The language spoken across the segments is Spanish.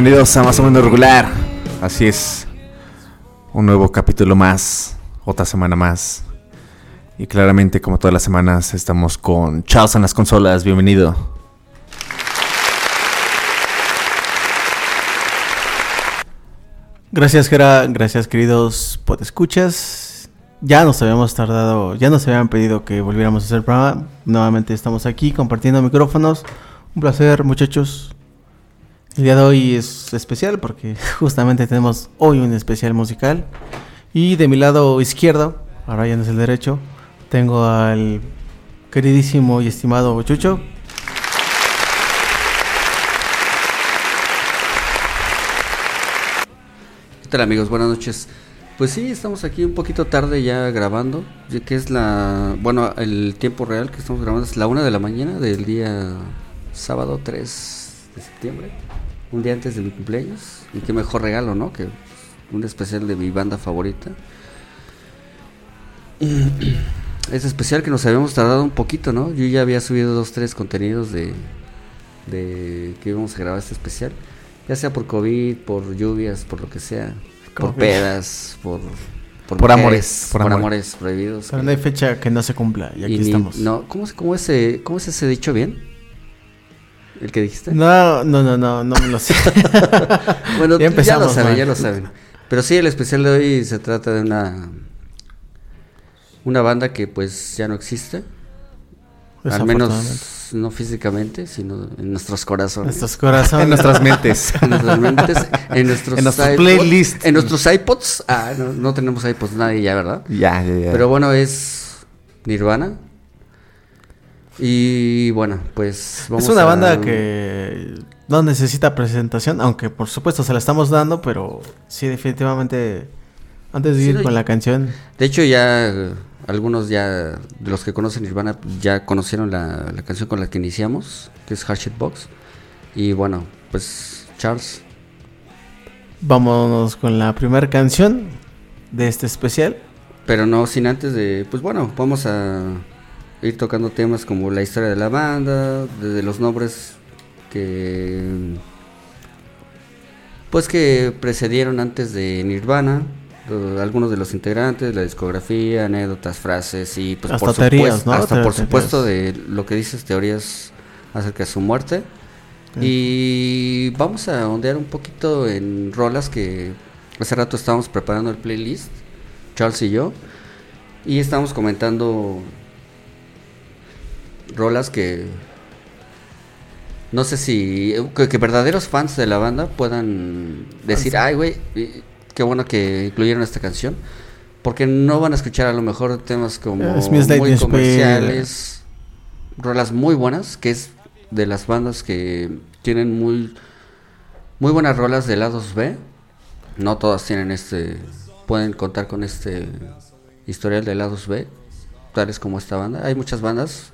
Bienvenidos a Más o menos regular. Así es. Un nuevo capítulo más. Otra semana más. Y claramente, como todas las semanas, estamos con Charles en las consolas. Bienvenido. Gracias, Gera. Gracias, queridos podescuchas. Ya nos habíamos tardado, ya nos habían pedido que volviéramos a hacer programa. Nuevamente estamos aquí compartiendo micrófonos. Un placer, muchachos. El día de hoy es especial porque justamente tenemos hoy un especial musical. Y de mi lado izquierdo, ahora ya no es el derecho, tengo al queridísimo y estimado Chucho. ¿Qué tal amigos? Buenas noches. Pues sí, estamos aquí un poquito tarde ya grabando, ya que es la, bueno, el tiempo real que estamos grabando es la una de la mañana del día sábado 3 de septiembre, un día antes de mi cumpleaños. Y qué mejor regalo, ¿no? Que un especial de mi banda favorita. Es especial que nos habíamos tardado un poquito, ¿no? Yo ya había subido dos, tres contenidos de, de que íbamos a grabar este especial. Ya sea por COVID, por lluvias, por lo que sea. Por pedas, por... Por mujeres, amores, por Por, amor. amores prohibidos. Pero no hay fecha que no se cumpla y aquí ni- estamos. No, ¿cómo, es- cómo, ese, ¿Cómo es ese dicho bien? ¿El que dijiste? No, no, no, no, no me lo sé. Bueno, Ya ya, empezamos lo saben, ya lo saben. Pero sí, el especial de hoy se trata de una una banda que pues ya no existe, al menos no físicamente, sino en nuestros corazones, Nuestros corazones. En nuestras mentes. en nuestras mentes, en nuestros, En nuestros playlists. en nuestros iPods. Ah, no, no tenemos iPods nadie ya, ¿verdad? ya, ya, ya. Pero bueno, es Nirvana. Y bueno, pues vamos es una a- banda que no necesita presentación, aunque por supuesto se la estamos dando, pero sí, definitivamente, antes de ir con la canción, De hecho, ya algunos ya de los que conocen Nirvana ya conocieron la, la canción con la que iniciamos, que es Hardship Box. Y bueno, pues Charles, vámonos con la primera canción de este especial. pero no sin antes de, pues bueno, vamos a ir tocando temas como la historia de la banda, desde los nombres que pues que precedieron antes de Nirvana, algunos de los integrantes, la discografía, anécdotas, frases y pues Hasta por teorías, supuesto, ¿no? hasta por Teorías. supuesto de lo que dices teorías acerca de su muerte. Y vamos a ondear un poquito en rolas que hace rato estábamos preparando el playlist, Charles y yo, y estábamos comentando rolas que no sé si que, que verdaderos fans de la banda puedan decir, ay güey, qué bueno que incluyeron esta canción, porque no van a escuchar a lo mejor temas como muy comerciales, rolas muy buenas, que es de las bandas que tienen muy muy buenas rolas de lados B. No todas tienen este pueden contar con este historial de lados B, tales como esta banda. Hay muchas bandas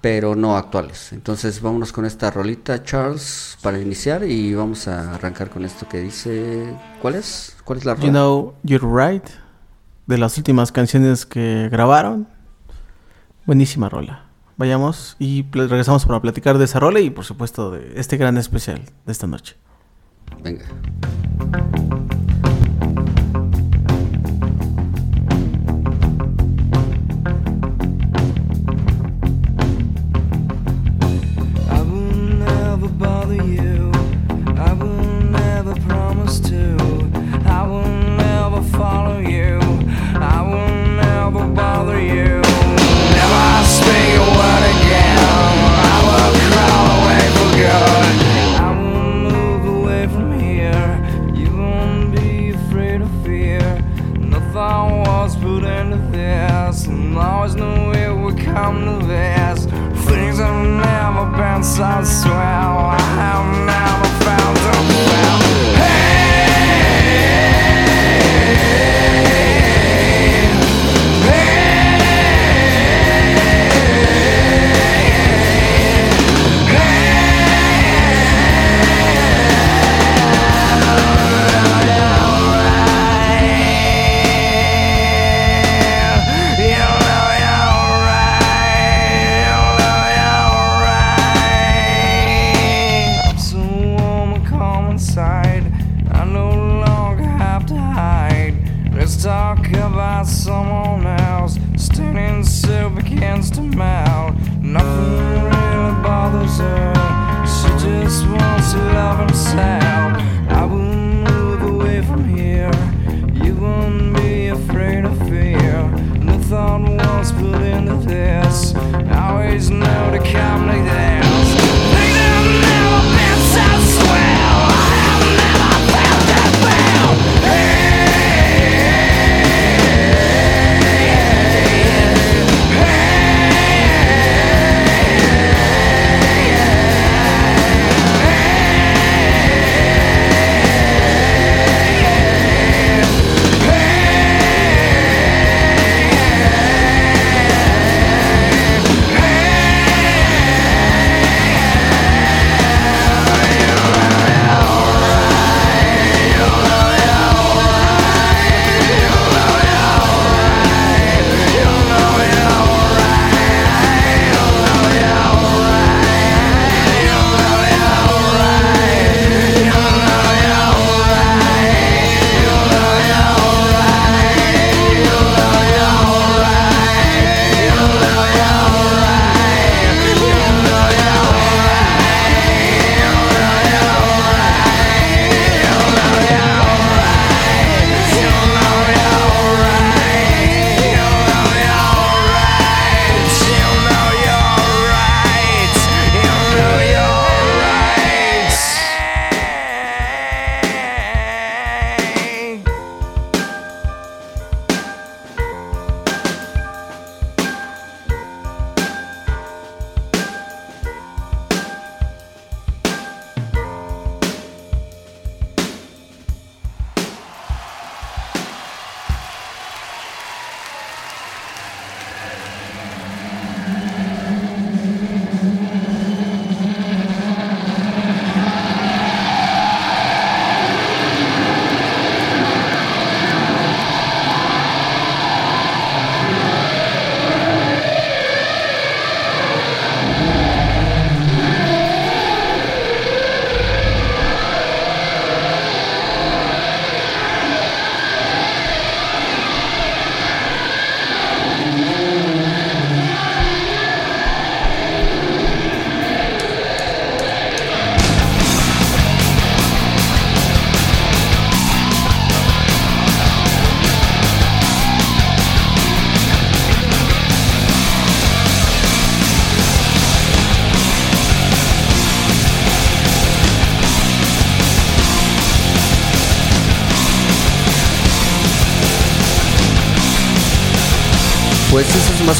pero no actuales. Entonces vámonos con esta rolita Charles para iniciar y vamos a arrancar con esto que dice ¿Cuál es? ¿Cuál es la rola? You Know You're Right, de las últimas canciones que grabaron. Buenísima rola. Vayamos y regresamos para platicar de esa rola y por supuesto de este gran especial de esta noche. Venga. Never been so swell. I have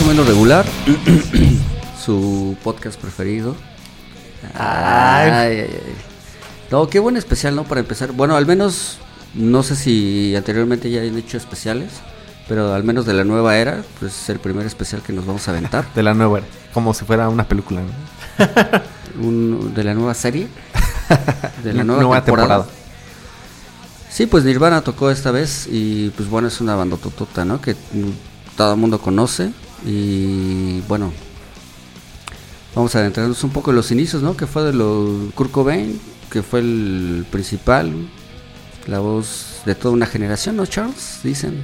más o menos regular. Su podcast preferido. Ay, ay, ay. No, qué buen especial, ¿no? Para empezar. Bueno, al menos, no sé si anteriormente ya han hecho especiales, pero al menos de la nueva era, pues es el primer especial que nos vamos a aventar. De la nueva era. Como si fuera una película, ¿no? Un- de la nueva serie. De la Nu- nueva, nueva temporada. temporada. Sí, pues Nirvana tocó esta vez y pues bueno, es una bandototota, ¿no? Que todo el mundo conoce y bueno, vamos a adentrarnos un poco en los inicios, ¿no? Que fue de los Kurt Cobain, que fue el principal, la voz de toda una generación, ¿no, Charles? Dicen.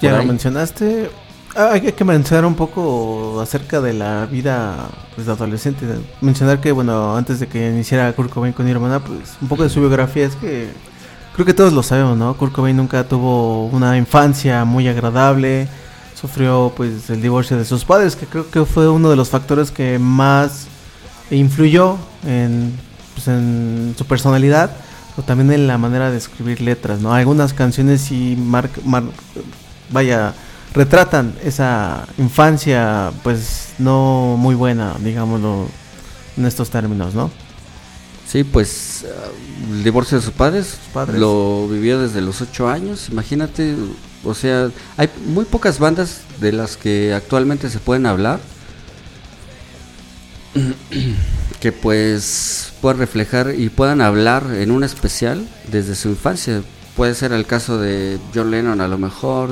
Ya lo mencionaste. Ah, hay que mencionar un poco acerca de la vida pues, de adolescente. Mencionar que, bueno, antes de que iniciara Kurt Cobain con Nirvana, pues un poco de su biografía es que creo que todos lo sabemos, ¿no? Kurt Cobain nunca tuvo una infancia muy agradable. Sufrió pues el divorcio de sus padres, que creo que fue uno de los factores que más influyó en, pues, su personalidad, o también en la manera de escribir letras, ¿no? Algunas canciones sí mar- mar- vaya, retratan esa infancia, pues no muy buena, digámoslo, en estos términos, ¿no? Sí, pues ah, el divorcio de sus padres, padres. lo vivió desde los ocho años, imagínate, o sea, hay muy pocas bandas de las que actualmente se pueden hablar que pues puedan reflejar y puedan hablar en un especial desde su infancia. Puede ser el caso de John Lennon a lo mejor,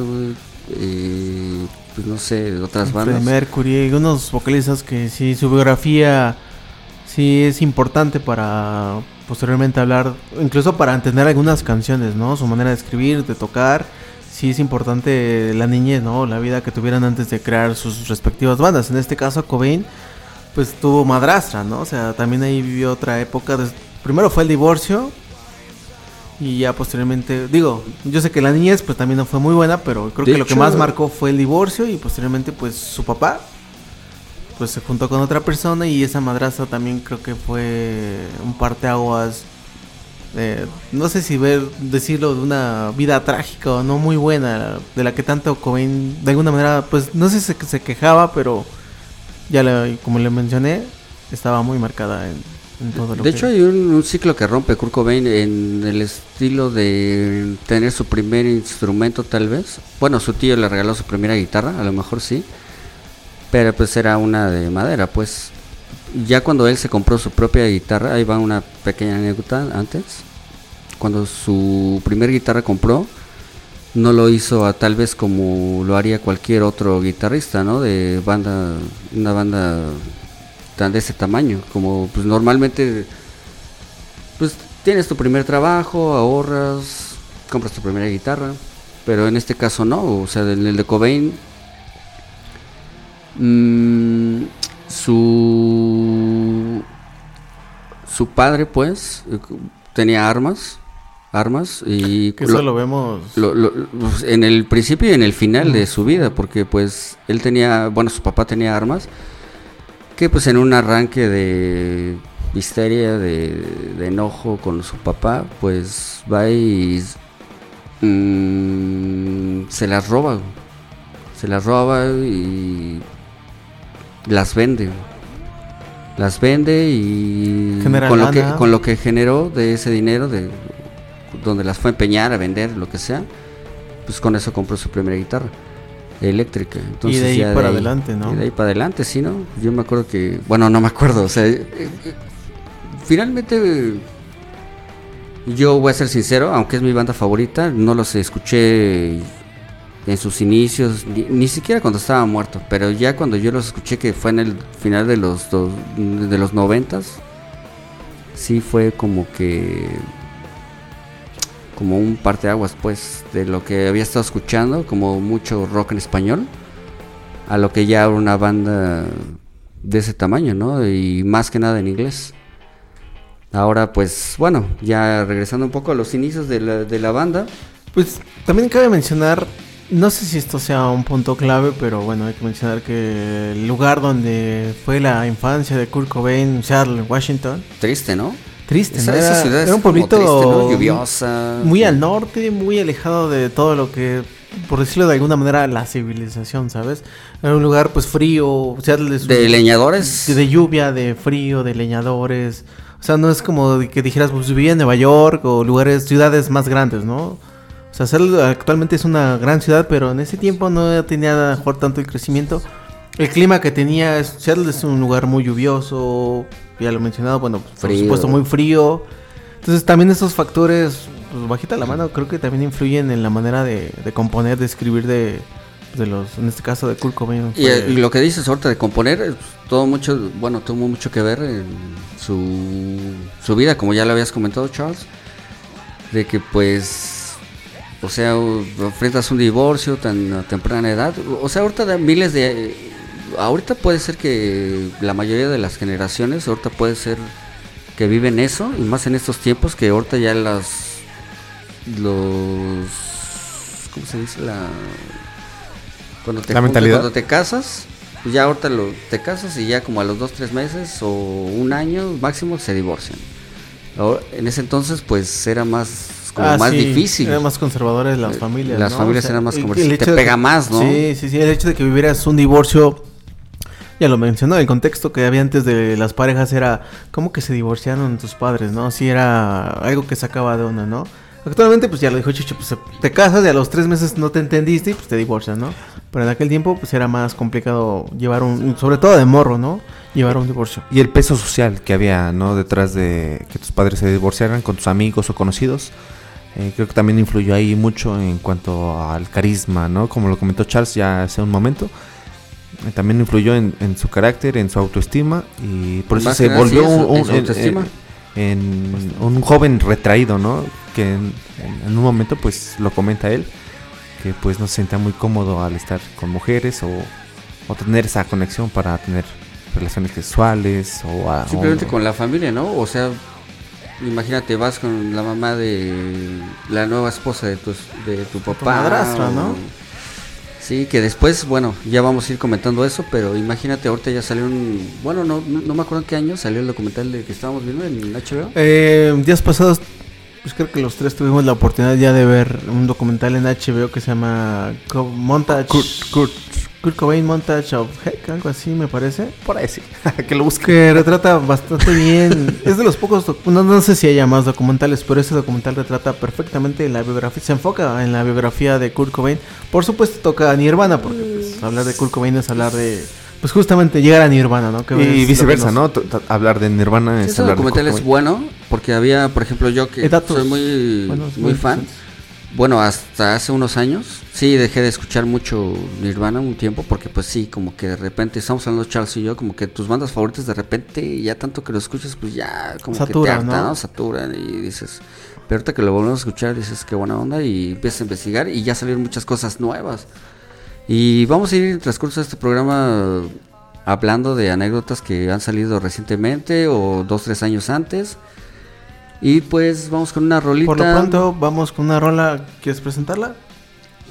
y pues no sé, otras bandas. Mercury, unos vocalistas que sí, su biografía sí es importante para posteriormente hablar, incluso para entender algunas canciones, ¿no? Su manera de escribir, de tocar. Sí es importante la niñez, ¿no? La vida que tuvieran antes de crear sus respectivas bandas. En este caso, Cobain, pues tuvo madrastra, ¿no? O sea, también ahí vivió otra época. de- Primero fue el divorcio. Y ya posteriormente, digo, yo sé que la niñez pues también no fue muy buena, pero creo De que lo que más marcó fue el divorcio y posteriormente pues su papá pues se juntó con otra persona y esa madrastra también creo que fue un parteaguas eh, no sé si ver decirlo de una vida trágica o no muy buena de la que tanto Cobain de alguna manera pues no sé si se, se quejaba pero ya le- como le mencioné estaba muy marcada en, en todo lo De que hecho, hay un, un ciclo que rompe Kurt Cobain en el estilo de tener su primer instrumento, tal vez. Bueno, su tío le regaló su primera guitarra, a lo mejor sí. Pero pues era una de madera, pues. Ya cuando él se compró su propia guitarra, ahí va una pequeña anécdota antes. Cuando su primer guitarra compró, no lo hizo a tal vez como lo haría cualquier otro guitarrista, ¿no? De banda, una banda tan de ese tamaño, como pues normalmente pues tienes tu primer trabajo, ahorras, compras tu primera guitarra, pero en este caso no, o sea, en el de Cobain mm, su su padre pues tenía armas, armas y que eso lo vemos lo- lo- pues, en el principio y en el final de su vida, porque pues él tenía, bueno, su papá tenía armas, que pues en un arranque de histeria, de, de enojo con su papá, pues va y mm, se las roba, se las roba y las vende. Las vende y Genera con lo, que, con lo que generó de ese dinero, de donde las fue a empeñar, a vender, lo que sea, pues con eso compró su primera guitarra eléctrica. Entonces y de ahí ya para adelante, ¿no? y de ahí para adelante, sí, ¿no? Yo me acuerdo que, bueno, no me acuerdo, o sea, eh, eh, finalmente eh, yo voy a ser sincero, aunque es mi banda favorita, no los escuché en sus inicios, ni, ni siquiera cuando estaba muerto, pero ya cuando yo los escuché que fue en el final de los dos- de los noventas, sí fue como que como un parteaguas pues de lo que había estado escuchando, como mucho rock en español, a lo que ya una banda de ese tamaño, ¿no? Y más que nada en inglés. Ahora pues bueno, ya regresando un poco a los inicios de la, de la banda, Pues también cabe mencionar, no sé si esto sea un punto clave, pero bueno, hay que mencionar que el lugar donde fue la infancia de Kurt Cobain, Seattle, Washington, triste, ¿no? triste, Esa, ¿no? esa Era, ciudad es era un pueblito triste, ¿no? lluviosa. muy al norte, muy alejado de todo lo que, por decirlo de alguna manera, la civilización, ¿sabes? Era un lugar pues frío, Seattle es de leñadores. de, de lluvia, de frío, de leñadores. O sea, no es como que dijeras, pues vivía en Nueva York o lugares, ciudades más grandes, ¿no? Sea, Seattle actualmente es una gran ciudad, pero en ese tiempo no tenía a mejor tanto el crecimiento. El clima que tenía, es- Seattle es un lugar muy lluvioso, ya lo he mencionado, bueno, por supuesto muy frío. Entonces también esos factores, pues bajita la mano, creo que también influyen en la manera de, de componer, de escribir de, de los, en este caso de Kurt Cobain. Y, fue- eh, y lo que dices ahorita de componer, eh, todo mucho, bueno, tuvo mucho que ver en su, su vida, como ya lo habías comentado, Charles, de que pues, o sea, enfrentas un divorcio tan a temprana edad, o sea, ahorita de miles de, ahorita puede ser que la mayoría de las generaciones, ahorita puede ser que viven eso, y más en estos tiempos que ahorita ya las, los, ¿cómo se dice? La cuando te, La juntas, mentalidad. cuando te casas, pues ya ahorita lo, te casas y ya como a los dos, tres meses o un año máximo se divorcian. Ahora, en ese entonces pues era más como Ah, más sí, difícil. Eran más conservadores las Eh, familias. las ¿no? familias eran más el te pega que- más, ¿no? Sí, sí, sí. El hecho de que vivieras un divorcio. Ya lo mencionó, el contexto que había antes de las parejas era cómo que se divorciaron tus padres, ¿no? Sí, era algo que sacaba de una, ¿no? Actualmente, pues ya lo dijo Chicho, pues te casas y a los tres meses no te entendiste y pues te divorcias, ¿no? Pero en aquel tiempo, pues era más complicado llevar un, sobre todo de morro, ¿no? Llevar un divorcio. Y el peso social que había, ¿no? Detrás de que tus padres se divorciaran con tus amigos o conocidos. Eh, creo que también influyó ahí mucho en cuanto al carisma, ¿no? Como lo comentó Charles ya hace un momento. también influyó en, en su carácter, en su autoestima y por eso se volvió sí, un, un- en- autoestima. en- un joven retraído, ¿no? Que en, en- en un momento pues lo comenta él, que pues no se sentía muy cómodo al estar con mujeres o, o tener esa conexión para tener relaciones sexuales o a- Simplemente o- con la familia, ¿no? O sea, imagínate, vas con la mamá de la nueva esposa de tu, de tu papá. madrastra, ¿no? Sí, que después, bueno, ya vamos a ir comentando eso, pero imagínate, ahorita ya salió un... Bueno, no, no, no me acuerdo en qué año salió el documental de que estábamos viendo en HBO. Eh, días pasados, pues creo que los tres tuvimos la oportunidad ya de ver un documental en HBO que se llama Montage. Kurt- Kurt. Kurt Cobain Montage of Heck, algo así me parece. por ahí sí, que lo busque. Que retrata bastante bien. es de los pocos, doc- no, no sé si haya más documentales, pero ese documental retrata perfectamente la biografía. Se enfoca en la biografía de Kurt Cobain. Por supuesto, toca a Nirvana, porque pues, hablar de Kurt Cobain es hablar de. Pues justamente llegar a Nirvana, ¿no? Que Y viceversa, nos- ¿no? T- t- Hablar de Nirvana es ese hablar de documental Kurt es bueno, porque había, por ejemplo, yo que datos soy muy, buenos, muy muy fan. Bueno, hasta hace unos años sí dejé de escuchar mucho Nirvana un tiempo porque pues sí, como que de repente estamos hablando Charles y yo, como que tus bandas favoritas de repente ya tanto que lo escuchas pues ya como Saturan, que te harta, ¿no? Saturan y dices, pero ahorita que lo volvemos a escuchar dices qué buena onda y empiezas a investigar y ya salieron muchas cosas nuevas. Y vamos a ir en el transcurso de este programa hablando de anécdotas que han salido recientemente o dos, tres años antes. Y pues vamos con una rolita. Por lo pronto, vamos con una rola. ¿Quieres presentarla?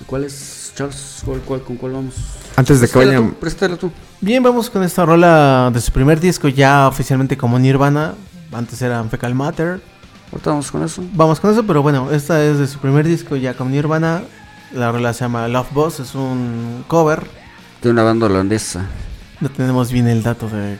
¿Cuál es, Charles? ¿Cuál, cuál, ¿Con cuál vamos? Antes de que vayan, tú. Bien, vamos con esta rola de su primer disco, ya oficialmente como Nirvana. Antes era Fecal Matter. Ahorita vamos con eso. Vamos con eso, pero bueno, esta es de su primer disco ya como Nirvana. La rola se llama Love Boss, es un cover. De una banda holandesa. No tenemos bien el dato de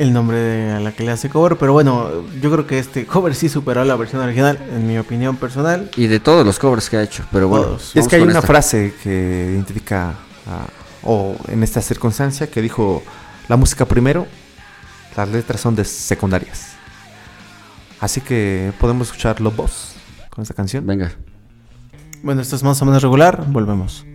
el nombre de a la que le hace cover, pero bueno, yo creo que este cover sí superó a la versión original, en mi opinión personal. Y de todos los covers que ha hecho. Pero bueno. Todos. es que hay una esta. frase que identifica, a- o en esta circunstancia, que dijo, la música primero, las letras son de secundarias. Así que podemos escuchar Los Boss con esta canción. Venga. Bueno, esto es más o menos regular, volvemos.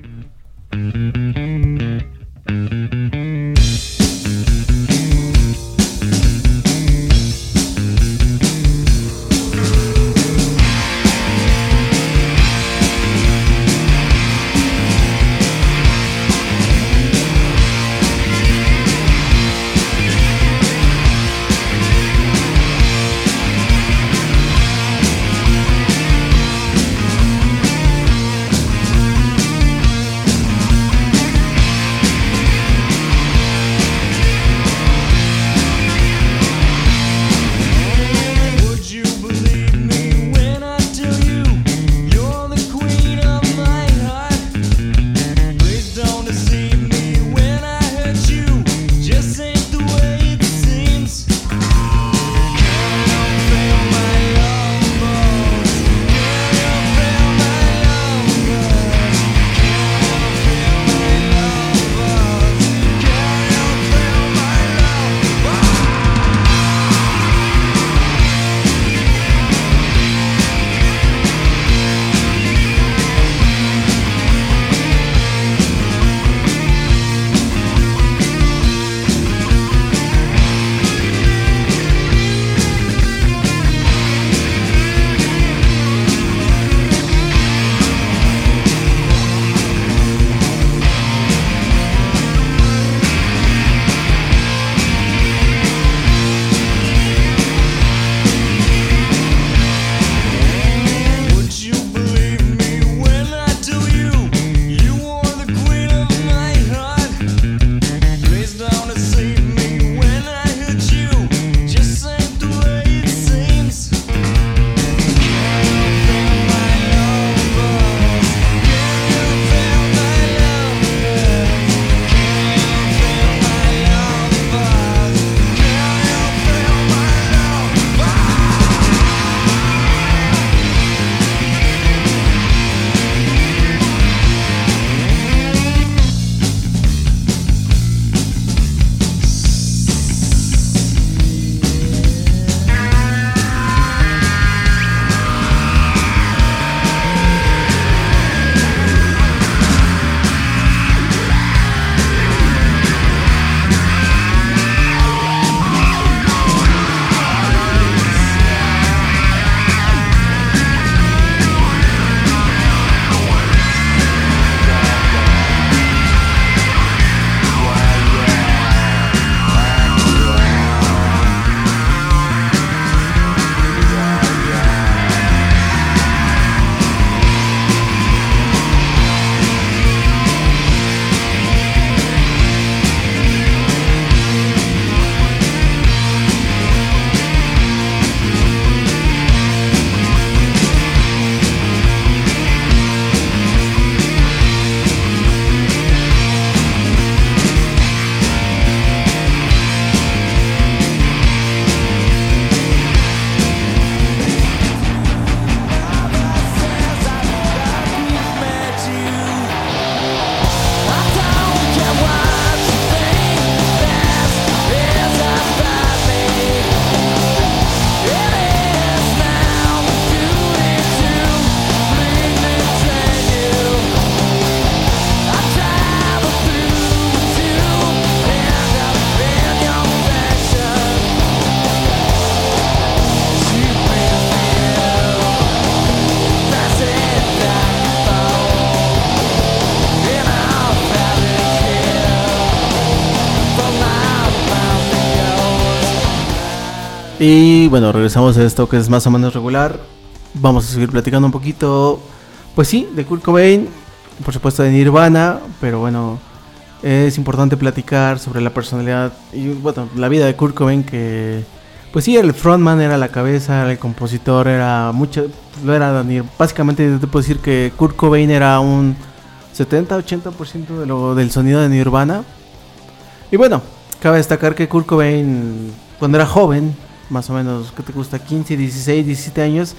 Bueno, regresamos a esto que es más o menos regular. Vamos a seguir platicando un poquito, pues sí, de Kurt Cobain, por supuesto de Nirvana, pero bueno, es importante platicar sobre la personalidad y bueno, la vida de Kurt Cobain que pues sí, el frontman era la cabeza, el compositor, era mucho, era Nir- básicamente te puedo decir que Kurt Cobain era un 70-80% de del sonido de Nirvana. Y bueno, cabe destacar que Kurt Cobain cuando era joven, más o menos, ¿qué te gusta? 15, 16, 17 años,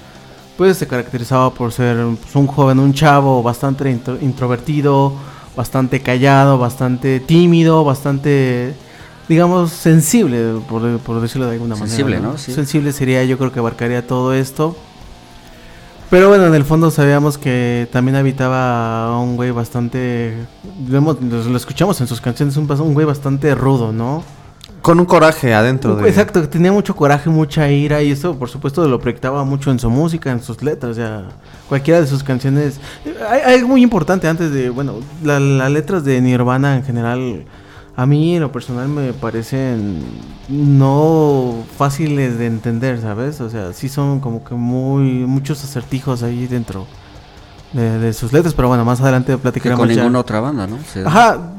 pues se caracterizaba por ser pues, un joven, un chavo bastante intro- introvertido, bastante callado, bastante tímido, bastante, digamos, sensible, por, por decirlo de alguna Sensible, manera. ¿no? Sí. Sensible sería, yo creo que abarcaría todo esto. Pero bueno, en el fondo sabíamos que también habitaba a un güey bastante. Lo, escuchamos en sus canciones, un, un güey bastante rudo, ¿no? Con un coraje adentro de... Exacto, que tenía mucho coraje, mucha ira y eso por supuesto lo proyectaba mucho en su música, en sus letras, ya cualquiera de sus canciones. Hay, hay algo muy importante antes de, bueno, la- las letras de Nirvana en general, a mí en lo personal me parecen no fáciles de entender, ¿sabes? O sea, sí son como que muy, muchos acertijos ahí dentro de, de sus letras, pero bueno, más adelante Que platicaremos con ya. ninguna otra banda, ¿no? Se- Ajá,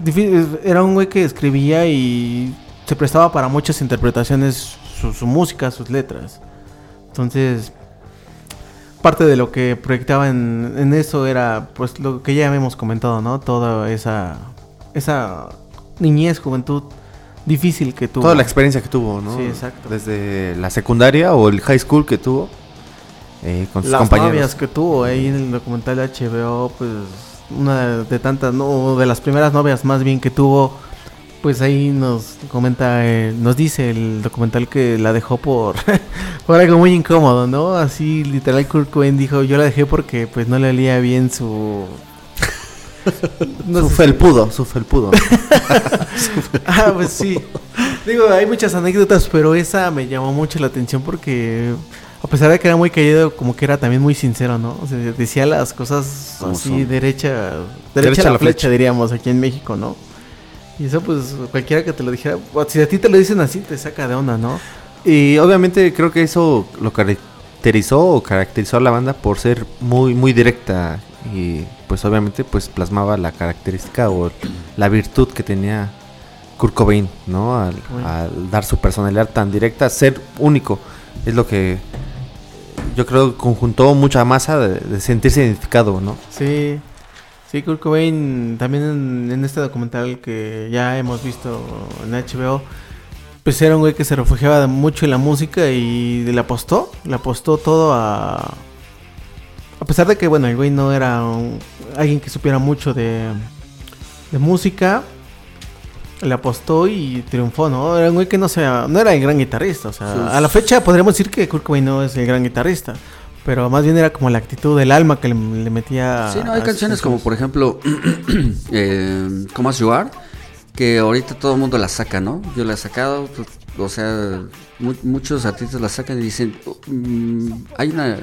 era un güey que escribía y se prestaba para muchas interpretaciones su, su música, sus letras. Entonces, parte de lo que proyectaba en, en eso era pues lo que ya hemos comentado, ¿no? Toda esa, esa niñez, juventud difícil que tuvo. Toda la experiencia que tuvo, ¿no? Sí, exacto. Desde la secundaria o el high school que tuvo eh, con sus Las compañeros. novias que tuvo ahí en el documental de HBO, pues una de tantas, no, de las primeras novias más bien que tuvo, pues ahí nos comenta, eh, nos dice el documental que la dejó por, por algo muy incómodo, ¿no? Así literal Kurt Cobain dijo, yo la dejé porque pues no le olía bien su... no su felpudo, su felpudo. Ah, pues sí. Digo, hay muchas anécdotas, pero esa me llamó mucho la atención porque a pesar de que era muy caído, como que era también muy sincero, ¿no? O sea, decía las cosas así derecha, derecha, a la flecha, diríamos, aquí en México, ¿no? Y eso pues cualquiera que te lo dijera, si a ti te lo dicen así, te saca de onda, ¿no? Y obviamente creo que eso lo caracterizó o caracterizó a la banda por ser muy muy directa y pues obviamente pues plasmaba la característica o la virtud que tenía Kurt Cobain, ¿no? Al, Bueno. al dar su personalidad tan directa, ser único, es lo que yo creo que conjuntó mucha masa de, de sentirse identificado, ¿no? Sí. Sí, Kurt Cobain también en, en este documental que ya hemos visto en HBO, pues era un güey que se refugiaba mucho en la música y le apostó, le apostó todo a... A pesar de que, bueno, el güey no era un- alguien que supiera mucho de, de música, le apostó y triunfó, ¿no? Era un güey que no, sea, no era el gran guitarrista, o sea, Sus- a la fecha podríamos decir que Kurt Cobain no es el gran guitarrista. Pero más bien era como la actitud del alma que le, le metía. Sí, no, hay canciones como por ejemplo eh, Como As You Are, que ahorita todo el mundo las saca, ¿no? Yo la he sacado, pues, o sea, mu- muchos artistas la sacan y dicen, "Mm, hay una...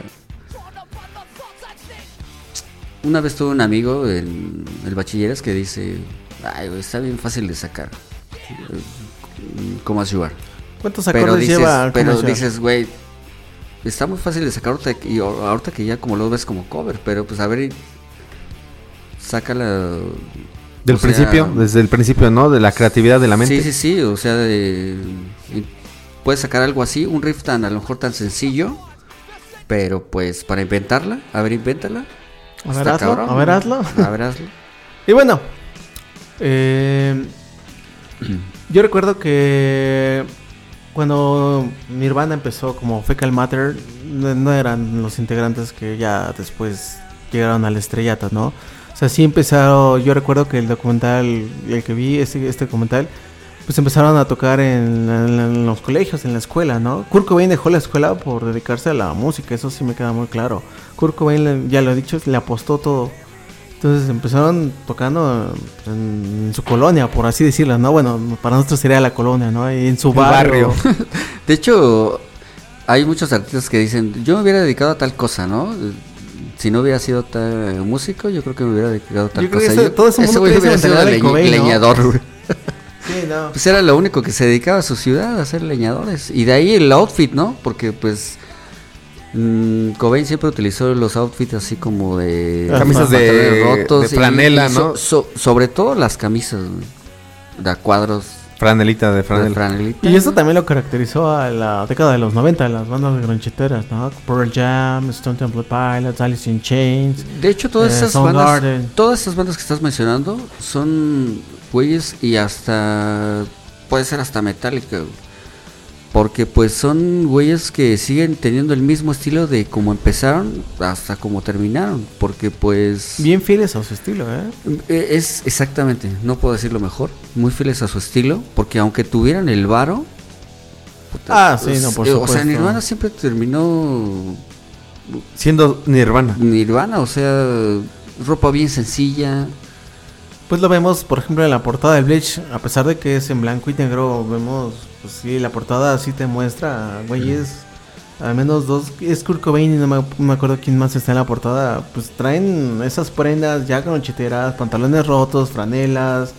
Una vez tuve un amigo en el bachilleres que dice, ay, está bien fácil de sacar. eh, Como As You Are. ¿Cuántos Pero acordes dices, lleva? pero dices, güey, está muy fácil de sacar ahorita, que- y ahor- ahorita que ya como lo ves como cover, pero pues a ver, sácala. Del sea, principio, desde el principio, ¿no? De la creatividad de la mente. Sí, sí, sí, o sea, de, y puedes sacar algo así, un riff tan a lo mejor tan sencillo, pero pues para inventarla, a ver, invéntala. A ver, hazlo, cabrón, a ver, hazlo. A ver, hazlo. Y bueno, eh, yo recuerdo que cuando Nirvana empezó como Fecal Matter, no, eran los integrantes que ya después llegaron al estrellato, ¿no? O sea, sí empezaron, yo recuerdo que el documental, el que vi, este, documental, pues empezaron a tocar en, en- los colegios, en la escuela, ¿no? Kurt Cobain dejó la escuela por dedicarse a la música, eso sí me queda muy claro. Kurt Cobain, ya lo he dicho, le apostó todo. Entonces empezaron tocando en, en su colonia, por así decirlo, ¿no? Bueno, para nosotros sería la colonia, ¿no? En su barrio. barrio. De hecho, hay muchos artistas que dicen, yo me hubiera dedicado a tal cosa, ¿no? Si no hubiera sido tal músico, yo creo que me hubiera dedicado a tal Yo creo que cosa. ese- todo ese mundo esa hubiera sido leñ- ¿no? leñador. Sí, no. Pues era lo único que se dedicaba a su ciudad, a ser leñadores. Y de ahí el outfit, ¿no? Porque pues mm, Cobain siempre utilizó los outfits así como de... Camisas de- pantalones de franela, y so- ¿no? so- sobre todo las camisas de cuadros Franelita de de franela. franelita. Y eso también lo caracterizó a la década de los 90, las bandas grancheteras, ¿no? Pearl Jam, Stone Temple Pilots, Alice in Chains. De hecho, todas Eh, esas bandas, todas esas bandas que estás mencionando son güeyes y hasta puede ser hasta Metallica, güey. Porque pues son güeyes que siguen teniendo el mismo estilo de como empezaron hasta como terminaron, porque pues Bien fieles a su estilo, ¿eh? eh, es exactamente, no puedo decirlo mejor, muy fieles a su estilo, porque aunque tuvieran el varo, puta, Ah, sí, no, por eh, O sea, supuesto. Nirvana siempre terminó Siendo Nirvana. Nirvana, o sea, ropa bien sencilla, Pues lo vemos, por ejemplo, en la portada de Bleach, a pesar de que es en blanco y negro, vemos, pues sí, la portada sí te muestra, güeyes, al menos dos, es Kurt Cobain y no me, acuerdo quién más está en la portada, pues traen esas prendas ya crocheteras, pantalones rotos, franelas,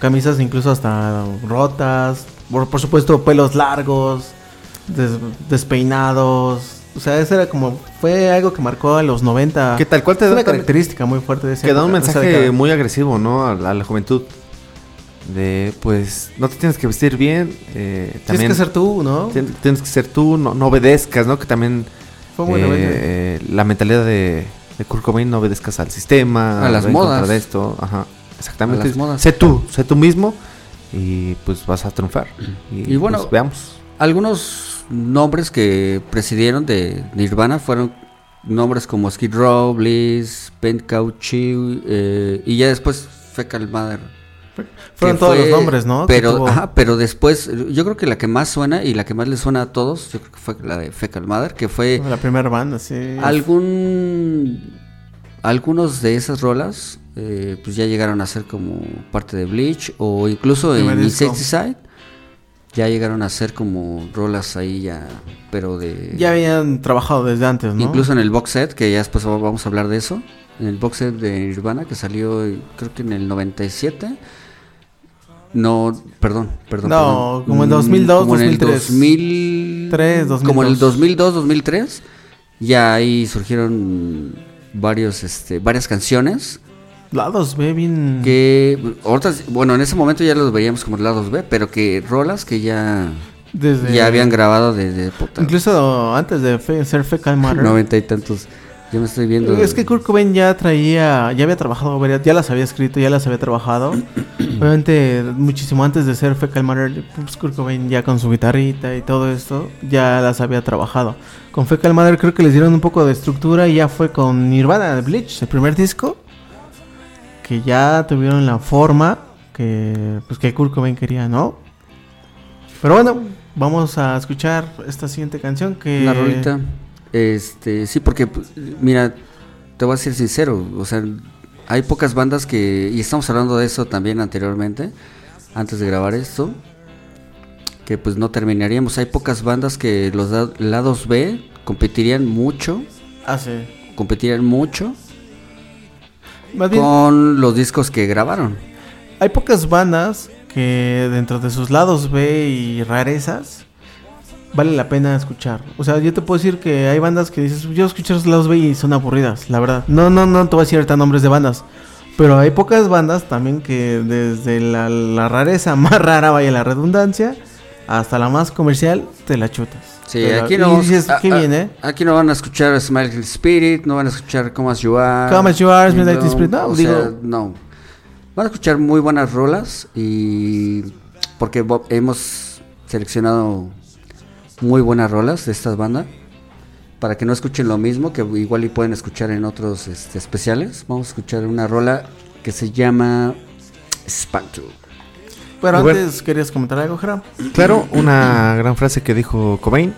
camisas incluso hasta rotas, por, por supuesto pelos largos, des- despeinados, o sea, eso era como, fue algo que marcó a los 90. Que tal cual te Es da una característica muy fuerte de esa Que da un mensaje muy agresivo, ¿no? A a la juventud. De, pues, no te tienes que vestir bien. eh, Tienes también que ser tú, ¿no? tien- tienes que ser tú, no, no obedezcas, ¿no? Que también Fue muy eh, eh, la mentalidad de, de Kurt Cobain, no obedezcas al sistema. A las modas. De esto, ajá. Exactamente. A las modas. Sé tú, sé tú mismo y pues vas a triunfar. Y, Y bueno, pues, veamos. Algunos nombres que presidieron de Nirvana fueron nombres como Skid Row, Bliss, Pentcauchi eh, y ya después Fecal Mother. Fueron todos fue- los nombres, ¿no? Pero, ajá, pero después, yo creo que la que más suena y la que más le suena a todos, yo creo que fue la de Fecal Mother, que fue La primera banda, sí. algún algunos de esas rolas eh, pues ya llegaron a ser como parte de Bleach o incluso en disco. Insecticide ya llegaron a ser como rolas ahí ya pero de Ya habían trabajado desde antes, ¿no? incluso en el box set que ya después vamos a hablar de eso en el box set de Nirvana que salió eh, creo que en el 97 no perdón perdón No, perdón. como en Mm, 2002, como en el 2003. 2003 2002. como en el 2002 2003 ya ahí surgieron varios este varias canciones Lados B bien. que ahorita bueno en ese momento ya los veíamos como lados B pero que rolas que ya Desde. ya habían grabado desde puta, Incluso antes de fe- ser Fecal Matter. noventa y tantos yo me estoy viendo Es que Kurt Cobain ya traía, ya había trabajado, ya las había escrito, ya las había trabajado. Obviamente, muchísimo antes de ser Fecal Matter, pues Kurt Cobain ya con su guitarrita y todo esto, ya las había trabajado. Con Fecal Matter creo que les dieron un poco de estructura y ya fue con Nirvana Bleach, el primer disco, que ya tuvieron la forma que, pues, que Kurt Cobain quería, ¿no? Pero bueno, vamos a escuchar esta siguiente canción que... Una rolita. Este, sí, porque, pues, mira, te voy a ser sincero, o sea, hay pocas bandas que, y estamos hablando de eso también anteriormente, antes de grabar esto, que pues no terminaríamos. Hay pocas bandas que los lados B competirían mucho, Ah, sí. competirían mucho Más bien, con los discos que grabaron. Hay pocas bandas que dentro de sus lados B y rarezas vale la pena escuchar. O sea, yo te puedo decir que hay bandas que dices, yo escucho los B y son aburridas, la verdad. No, no, no te voy a decir ahorita nombres de bandas. Pero hay pocas bandas también que desde la, la rareza más rara, vaya la redundancia, hasta la más comercial, te la chutas. Sí, la- aquí no, dices, a- qué a- bien, ¿eh? aquí no van a escuchar Smile Spirit, no van a escuchar Come As You Are. Come As You Are, Midnight Spirit, no, o digo- sea, no. Van a escuchar muy buenas rolas y porque hemos seleccionado muy buenas rolas de estas bandas para que no escuchen lo mismo que igual y pueden escuchar en otros este, especiales. Vamos a escuchar una rola que se llama Spectre. Pero bueno. antes, ¿querías comentar algo, Jera? Claro, una gran frase que dijo Cobain.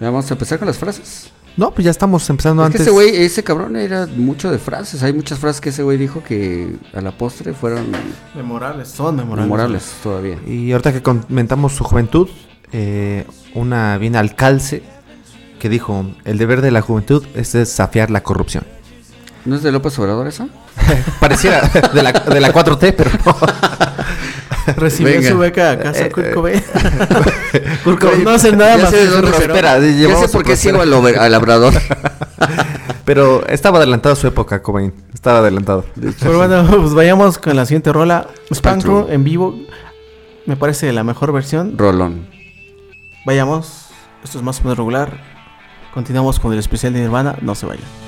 Ya Vamos a empezar con las frases. No, pues ya estamos empezando Es antes. que ese güey, ese cabrón era mucho de frases. Hay muchas frases que ese güey dijo que a la postre fueron Memorables, son memorables. memorables todavía. Y ahorita que comentamos su juventud, eh, una bien al calce que dijo, el deber de la juventud es desafiar la corrupción. ¿No es de López Obrador eso? Pareciera de la, de la 4T, pero no. Recibió Venga. su beca a casa Eh, Kurt eh. Cobain. Kurt Cobain no hace nada Ya más sé dónde Ya sé por qué sigo al, al labrador. Pero estaba adelantado a su época, Cobain. Estaba adelantado. Pero bueno, pues vayamos con la siguiente rola. Crew en vivo. Me parece la mejor versión. Rolón. Vayamos. Esto es más o menos regular. Continuamos con el especial de Nirvana. No se vayan.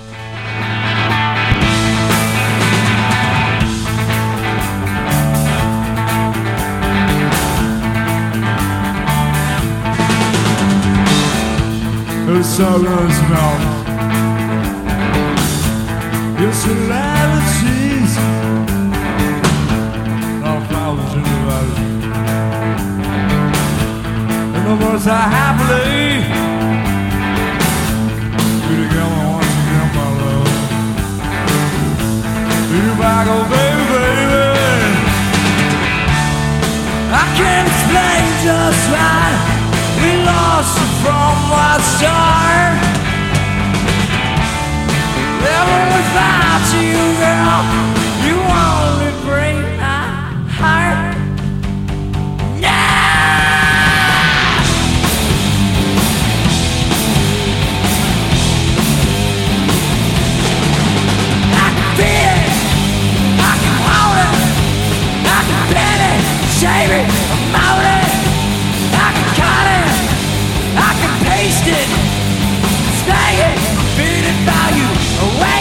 And the words are happily. Be together once again, my love. Be back, oh baby, baby. I can't explain just why we lost you from what start. Never without you, girl. You only break my heart. away.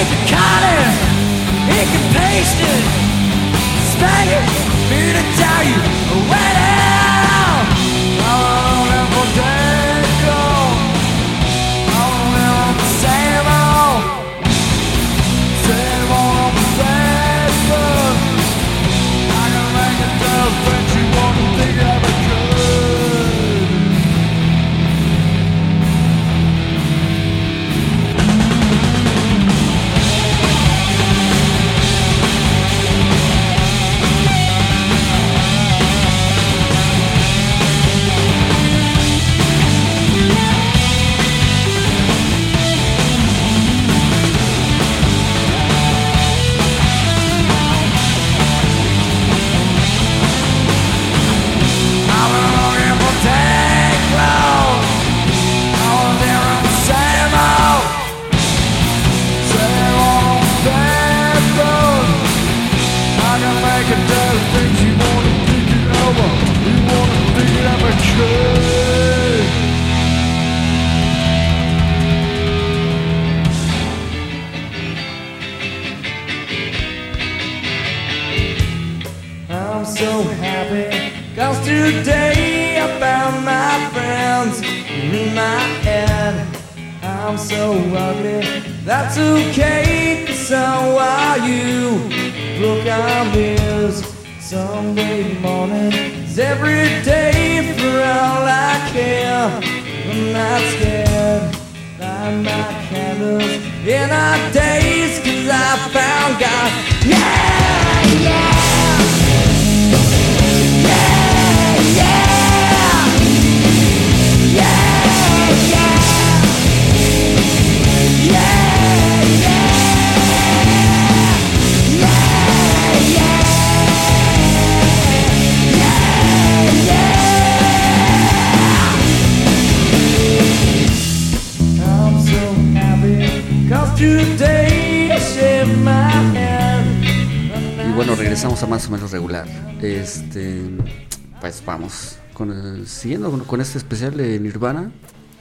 He can cut it, he can paste it, snag it, beat it down you, so ugly That's okay so are you. Look I'm his Sunday morning. Is every day for all I care. I'm not scared. Light my candles in our days Cause I found God. Yeah, regresamos a más o menos regular. Este, pues vamos con el- siguiendo con, con este especial de Nirvana.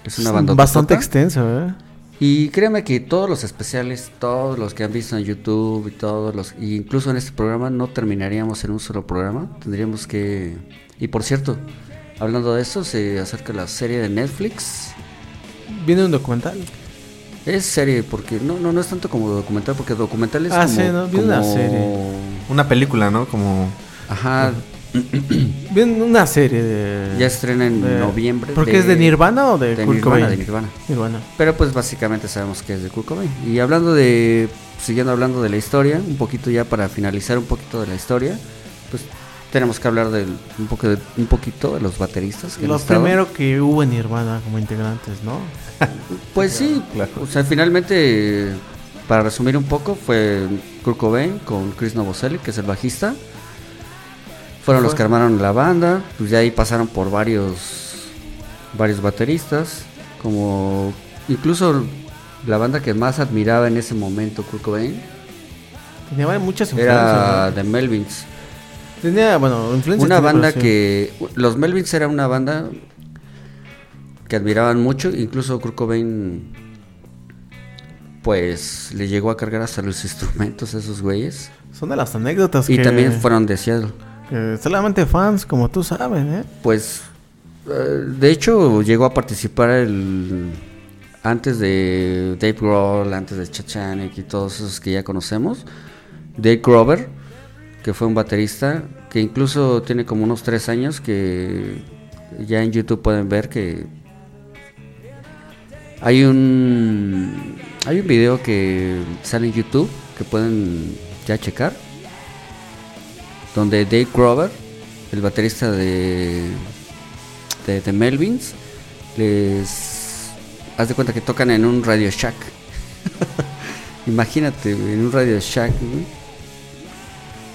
Es una banda Bastante extenso, ¿eh? Y créanme que todos los especiales, todos los que han visto en YouTube y todos los, y incluso en este programa, no terminaríamos en un solo programa. Tendríamos que. Y por cierto, hablando de eso, se acerca la serie de Netflix. Viene un documental. Es serie porque no, no, no es tanto como documental, porque documental es Ah, como, sí, ¿no? Vi una como- serie. Una película, ¿no? Como... Ajá, Bien, una serie de. Ya estrena en de- noviembre. ¿Por qué es de Nirvana o de, de Kurt Nirvana, Cobain? de Nirvana. Nirvana. Pero pues básicamente sabemos que es de Kurt Cobain. Y hablando de, siguiendo hablando de la historia, un poquito ya para finalizar un poquito de la historia, pues tenemos que hablar del, un, poco de, un poquito de los bateristas. Que Lo primero que hubo en Nirvana como integrantes, ¿no? Pues sí, o sea, finalmente, para resumir un poco, fue Kurt Cobain con Chris Novoselic, que es el bajista. Fueron los que armaron la banda, pues de ahí pasaron por varios varios bateristas, como incluso la banda que más admiraba en ese momento Kurt Cobain Tenía muchas era influencias. The Melvins. ¿no? Tenía, bueno, influencias. Una banda que. Los Melvins era una banda que admiraban mucho. Incluso Kurt Cobain. Pues le llegó a cargar hasta los instrumentos a esos güeyes. Son de las anécdotas Y que. también fueron de Seattle. solamente fans, como tú sabes, ¿eh? Pues. eh, de hecho, llegó a participar el. Antes de Dave Grohl, antes de Chachanek y todos esos que ya conocemos. Dave Grover, que fue un baterista, que incluso tiene como unos tres años, que ya en YouTube pueden ver que hay un hay un video que sale en YouTube que pueden ya checar, donde Dave Grover, el baterista de de, Melvins, les haz de cuenta que tocan en un Radio Shack. Imagínate, en un Radio Shack.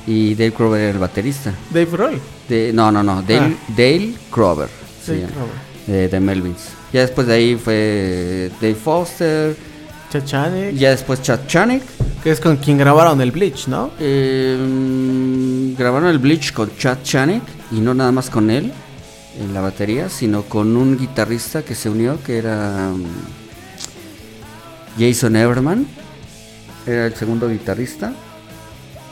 Y Dave Grover era el baterista. Dave Roll. De, no, no, no, Dale, Dale Grover. Dave Grover. De Melvins. Ya después de ahí fue Dave Foster. Chachanek. Ya después Chad Chanik. Que es con quien grabaron el Bleach, ¿no? Eh, grabaron el Bleach con Chad Chanik. Y no nada más con él en la batería, sino con un guitarrista que se unió que era mm, Jason Everman. Era el segundo guitarrista.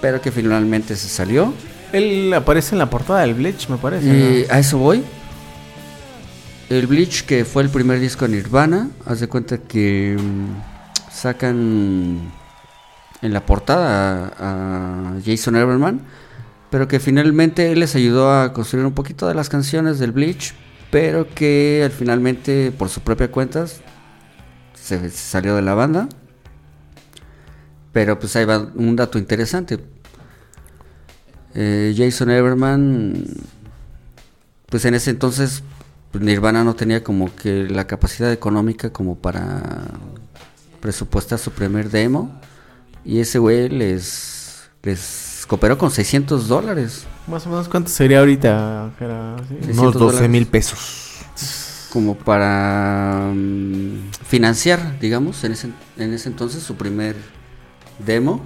Pero que finalmente se salió. Él aparece en la portada del Bleach, me parece. Eh, ¿no? a eso voy. El Bleach, que fue el primer disco de Nirvana, haz de cuenta que mm, sacan en la portada a, Jason Everman, pero que finalmente él les ayudó a construir un poquito de las canciones del Bleach, pero que al finalmente por su propia cuenta se, salió de la banda. Pero pues ahí va un dato interesante. Eh, Jason Everman, pues en ese entonces Nirvana no tenía como que la capacidad económica como para presupuestar su primer demo. Y ese güey les, les cooperó con 600 dólares. Más o menos, ¿cuánto sería ahorita? ¿Sí? 600 Unos 12 dólares. mil pesos. Como para mm, financiar, digamos, en ese, en ese entonces su primer demo.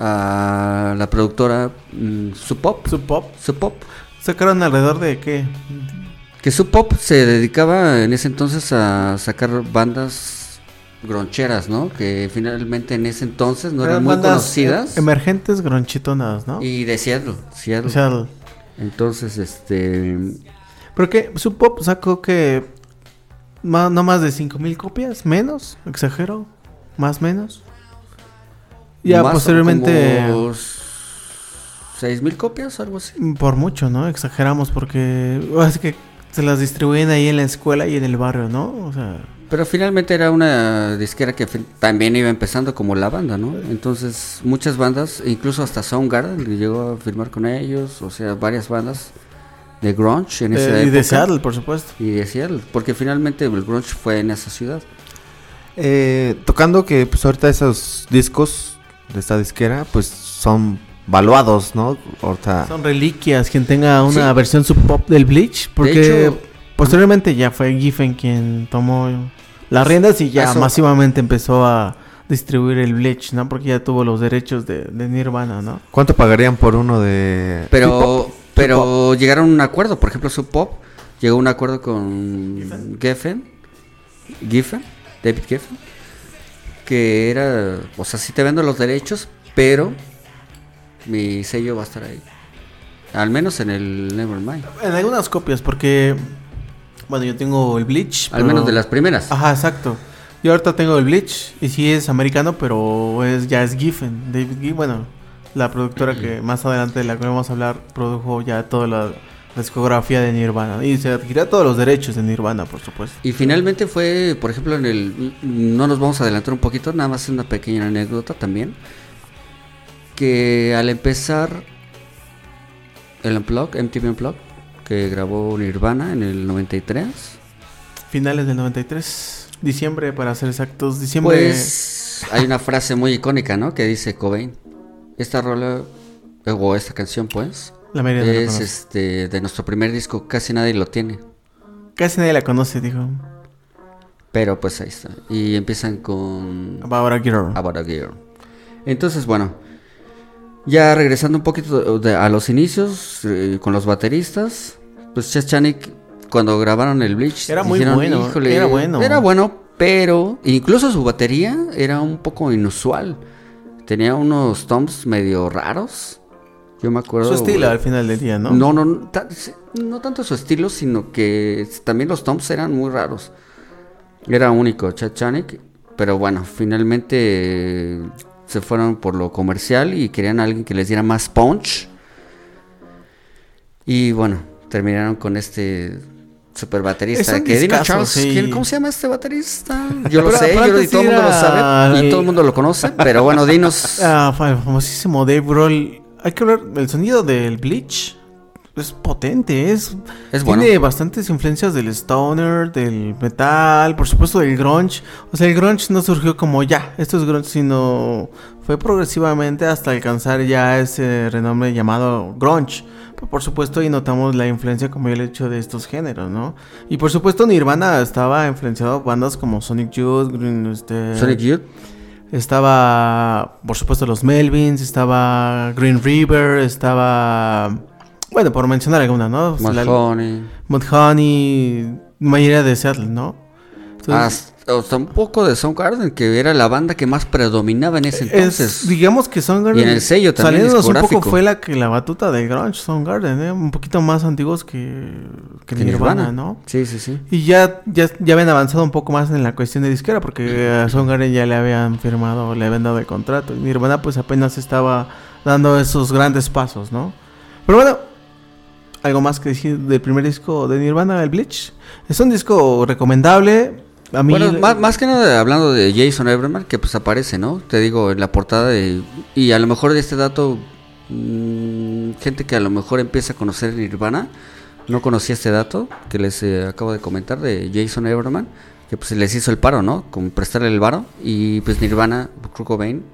A la productora mm, Sub Pop. Su pop. Sub Pop. Sacaron alrededor de qué? Que Sub Pop se dedicaba en ese entonces a sacar bandas groncheras, ¿no? Que finalmente en ese entonces no eran muy conocidas. eh, Emergentes gronchitonas, ¿no? y de Seattle, Seattle. O sea, Entonces, este... porque su pop sacó que ma- no más de 5000 copias, menos, exagero, más menos. Ya más posteriormente como ¿Seis mil copias algo así? por mucho, ¿no? Exageramos porque es que se las distribuyen ahí en la escuela y en el barrio, ¿no? O sea, Pero finalmente era una disquera que también iba empezando como la banda, ¿no? Entonces muchas bandas, incluso hasta Soundgarden llegó a firmar con ellos, o sea, varias bandas de grunge en esa eh, y época. de Seattle, por supuesto. Y de Seattle, porque finalmente el grunge fue en esa ciudad. Eh, tocando que pues ahorita esos discos de esta disquera pues son valuados, ¿no? Son reliquias, quien tenga una Sí. versión sub pop del Bleach, porque hecho- posteriormente ya fue Giffen quien tomó las riendas y ya Eso- masivamente empezó a distribuir el Bleach, ¿no? Porque ya tuvo los derechos de, de Nirvana, ¿no? ¿Cuánto pagarían por uno de Pero, pero llegaron a un acuerdo, por ejemplo, Sub Pop llegó a un acuerdo con Geffen, Giffen, David Geffen, que era, o sea, sí te vendo los derechos, pero mi sello va a estar ahí. Al menos en el Nevermind. En algunas copias, porque bueno, yo tengo el Bleach, Al pero- menos de las primeras. Ajá, exacto. Yo ahorita tengo el Bleach y sí es americano, pero es ya es Giffen, David Giffen, bueno, La productora que más adelante de la que vamos a hablar produjo ya toda la, discografía de Nirvana. Y se adquiría todos los derechos de Nirvana, por supuesto. Y finalmente fue, por ejemplo, en el... No nos vamos a adelantar un poquito, nada más una pequeña anécdota también. Que al empezar el Unplugged, MTV Unplugged, que grabó Nirvana en el 93, Finales del 93. Diciembre, para ser exactos. Diciembre. pues hay una frase muy icónica, ¿no? Que dice Cobain. Esta rola, eh, o esta canción, pues, la mayoría no la es este de nuestro primer disco, casi nadie lo tiene. Casi nadie la conoce, dijo. Pero pues ahí está. Y empiezan con About a Girl. About a Girl. Entonces, bueno, ya regresando un poquito a los inicios eh, con los bateristas, pues Chanik cuando grabaron el Bleach Era muy bueno, era bueno. Era bueno, pero incluso su batería era un poco inusual. Tenía unos toms medio raros. Yo me acuerdo. Su estilo al final del día, ¿no? No, no, no, ta- no tanto su estilo, sino que también los toms eran muy raros. Era único, Chanik. Pero bueno, finalmente se fueron por lo comercial y querían a alguien que les diera más punch. Y bueno, terminaron con este super baterista. Es Que dime, discazo, Charles, sí. ¿quién- ¿cómo se llama este baterista? Yo lo Pero- sé, yo lo- y todo el mundo lo sabe. Y todo el mundo lo conoce. Pero bueno, dinos. Ah, famosísimo Dave Grohl. Hay que hablar. El sonido del Bleach es potente. Es, Es bueno. Tiene bastantes influencias del stoner, del metal, por supuesto del grunge. O sea, el grunge no surgió como ya, esto es grunge, sino fue progresivamente hasta alcanzar ya ese renombre llamado grunge. Pero por supuesto ahí notamos la influencia, como ya le he dicho, de estos géneros, ¿no? Y por supuesto Nirvana estaba influenciado por bandas como Sonic Youth, Green, este, Sonic Youth. estaba, por supuesto, los Melvins, estaba Green River, estaba... Bueno, por mencionar alguna, ¿no? Mahoney. Mudhoney, mayoría de Seattle, ¿no? Entonces, Hasta, un poco de Soundgarden, que era la banda que más predominaba en ese es- entonces. digamos que Soundgarden... Y en el sello también saliéndonos un poco fue la que la batuta del grunge, Soundgarden, ¿eh? Un poquito más antiguos que, que que Nirvana, ¿no? Sí, sí, sí. Y ya, ya, ya habían avanzado un poco más en la cuestión de disquera, porque a Soundgarden ya le habían firmado, le habían dado el contrato. Y Nirvana pues apenas estaba dando esos grandes pasos, ¿no? Pero bueno, algo más que decir del primer disco de Nirvana, el Bleach. Es un disco recomendable. A mí, Bueno, más, más que nada hablando de Jason Everman, que pues aparece, ¿no? Te digo, en la portada de... Y a lo mejor de este dato, mm, gente que a lo mejor empieza a conocer Nirvana, no conocía este dato que les eh, acabo de comentar de Jason Everman, que pues les hizo el paro, ¿no? Con prestarle el varo. Y pues Nirvana, Kurt Cobain,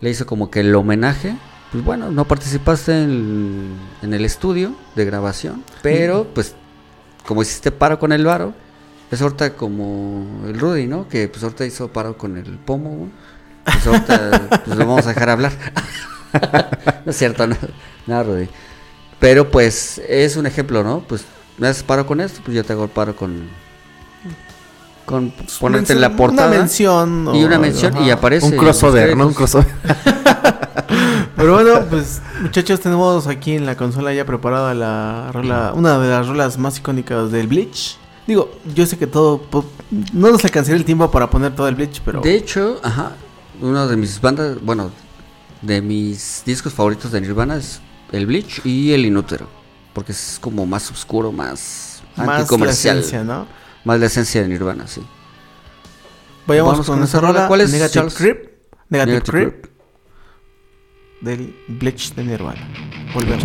le hizo como que el homenaje. Pues bueno, no participaste en, en el estudio de grabación, pero pues como hiciste paro con el varo, es ahorita como el Rudy, ¿no? Que pues ahorita hizo paro con el pomo. Pues ahorita pues, lo vamos a dejar hablar. no es cierto, no, nada, Rudy. Pero pues es un ejemplo, ¿no? Pues me haces paro con esto, pues yo te hago el paro con... Con ponerte en la Una portada. mención. y una mención y aparece... Un crossover, ¿no? Un créditos. crossover. Pero bueno, pues muchachos, tenemos aquí en la consola ya preparada la rola, una de las rolas más icónicas del Bleach. Digo, yo sé que todo, no nos alcanzaría el tiempo para poner todo el Bleach, pero... De hecho, ajá, una de mis bandas, bueno, de mis discos favoritos de Nirvana es el Bleach y el Inútero. Porque es como más oscuro, más más la anticomercial. esencia, ¿no? Más la esencia de Nirvana, sí. Vayamos Vamos con, con esa rola. rola. ¿Cuál es, Negative Charles? Creep. Negative, Negative. Del Bleach de Nirvana. Volvemos.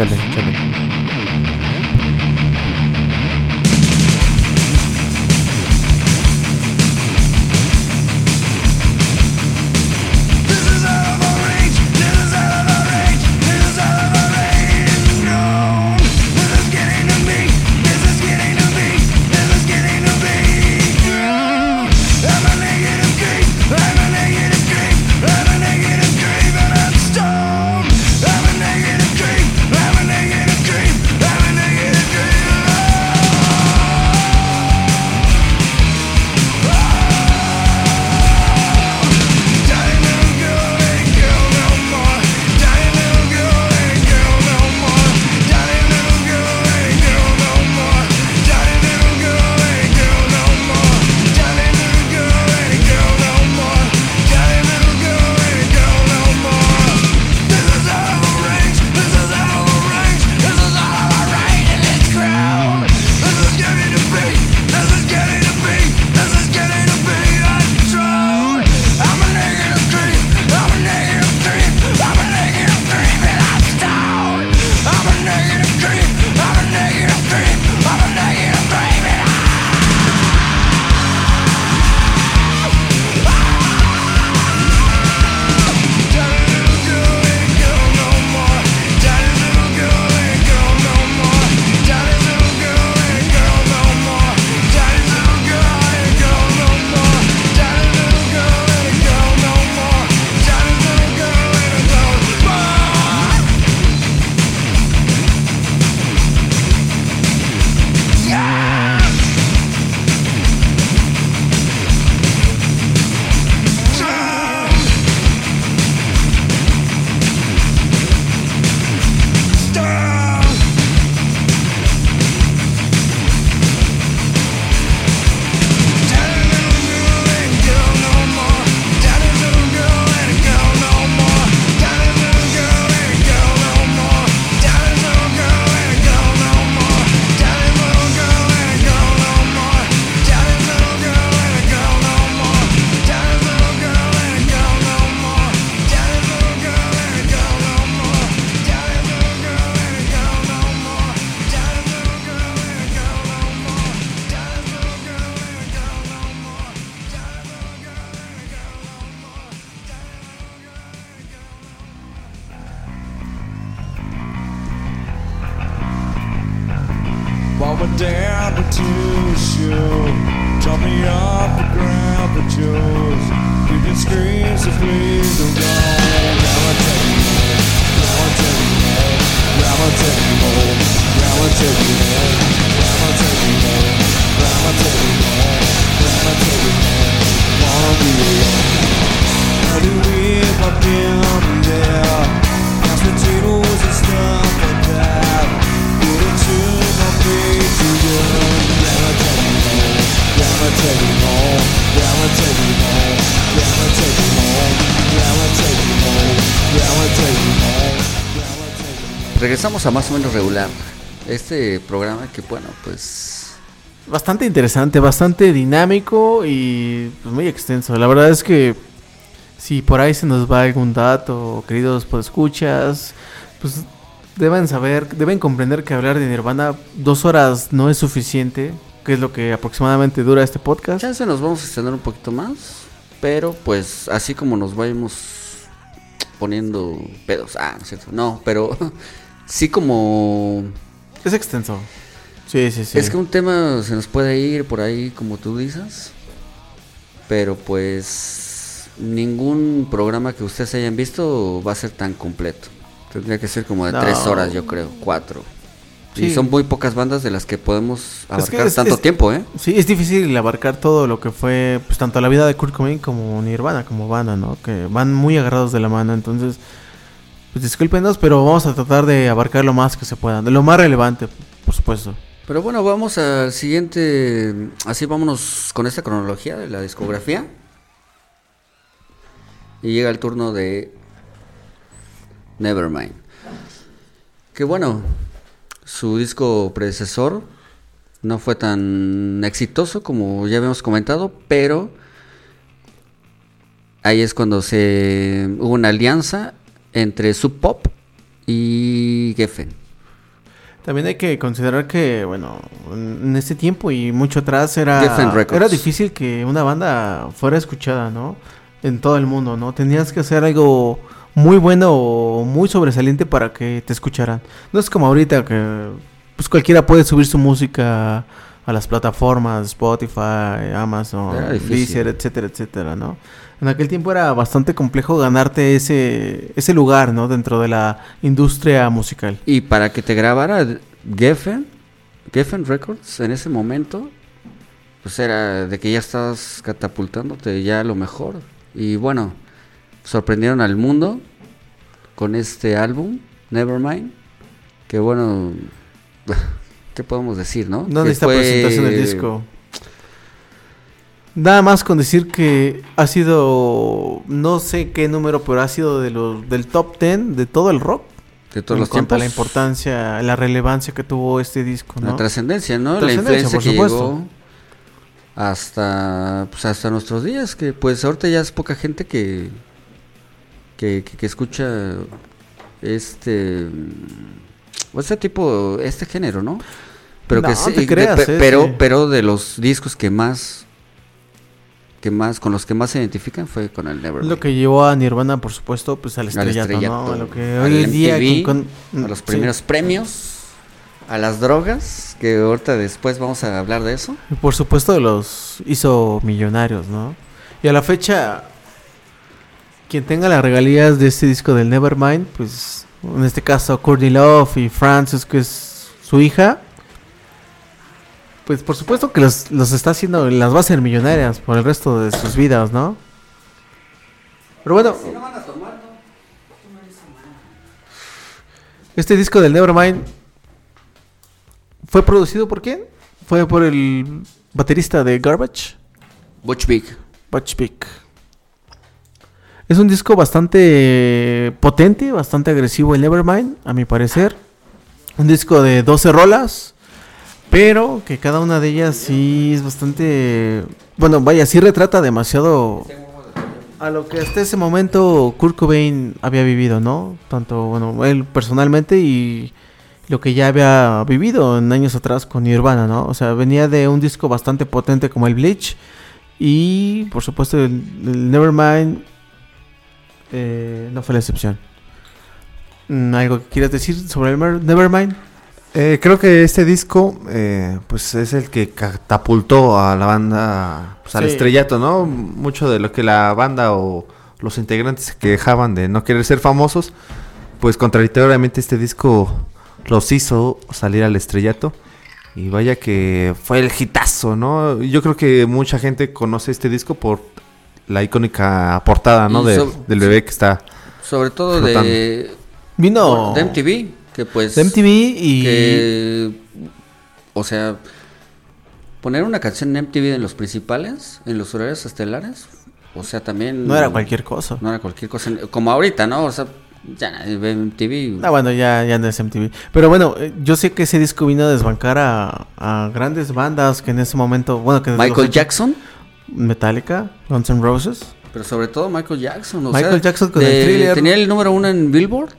Regresamos a más o menos regular. Este programa que, bueno, pues. Bastante interesante, bastante dinámico y pues, muy extenso. La verdad es que si por ahí se nos va algún dato, queridos escuchas, pues deben saber, deben comprender que hablar de Nirvana dos horas no es suficiente, que es lo que aproximadamente dura este podcast. Chance nos vamos a extender un poquito más. Pero, pues, así como nos vayamos poniendo pedos. Ah, no es cierto. No, pero sí como. Es extenso. Sí, sí, sí. Es que un tema se nos puede ir por ahí, como tú dices. Pero pues ningún programa que ustedes hayan visto va a ser tan completo. Tendría que ser como de No. tres horas, yo creo, cuatro. Y Sí. son muy pocas bandas de las que podemos abarcar es- tanto es- tiempo, ¿eh? Sí, es difícil abarcar todo lo que fue, pues tanto la vida de Kurt Cobain como Nirvana, como banda, ¿no? Que van muy agarrados de la mano, entonces, pues discúlpenos, pero vamos a tratar de abarcar lo más que se pueda, de lo más relevante, por supuesto. Pero bueno, vamos al siguiente. Así vámonos con esta cronología de la discografía. Y llega el turno de Nevermind. Que bueno, su disco predecesor no fue tan exitoso como ya habíamos comentado, pero ahí es cuando se hubo una alianza entre Sub Pop y Geffen. También hay que considerar que, bueno, en este tiempo y mucho atrás era, era difícil que una banda fuera escuchada, ¿no? En todo el mundo, ¿no? Tenías que hacer algo muy bueno o muy sobresaliente para que te escucharan. No es como ahorita que pues cualquiera puede subir su música a las plataformas, Spotify, Amazon. Deezer, etcétera, etcétera, ¿no? En aquel tiempo era bastante complejo ganarte ese, ese lugar, ¿no? Dentro de la industria musical. Y para que te grabara Geffen, Geffen Records en ese momento, pues era de que ya estabas catapultándote ya a lo mejor. Y bueno, sorprendieron al mundo con este álbum, Nevermind. Que bueno, ¿qué podemos decir, no? No necesita presentación del disco. Nada más con decir que ha sido, no sé qué número, pero ha sido de los, del top 10 de todo el rock. De todos en los cuanto tiempos. a la importancia, la relevancia que tuvo este disco, La trascendencia, ¿no? La influencia por que supuesto. llegó hasta pues hasta nuestros días, que pues ahorita ya es poca gente que que, que- que escucha este mm, este tipo este género, ¿no? Pero que No, sí, te creas, eh, pero sí. pero de los discos que más que más con los que más se identifican fue con el Nevermind. Lo que llevó a Nirvana, por supuesto, pues al Al estrellato, estrellato, ¿no? A lo que hoy en día... MTV, con- a los sí. primeros premios, a las drogas, que ahorita después vamos a hablar de eso. Y por supuesto los hizo millonarios, ¿no? Y a la fecha, quien tenga las regalías de este disco del Nevermind, pues en este caso Courtney Love y Frances, que es su hija, pues por supuesto que los, los está haciendo, las va a hacer millonarias por el resto de sus vidas, ¿no? Pero bueno, este disco del Nevermind fue producido por quién? Fue por el baterista de Garbage, Butch Vig. Butch Vig. Es un disco bastante potente, bastante agresivo el Nevermind, a mi parecer. Un disco de 12 rolas, pero que cada una de ellas sí es bastante... Bueno, vaya, sí retrata demasiado a lo que hasta ese momento Kurt Cobain había vivido, ¿no? Tanto, bueno, él personalmente y lo que ya había vivido en años atrás con Nirvana, ¿no? O sea, venía de un disco bastante potente como el Bleach y, por supuesto, el, Nevermind eh, no fue la excepción. Mm, ¿Algo que quieras decir sobre el Nevermind? Eh, creo que este disco, eh, pues es el que catapultó a la banda pues, al Sí. estrellato, ¿no? Mucho de lo que la banda o los integrantes se quejaban de no querer ser famosos, pues contradictoriamente este disco los hizo salir al estrellato. Y vaya que fue el hitazo, ¿no? Yo creo que mucha gente conoce este disco por la icónica portada, ¿no? De- so- del bebé que está... Sobre todo Flotando. de, Vino de MTV, que pues... de MTV y que, o sea, poner una canción en MTV en los principales, en los horarios estelares, o sea, también... no era cualquier cosa. No era cualquier cosa, como ahorita, ¿no? O sea, ya nadie ve MTV. Ah, bueno, ya, ya no es MTV. Pero bueno, eh, yo sé que ese disco vino a desbancar a, a grandes bandas que en ese momento, bueno, que Michael Jackson, Metallica, Guns N' Roses. pero sobre todo Michael Jackson. o Michael sea, Jackson con de- el Thriller. Tenía el número uno en Billboard.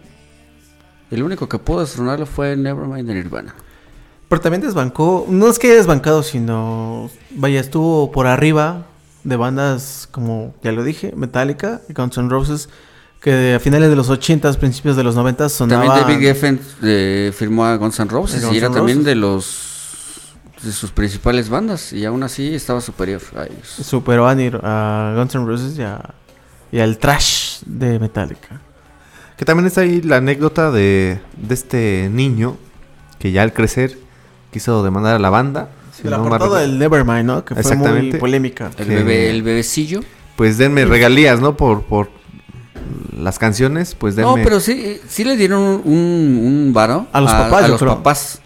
El único que pudo destronarlo fue Nevermind de Nirvana. Pero también desbancó, no es que haya desbancado, sino, vaya, estuvo por arriba de bandas como, ya lo dije, Metallica y Guns N' Roses, que a finales de los 80s, principios de los 90s sonaba... También David Geffen eh, firmó a Guns N' Roses Guns y era también de los de sus principales bandas y aún así estaba superior a ellos. Superó a, a Guns N' Roses y, a- y al trash de Metallica. Que también está ahí la anécdota de, de este niño que ya al crecer quiso demandar a la banda. si De la no portada del Nevermind, ¿no? Que fue muy Exactamente. polémica. El Que- bebé, el bebecillo. Pues denme regalías, ¿no? Por, por las canciones, pues denme... No, pero sí, sí le dieron un, un, varo A los papás, a yo los creo. papás.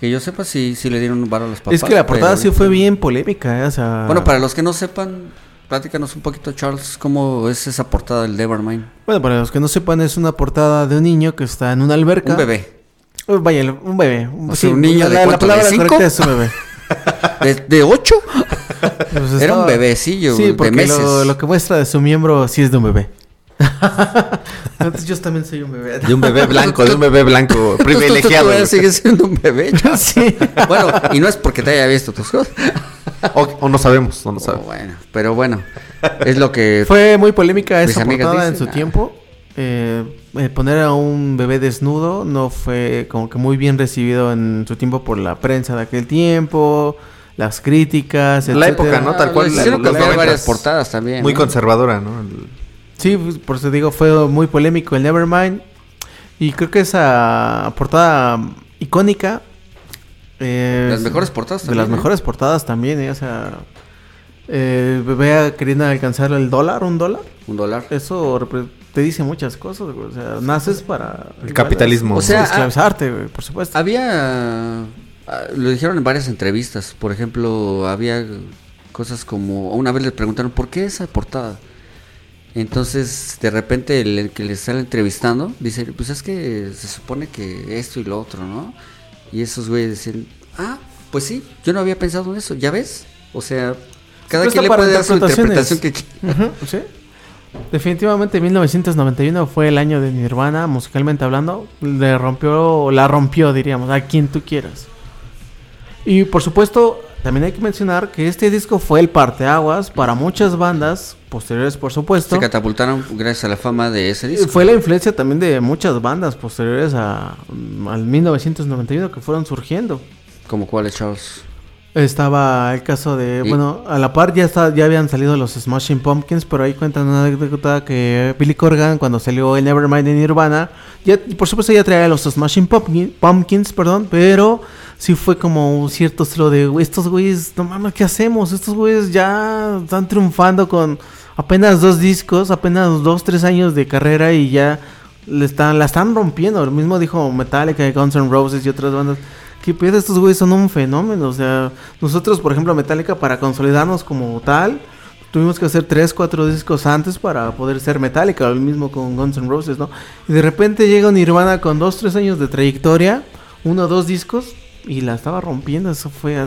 Que yo sepa, sí, sí le dieron un varo a los papás. es que la portada pero- sí fue bien polémica, ¿eh? O sea... Bueno, para los que no sepan, platícanos un poquito, Charles, cómo es esa portada del Nevermind. Bueno, para los que no sepan, es una portada de un niño que está en una alberca. Un bebé. Eh, Vaya, un bebé. O sea, un niño de la, la palabra ¿de cinco? correcta es un bebé. ¿De, de ocho? Pues Era un estaba- bebecillo Sí, de meses. lo, lo que muestra de su miembro sí es de un bebé. Entonces yo también soy un bebé. De un bebé blanco, de un bebé blanco Tú- tú- tú privilegiado. sigues siendo un bebé. Charles. sí. bueno, y no es porque te haya visto tus cosas. O, o no sabemos, o no Oh, sabemos. bueno, pero bueno, es lo que Fue muy polémica esa portada en su ah. tiempo. Eh, eh, poner a un bebé desnudo no fue como que muy bien recibido en su tiempo por la prensa de aquel tiempo, las críticas, La época, ¿no? Tal cual, cambiar noventas. varias portadas también. Muy ¿no? conservadora, ¿no? El- Sí, pues, por eso digo, fue muy polémico el Nevermind. Y creo que esa portada icónica. Eh, Las mejores portadas De también, las ¿eh? mejores portadas también, eh, o sea. eh, bebé queriendo alcanzar el dólar, un dólar. Un dólar. Eso te dice muchas cosas, güey, O sea, naces para. El capitalismo. O sea, esclavizarte, güey, por supuesto. Había, ah, lo dijeron en varias entrevistas, por ejemplo, había cosas como, una vez le preguntaron, ¿por qué esa portada? Entonces, de repente, el, el que le está entrevistando dice, pues es que se supone que esto y lo otro, ¿no? Y esos güeyes decían, ah, pues sí, yo no había pensado en eso, ¿ya ves? O sea, cada presta quien le puede dar su interpretación que quiera. Ujú, sí. Definitivamente 1991 fue el año de Nirvana, musicalmente hablando. Le rompió, la rompió, diríamos, a quien tú quieras. Y por supuesto, también hay que mencionar que este disco fue el parteaguas para muchas bandas posteriores, por supuesto. Se catapultaron gracias a la fama de ese disco. Fue la influencia también de muchas bandas posteriores a, al 1991 que fueron surgiendo. Como cuáles, Charles. Estaba el caso de, Y- bueno, a la par ya está, ya habían salido los Smashing Pumpkins, pero ahí cuentan una anécdota que Billy Corgan cuando salió el Nevermind de Nirvana, ya por supuesto ya traía los Smashing Pumpkin- Pumpkins, perdón, pero sí fue como un cierto estilo de, "Güey, estos güeyes, no mames, ¿qué hacemos? Estos güeyes ya están triunfando con apenas dos discos, apenas dos, tres años de carrera y ya están, la están rompiendo. Lo mismo dijo Metallica, Guns N' Roses y otras bandas. ¿Qué pedo? Estos güeyes son un fenómeno. O sea, nosotros, por ejemplo, Metallica, para consolidarnos como tal, tuvimos que hacer tres, cuatro discos antes para poder ser Metallica. Lo mismo con Guns N' Roses, ¿no? Y de repente llega Nirvana con dos, tres años de trayectoria, uno dos discos, y la estaba rompiendo. Eso fue,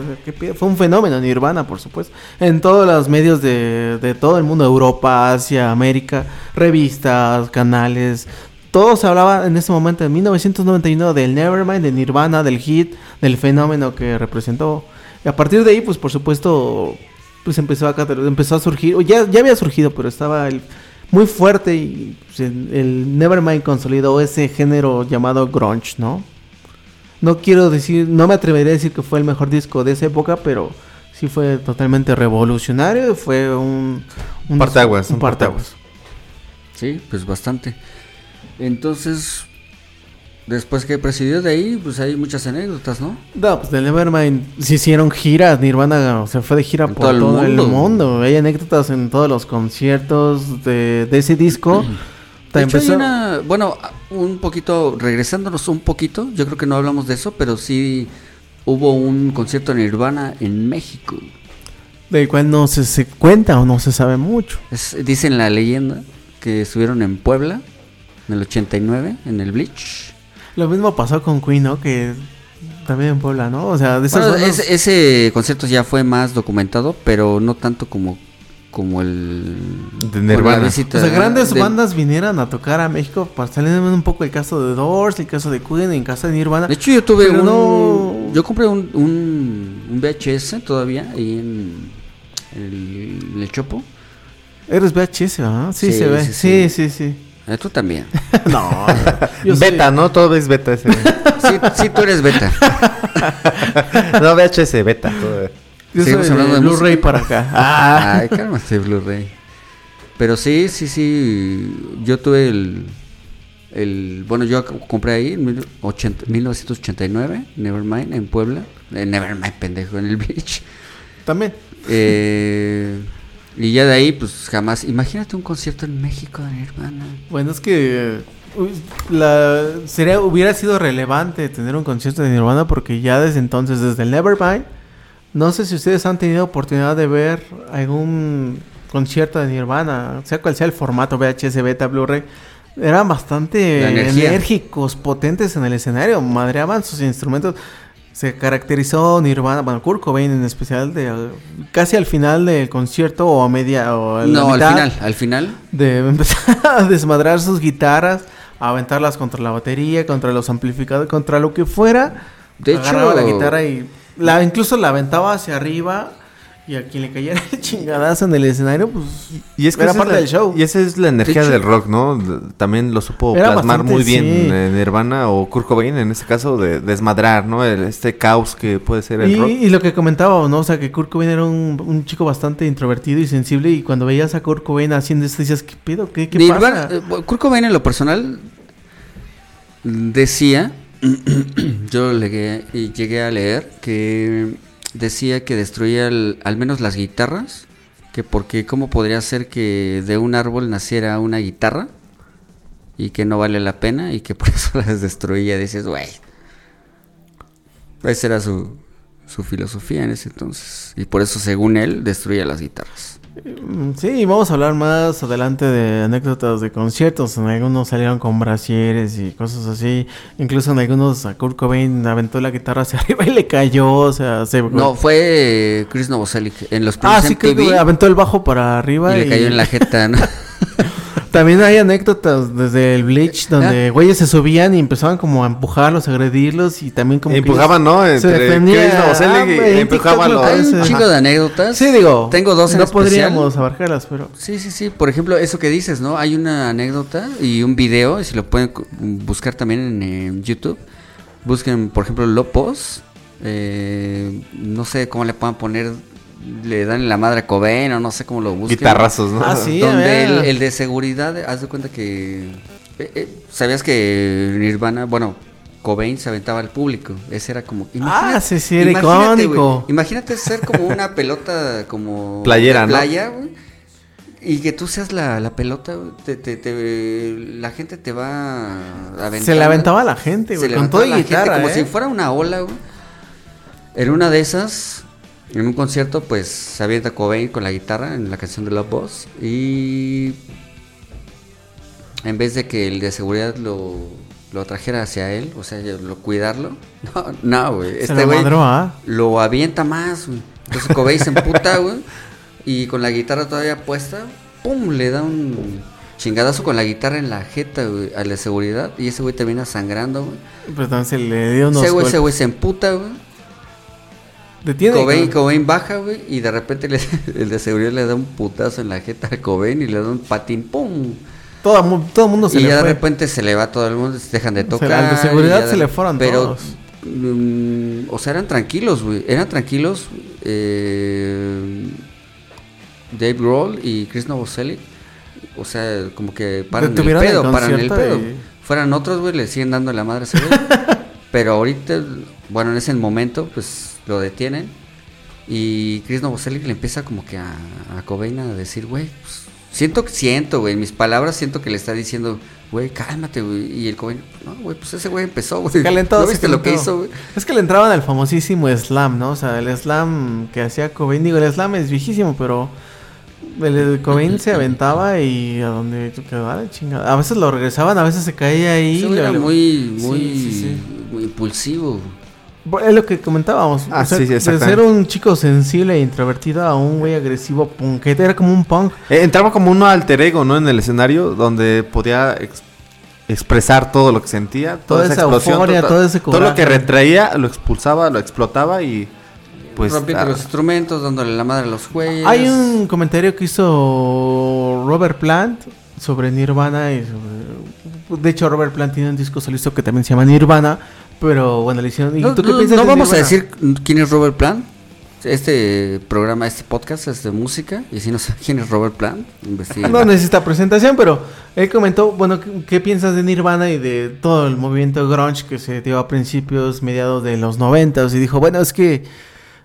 fue un fenómeno Nirvana, por supuesto. En todos los medios de, de todo el mundo, Europa, Asia, América, revistas, canales. Todo se hablaba en ese momento, en 1991, del Nevermind, de Nirvana, del hit, del fenómeno que representó. Y a partir de ahí, pues por supuesto, pues empezó a, empezó a surgir, ya, ya había surgido, pero estaba el- muy fuerte y pues, el Nevermind consolidó ese género llamado grunge, ¿no? No quiero decir, no me atrevería a decir que fue el mejor disco de esa época, pero sí fue totalmente revolucionario. Fue un. un Parteaguas, Un un parteaguas. Sí, pues bastante. Entonces, después que presidió de ahí, pues hay muchas anécdotas, ¿no? No, pues de Nevermind se hicieron giras, Nirvana se fue de gira En por todo, todo el mundo. Hay anécdotas en todos los conciertos de, de ese disco. De Ta- hecho, hay empezó- una, bueno, un poquito, regresándonos un poquito, yo creo que no hablamos de eso, pero sí hubo un concierto en Nirvana en México. Del cual no se, se cuenta o no se sabe mucho. Es, dicen la leyenda que estuvieron en Puebla en el 89, en el Bleach. Lo mismo pasó con Queen, ¿no? Que también en Puebla, ¿no? O sea, de esas Bueno, ese, ese concierto ya fue más documentado, pero no tanto como, como el... De Nirvana. visita O sea, grandes bandas vinieran a tocar a México para salir un poco el caso de Doors, el caso de Queen, en caso de Nirvana. De hecho, yo tuve un. no- Yo compré un, un, un VHS todavía ahí en el, en el Chopo. Eres VHS, ¿verdad? Sí, Sí, se ve. sí, Sí, sí. sí, sí. Eh, tú también. no. yo soy- beta, ¿no? Todo es beta ese. Sí, sí, tú eres beta. no, VHS, beta. todo. Seguimos hablando de Blu-ray para acá. Ah. Ay, cálmate, Blu-ray. Pero sí, sí, sí. Yo tuve el. el bueno, yo compré ahí en mil ochenta- 1989, Nevermind, en Puebla. Eh, Nevermind, pendejo, en el beach. También. Eh, y ya de ahí, pues jamás. Imagínate un concierto en México de Nirvana. Bueno, es que la, sería, hubiera sido relevante tener un concierto de Nirvana porque ya desde entonces, desde el Nevermind, no sé si ustedes han tenido oportunidad de ver algún concierto de Nirvana, sea cual sea el formato VHS, Beta, Blu-ray, eran bastante enérgicos, potentes en el escenario, madreaban sus instrumentos. Se caracterizó Nirvana, bueno, Kurt Cobain en especial, de casi al final del concierto o a media o a la No, al final, al final. de empezar a desmadrar sus guitarras, a aventarlas contra la batería, contra los amplificadores, contra lo que fuera. De hecho- la guitarra y la incluso la aventaba hacia arriba y a quien le cayera el chingadazo en el escenario, pues Y es que era esa parte es la- del show. Y esa es la energía del rock, ¿no? También lo supo Era plasmar bastante, muy bien sí. eh, Nirvana o Kurt Cobain, en este caso, de desmadrar, ¿no? El- este caos que puede ser el Y, rock. y lo que comentaba, ¿no? O sea, que Kurt Cobain era un, un chico bastante introvertido y sensible y cuando veías a Kurt Cobain haciendo esto decías, ¿qué pedo? ¿Qué, qué Nirvana, pasa? eh, bueno, Kurt Cobain en lo personal decía, yo llegué, llegué a leer que decía que destruía al menos las guitarras, que porque cómo podría ser que de un árbol naciera una guitarra y que no vale la pena y que por eso las destruía. Dices, güey. Esa era su filosofía en ese entonces. Y por eso, según él, destruía las guitarras. Mm, Sí, vamos a hablar más adelante de anécdotas de conciertos. En algunos salieron con brasieres y cosas así. Incluso en algunos a Kurt Cobain aventó la guitarra hacia arriba y le cayó. O sea, se... No, fue Chris Novoselic en los Ah, sí, MTV que aventó el bajo para arriba. y le cayó en la jeta, ¿no? También hay anécdotas desde el Bleach donde güeyes se subían y empezaban como a empujarlos, a agredirlos y también como que Empujaban, ¿no? se Entre defendía. Chris Novoselic Ah, y empujaban los- Hay un chico de anécdotas. Sí, digo. Tengo dos en No especial. podríamos abarcarlas, pero... Sí, sí, sí. Por ejemplo, eso que dices, ¿no? Hay una anécdota y un video, y si lo pueden buscar también en eh, YouTube. Busquen, por ejemplo, Lopos. Eh, no sé cómo le puedan poner. Le dan en la madre a Cobain o no sé cómo lo busquen. Guitarrazos, ¿no? Ah, sí. Donde el, de seguridad, haz de cuenta que. eh, eh, ¿Sabías que Nirvana, bueno, Cobain se aventaba al público? Ese era como. Ah, sí, sí, era imagínate, icónico. Imagínate ser como una pelota como. Playera, de ¿no? playa, güey. Y que tú seas la, la pelota, güey, te, te- te- la gente te va a aventar. Se le aventaba a la gente, güey, Se le con aventaba todo la gente Como ¿eh? si fuera una ola, güey. En una de esas, en un concierto, pues se avienta Cobain con la guitarra en la canción de Love Boss. Y en vez de que el de seguridad lo, lo trajera hacia él, o sea, lo cuidarlo, no, no, güey. Este güey ¿ah? lo avienta más, güey. Entonces Cobain se emputa, güey. Y con la guitarra todavía puesta, ¡pum! Le da un chingadazo con la guitarra en la jeta, güey, a la seguridad. Y ese güey termina sangrando, güey. Pero también se le dio unos Ese güey, ese güey se emputa, güey. Detiene. Cobain. Cobain baja, güey. Y de repente le- el de seguridad le da un putazo en la jeta a Cobain y le da un patín, ¡pum! Todo, el mundo se y le ya de repente se le va todo el mundo, se dejan de O sea, tocar. al de seguridad se le fueron pero todos. mm, o sea, eran tranquilos, güey. Eran tranquilos. eh, Dave Grohl y Chris Novoselic. O sea, como que paran el Detuvieron el pedo, paran el pedo. y- Fueran otros, güey, le siguen dando la madre a ese güey. Pero ahorita, bueno, en ese momento, pues lo detienen. Y Chris Novoselic le empieza como que a, a Cobain a decir, güey, pues, siento, siento, güey, mis palabras siento que le está diciendo, güey, cálmate, güey. Y el Cobain, no, güey, pues ese güey empezó, güey. Calentó, ¿No se viste lo que hizo, güey? Es que le entraban al famosísimo slam, ¿no? O sea, el slam que hacía Cobain. Digo, el slam es viejísimo, pero el, Cobain se aventaba y a donde quedaba la chingada. A veces lo regresaban, a veces se caía ahí. Lo- era muy, Sí, muy, sí, sí. muy impulsivo. Es lo que comentábamos. Ah, o sea, sí, sí, de ser un chico sensible e introvertido a un güey agresivo punkete. Era como un punk. Eh, entraba como un alter ego, ¿no? En el escenario donde podía ex- expresar todo lo que sentía, toda, Toda esa esa explosión, euforia, to- todo ese todo lo coraje. que retraía, lo expulsaba, lo explotaba y pues Rompiendo ah, los instrumentos, dándole la madre a los güeyes. Hay un comentario que hizo Robert Plant sobre Nirvana y sobre... De hecho, Robert Plant tiene un disco solista que también se llama Nirvana, pero bueno, le hicieron... ¿Y No, tú qué no- piensas no de vamos a decir quién es Robert Plant. Este programa, este podcast es de música. Y si no sabe quién es Robert Plant, investiga. No necesita presentación, pero él comentó, bueno, ¿qué, qué piensas de Nirvana y de todo el movimiento grunge que se dio a principios, mediados de los noventas? Y dijo, bueno, es que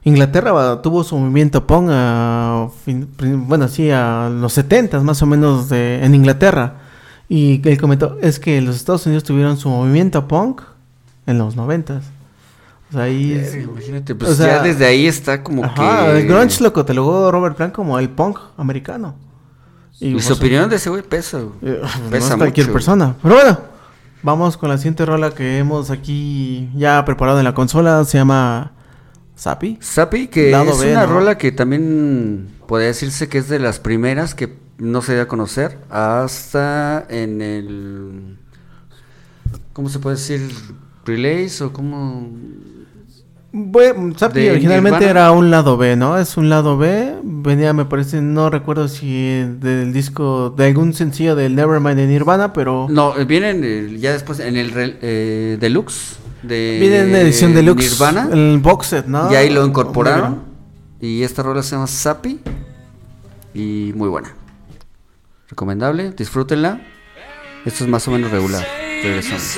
Inglaterra tuvo su movimiento punk a, fin- bueno, sí, a los setentas más o menos de, en Inglaterra. Y él comentó, es que los Estados Unidos tuvieron su movimiento punk en los noventas. O sea, ahí... es- Imagínate, pues o sea, ya desde ahí está como Ajá, que. el grunge lo catalogó Robert Plant como el punk americano. Y pues, su opinión de ese güey pesa. eh, no Pesa es cualquier mucho. persona. Pero bueno, vamos con la siguiente rola que hemos aquí ya preparado en la consola. Se llama Sapi. Sapi, que Lado es B, una ¿no? rola que también podría decirse que es de las primeras que no se dio a conocer hasta en el. ¿Cómo se puede decir? ¿Relays o cómo.? Bueno, Sapi De originalmente Nirvana. era un lado B, ¿no? Es un lado B. Venía, me parece, no recuerdo si del disco, de algún sencillo del Nevermind de Nirvana, pero No, eh, vienen ya después en el eh, deluxe de viene en edición deluxe. Nirvana. El box set, ¿no? Y ahí lo incorporaron. Y esta rola se llama Sapi. Y muy buena. Recomendable, disfrútenla. Esto es más o menos regular. Regresamos.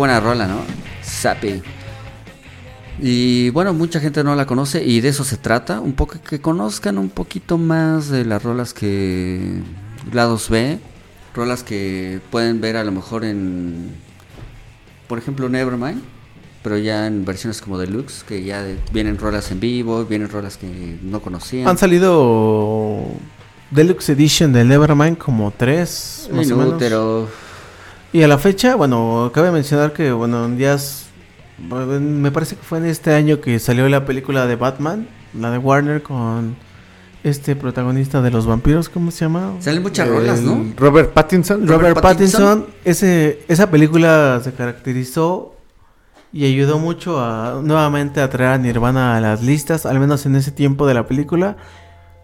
Buena rola, ¿no? Sappy. Y bueno, mucha gente no la conoce y de eso se trata. Un poco que conozcan un poquito más de las rolas que lados B. Rolas que pueden ver a lo mejor en, por ejemplo, Nevermind. Pero ya en versiones como deluxe, que ya de- vienen rolas en vivo, vienen rolas que no conocían. Han salido Deluxe Edition del Nevermind como tres, más o menos. Y a la fecha, bueno, cabe mencionar que, bueno, en días. Me parece que fue en este año que salió la película de Batman, la de Warner, con este protagonista de los vampiros, ¿cómo se llama? Salen muchas rolas, ¿no? Robert Pattinson. Robert, Robert Pattinson. Pattinson. Ese, esa película se caracterizó y ayudó mucho a nuevamente a traer a Nirvana a las listas, al menos en ese tiempo de la película,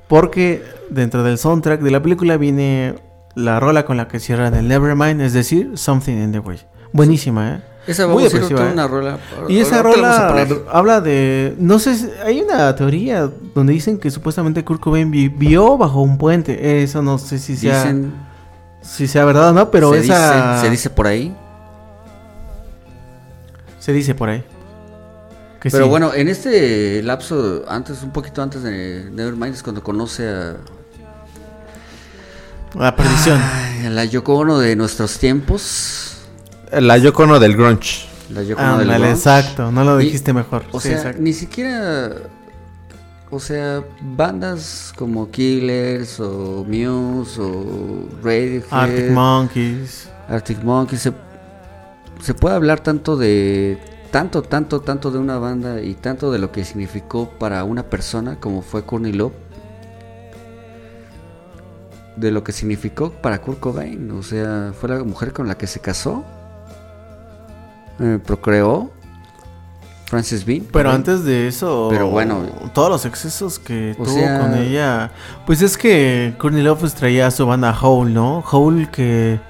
porque dentro del soundtrack de la película viene la rola con la que cierran el Nevermind, es decir, Something in the Way. Buenísima, ¿eh? Esa Muy depresiva, toda ¿eh? una rola. Y esa rola habla de. No sé, si- hay una teoría donde dicen que supuestamente Kurt Cobain vivió bajo un puente. Eso no sé si sea, Dicen, si sea verdad o no, pero se, esa. dice, se dice por ahí. Se dice por ahí. Que Pero sí. bueno, en este lapso, antes, un poquito antes de Nevermind, es cuando conoce a, La perdición. ay, a la Yoko Ono de nuestros tiempos. La Yoko Ono del grunge. La del grunge. exacto. No lo Y- dijiste mejor. O Sí, sea, exacto. ni siquiera. O sea, bandas como Killers o Muse o Radiohead, Arctic Monkeys. Arctic Monkeys, se, se puede hablar tanto de tanto, tanto, tanto de una banda y tanto de lo que significó para una persona como fue Courtney Love, de lo que significó para Kurt Cobain, o sea, fue la mujer con la que se casó, eh, procreó, Frances Bean. Pero antes de eso. Pero bueno. Todos los excesos que tuvo sea- con ella. Pues es que Courtney Love pues, traía a su banda Hole, ¿no? Hole que.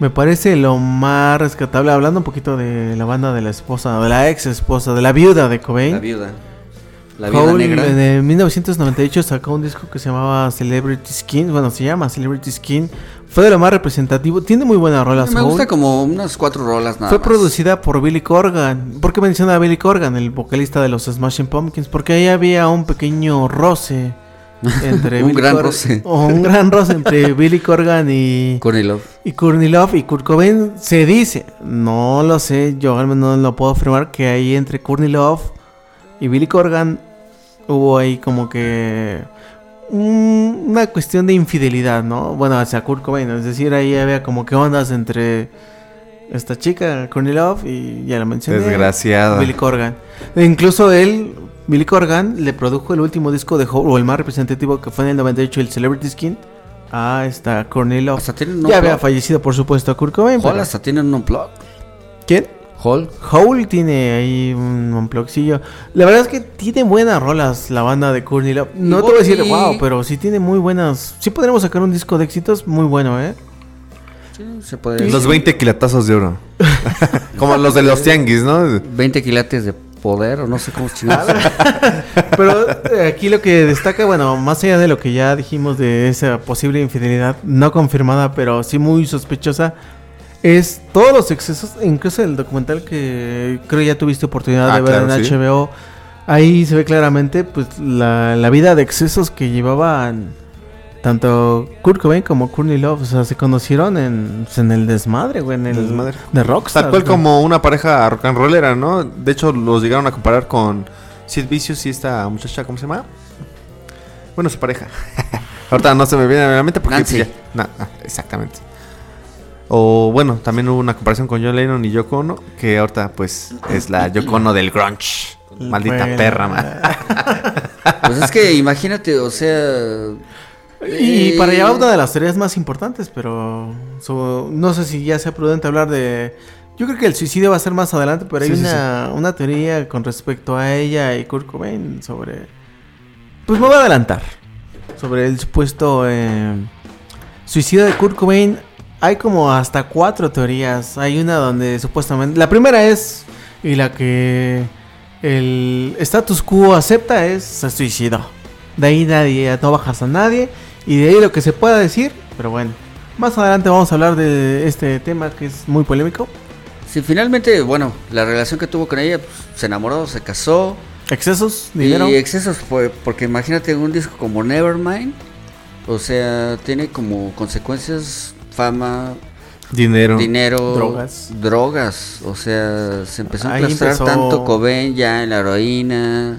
Me parece lo más rescatable. Hablando un poquito de la banda de la esposa. De la ex esposa. De la viuda de Cobain. la viuda, la viuda Hole negra. en 1998 sacó un disco que se llamaba Celebrity Skin. Bueno, se llama Celebrity Skin. Fue de lo más representativo. Tiene muy buenas rolas. Me gusta como unas cuatro rolas nada Fue más. producida por Billy Corgan. ¿Por qué menciona a Billy Corgan, el vocalista de los Smashing Pumpkins? Porque ahí había un pequeño roce entre Un Billy gran Corgan- roce. o un gran roce entre Billy Corgan y Love. y Love y Kurt Cobain. Se dice, no lo sé, yo al menos no lo puedo afirmar que ahí entre Love y Billy Corgan hubo ahí como que un- una cuestión de infidelidad, ¿no? Bueno, hacia Kurt Cobain, es decir, ahí había como que ondas entre esta chica, Courtney Love, y ya la mencioné. Desgraciada. Billy Corgan. E incluso él, Billy Corgan, le produjo el último disco de Hole, o el más representativo que fue en el 98, el Celebrity Skin, a esta Courtney Love. Hasta Ya había fallecido, por supuesto, Kurt Cobain. Hall pero- hasta tienen un blog. ¿Quién? Hall. Hole tiene ahí un unplugcillo. La verdad es que tiene buenas rolas la banda de Courtney Love. No te voy a decir, wow, pero sí tiene muy buenas. Sí podremos sacar un disco de éxitos muy bueno, ¿eh? Sí, se puede Los 20 quilatazos de oro. Como los de los tianguis, ¿no? 20 quilates de poder, o no sé cómo chingados. Pero eh, aquí lo que destaca, bueno, más allá de lo que ya dijimos de esa posible infidelidad, no confirmada, pero sí muy sospechosa, es todos los excesos, incluso el documental que creo ya tuviste oportunidad Ah, de ver claro, en sí. HBO, ahí se ve claramente pues la, la vida de excesos que llevaban tanto Kurt Cobain como Courtney Love, o sea, se conocieron en, pues, en el desmadre, güey, en el Desmadre. de Rockstar. Tal cual güey. como una pareja rock and rollera, ¿no? De hecho, los llegaron a comparar con Sid Vicious y esta muchacha, ¿cómo se llama? Bueno, su pareja. Ahorita no se me viene a la mente porque... Nancy. ya- na- ah, exactamente. O bueno, también hubo una comparación con John Lennon y Yoko Ono, que ahorita pues es la Yoko Ono del grunge. Maldita Bueno. perra, man. Pues es que imagínate, o sea. Y eh, para allá va una de las teorías más importantes, pero so- no sé si ya sea prudente hablar de... Yo creo que el suicidio va a ser más adelante, pero hay Sí, sí, una, una teoría con respecto a ella y Kurt Cobain sobre... Pues me voy a adelantar. Sobre el supuesto eh, suicidio de Kurt Cobain. Hay como hasta cuatro teorías. Hay una donde supuestamente... La primera es, y la que el status quo acepta, es se suicidó. De ahí nadie, no bajas a nadie. Y de ahí lo que se pueda decir, pero bueno. Más adelante vamos a hablar de este tema que es muy polémico. Si finalmente, bueno, la relación que tuvo con ella, pues, se enamoró, se casó. Excesos, dinero. Y excesos, fue, porque imagínate un disco como Nevermind. O sea, tiene como consecuencias fama, Dinero. dinero, Drogas. drogas. O sea, se empezó a Ahí empezó- tanto Cobain ya en la heroína,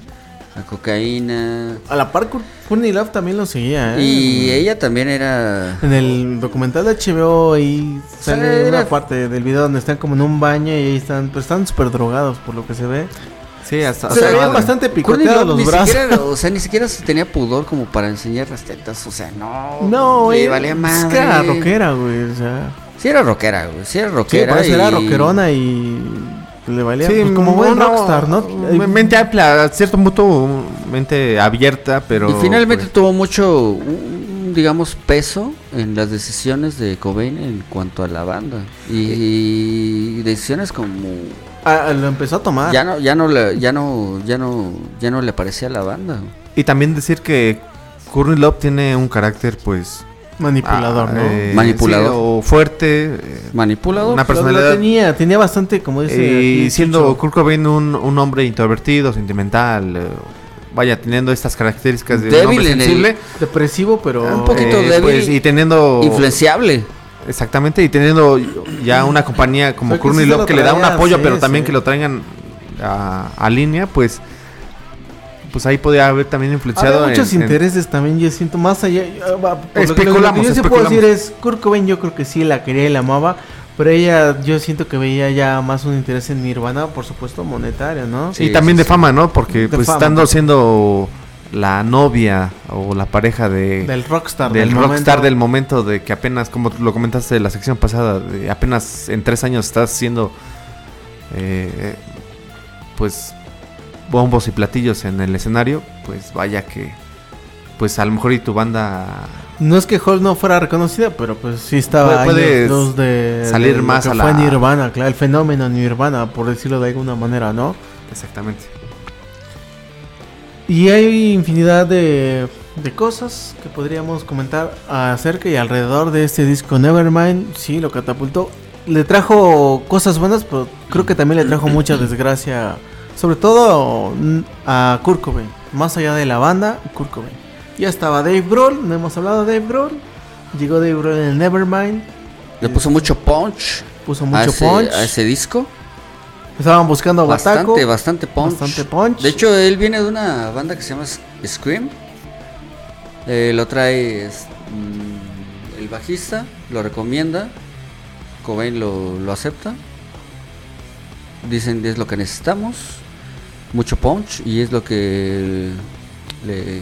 la cocaína. A la par, Courtney Love también lo seguía, ¿eh? Y ella también era... En el documental de HBO ahí sale una la- parte del video donde están como en un baño y ahí están, pues están súper drogados por lo que se ve. Sí, hasta... Se veían bastante picoteados los ni brazos. siquiera, o sea, ni siquiera se tenía pudor como para enseñar las tetas, o sea, no. No, le güey. valía Es madre. que era rockera, güey. O sea, Sí era rockera, güey, sí era sí, rockera. parece y... era rockerona y le valía Sí, pues, como buen no, rockstar, ¿no? m- Mente amplia, cierto punto, mente abierta, pero... Y finalmente pues, tuvo mucho, digamos, peso en las decisiones de Cobain en cuanto a la banda. Y, decisiones como Ah, lo empezó a tomar. ya no, ya no le, ya no, ya no, ya no le parecía a la banda. Y también decir que Courtney Love tiene un carácter, pues... Manipulador, ah, ¿no? eh, Manipulador. sí, o fuerte. eh, Manipulador. Una lo personalidad- tenía, tenía bastante, como dice. y aquí siendo. Kurt Cobain un, un hombre introvertido, sentimental, eh, vaya, teniendo estas características de un Débil hombre en el- sensible. Depresivo, pero. Un poquito débil. pues, y teniendo... Influenciable. Exactamente, y teniendo ya una compañía como Fue que Courtney sí se Love lo que le da un apoyo, sí, pero también sí. que lo traigan a, a línea, pues pues ahí podría haber también influenciado Había muchos en- en- intereses también, yo siento, más allá. ah, por lo que- Especulamos, Lo que yo sí puedo decir es: Kurt Cobain, yo creo que sí la quería y la amaba. Pero ella, yo siento que veía ya más un interés en Nirvana, por supuesto, monetario, ¿no? y Sí, también sí, de fama, ¿no? Porque De pues fama. estando siendo la novia o la pareja de Del rockstar. del momento. rockstar del momento de que apenas, como lo comentaste en la sección pasada, de apenas en tres años estás haciendo eh, pues bombos y platillos en el escenario, pues vaya que pues a lo mejor y tu banda No es que Hall no fuera reconocida, pero pues sí estaba Puede- de salir de más a fue la- Nirvana, claro, el fenómeno Nirvana, por decirlo de alguna manera, ¿no? exactamente. Y hay infinidad de, de cosas que podríamos comentar acerca y alrededor de este disco Nevermind. Sí, lo catapultó. Le trajo cosas buenas, pero creo que también le trajo mucha desgracia. Sobre todo a Kurt Cobain. Más allá de la banda, Kurt Cobain. Ya estaba Dave Grohl, no hemos hablado de Dave Grohl. Llegó Dave Grohl en Nevermind. Le puso mucho punch, Puso a, mucho ese, punch. a ese disco. Estaban buscando a Bataco. Bastante, bastante punch. Bastante punch. De hecho, él viene de una banda que se llama Scream. Eh, lo trae es, mm, el bajista, lo recomienda. Cobain lo, lo acepta. Dicen es lo que necesitamos. Mucho punch y es lo que le...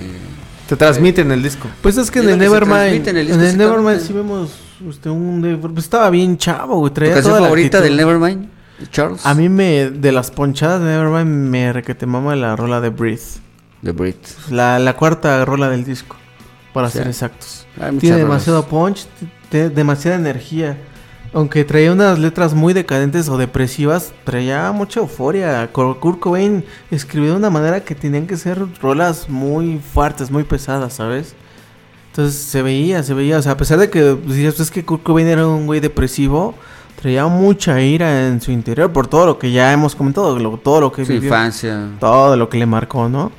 Te transmiten el disco. Pues es que en el Nevermind, en el en disco, el Nevermind sí vemos este, un pues estaba bien chavo, güey, ¿Tu traía canción toda la favorita actitud. del Nevermind? Charles. A mí me de las ponchadas de Nevermind me requete mama la rola de Breathe, The Brit. la, la cuarta rola del disco, para Sí. ser exactos. Tiene rolas. demasiado punch, demasiada energía. Aunque traía unas letras muy decadentes o depresivas, traía mucha euforia. Kurt Cobain escribió de una manera que tenían que ser rolas muy fuertes, muy pesadas, ¿sabes? Entonces se veía, se veía. O sea, a pesar de que pues, dices, es que Kurt Cobain era un güey depresivo, traía mucha ira en su interior por todo lo que ya hemos comentado, lo- todo lo que Su vivió infancia. todo lo que le marcó, ¿no?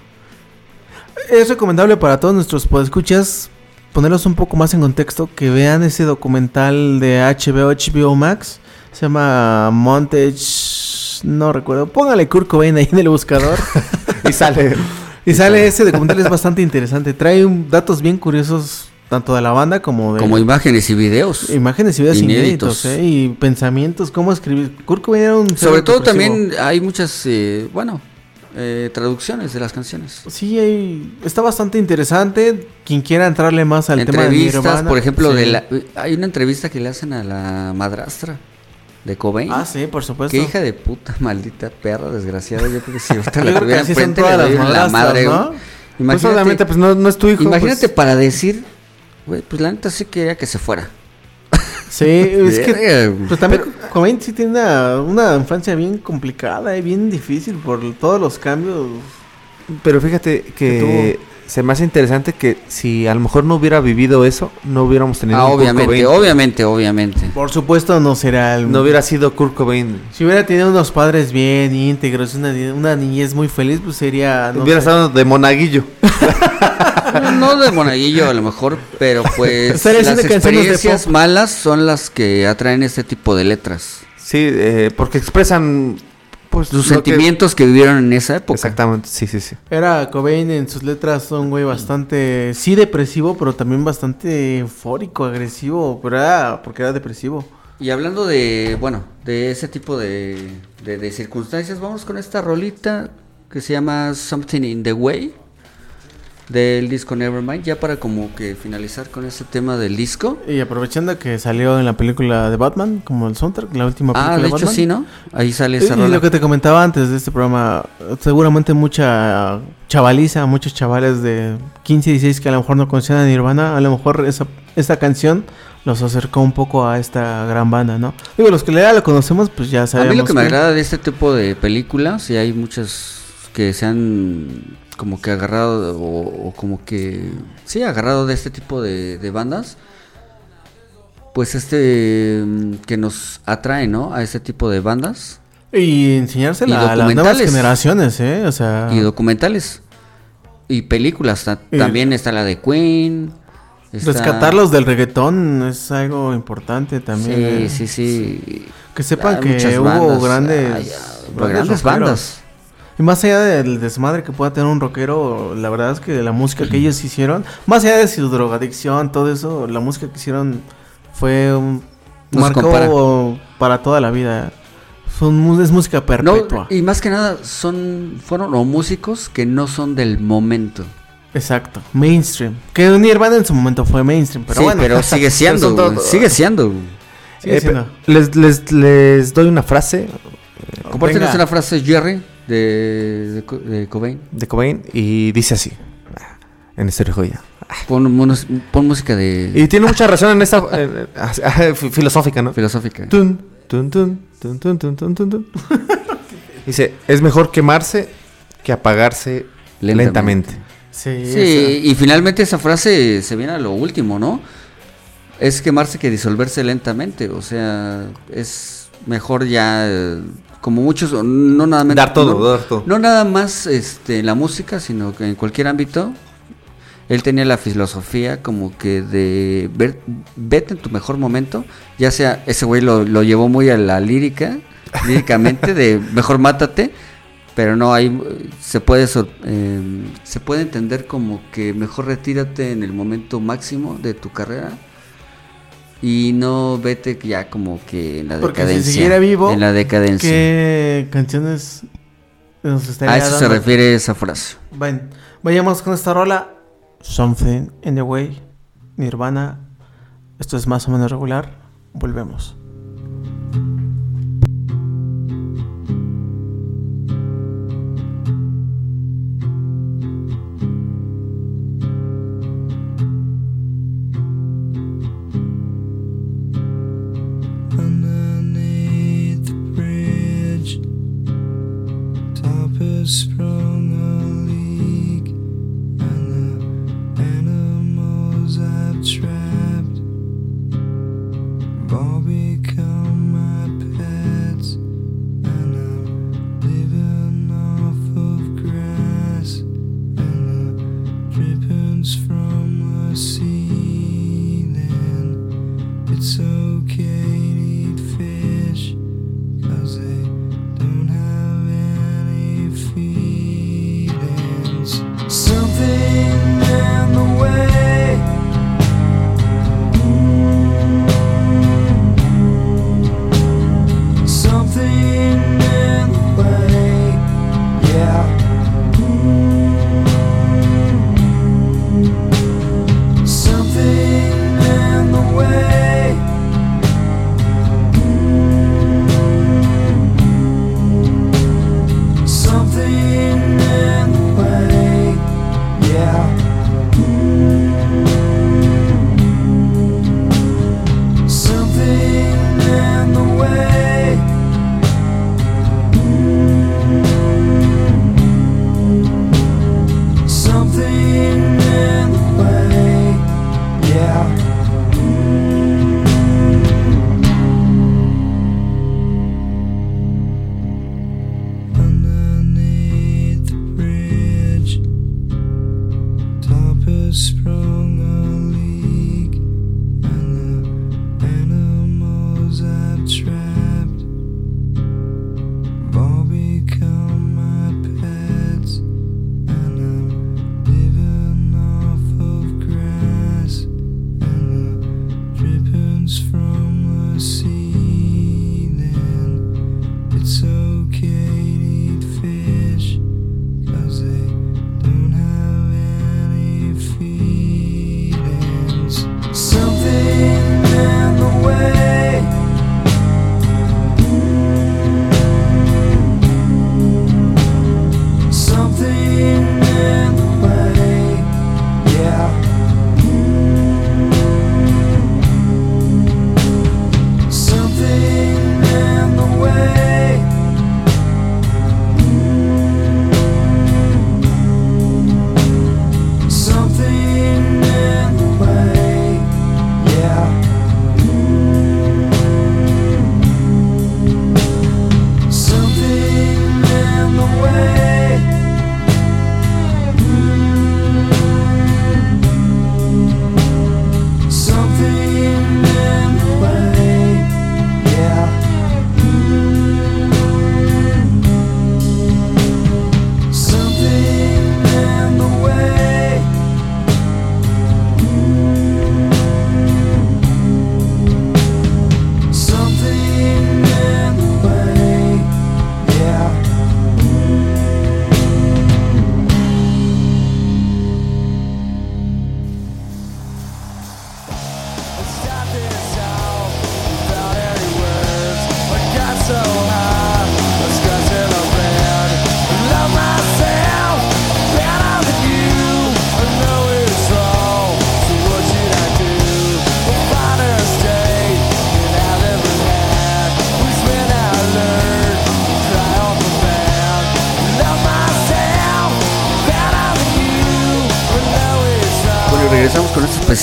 Es recomendable para todos nuestros podescuchas ponerlos un poco más en contexto, que vean ese documental de HBO, HBO Max, se llama Montage, no recuerdo, póngale Kurt Cobain ahí en el buscador Y sale. y sale ese documental, es bastante interesante, trae un- datos bien curiosos tanto de la banda como de Como imágenes y videos. imágenes y videos inéditos. inéditos, ¿eh? y pensamientos, cómo escribir. Kurt Cobain era un... Sobre todo depresivo. también hay muchas, eh, bueno, eh, traducciones de las canciones. Sí, hay- está bastante interesante. Quien quiera entrarle más al tema de Entrevistas, por ejemplo, sí. de la, hay una entrevista que le hacen a la madrastra de Cobain. Ah, sí, por supuesto. Qué hija de puta, maldita perra, desgraciada. Yo creo que si ahorita la tuviera enfrente le doy la madre, ¿no? Pues Imagínate, pues no, no es tu hijo. imagínate pues. para decir, güey, pues la neta sí quería que se fuera. Sí, es que... Pues también Cobain sí tiene una, una infancia bien complicada y bien difícil por todos los cambios. Pero fíjate que tuvo. Se me hace interesante que si a lo mejor no hubiera vivido eso, no hubiéramos tenido Ah, un Kurt obviamente, Cobain. obviamente, obviamente. Por supuesto no será el... No hubiera sido Kurt Cobain. Si hubiera tenido unos padres bien íntegros, una, una niñez muy feliz, pues sería... No hubiera sé. estado de monaguillo. No de monaguillo a lo mejor, pero pues las experiencias malas son las que atraen este tipo de letras. Sí, eh, porque expresan pues Sus que- sentimientos que... vivieron en esa época. Exactamente, sí, sí, sí. Era Cobain en sus letras un güey bastante, sí depresivo, pero también bastante eufórico, agresivo, pero era porque era depresivo. Y hablando de, bueno, de ese tipo de, de, de circunstancias, vamos con esta rolita que se llama Something in the Way del disco Nevermind, ya para como que finalizar con este tema del disco. Y aprovechando que salió en la película de Batman, como el soundtrack, la última película Ah, de hecho Batman. sí, ¿no? Ahí sale Y esa rola. lo que te comentaba antes de este programa, seguramente mucha chavaliza, muchos chavales de 15, 16 que a lo mejor no conocían a Nirvana, a lo mejor esa, esta canción los acercó un poco a esta gran banda, ¿no? Digo, los que ya lo conocemos, pues ya A sabemos. mí lo que me agrada de este tipo de películas, y hay muchas que se han como que agarrado, o, o como que, sí, agarrado de este tipo de, de bandas, pues este, mm, que nos atrae, ¿no? A este tipo de bandas Y enseñársela Y a las nuevas generaciones, ¿eh? O sea... y documentales. Y películas, Y- también está la de Queen. está- Rescatarlos del reggaetón es algo importante también. ¿eh? Sí, sí, sí. Que sepan Hay que hubo bandas, grandes, hay, grandes grandes bandas. Y más allá del desmadre que pueda tener un rockero, la verdad es que la música que ellos hicieron, más allá de su drogadicción, todo eso, la música que hicieron fue un... No se marcó compara. para toda la vida. Son, es música No, perpetua. y más que nada son fueron o músicos que no son del momento. Exacto. Mainstream. Que Nirvana en su momento fue mainstream, pero sí, bueno. pero sigue siendo, todo- sigue siendo. Sigue Eh, siendo. les, les, les doy una frase Compártenos Venga. una frase Jerry de, de, Cobain. De Cobain y dice así. En este joya. Pon, pon música de... Y tiene mucha razón en esta... filosófica, ¿no? Filosófica. Tun, tun, tun, tun, tun, tun, tun, tun. dice, es mejor quemarse que apagarse lentamente. lentamente. Sí, sí y finalmente esa frase se viene a lo último, ¿no? Es quemarse que disolverse lentamente, o sea, es mejor ya eh, como muchos, no nada más... Dar todo, no, nada más este, en la música, sino que en cualquier ámbito, él tenía la filosofía como que de ver, vete en tu mejor momento, ya sea, ese güey lo, lo llevó muy a la lírica, líricamente, de mejor mátate, pero no hay eh, se puede eh, se puede entender como que mejor retírate en el momento máximo de tu carrera y no vete ya como que en la Porque decadencia. Si siguiera vivo. En la decadencia. ¿Qué canciones nos estaría A eso se refiere esa frase. Bueno, vayamos con esta rola. Something in the way. Nirvana. Esto es más o menos regular. Volvemos.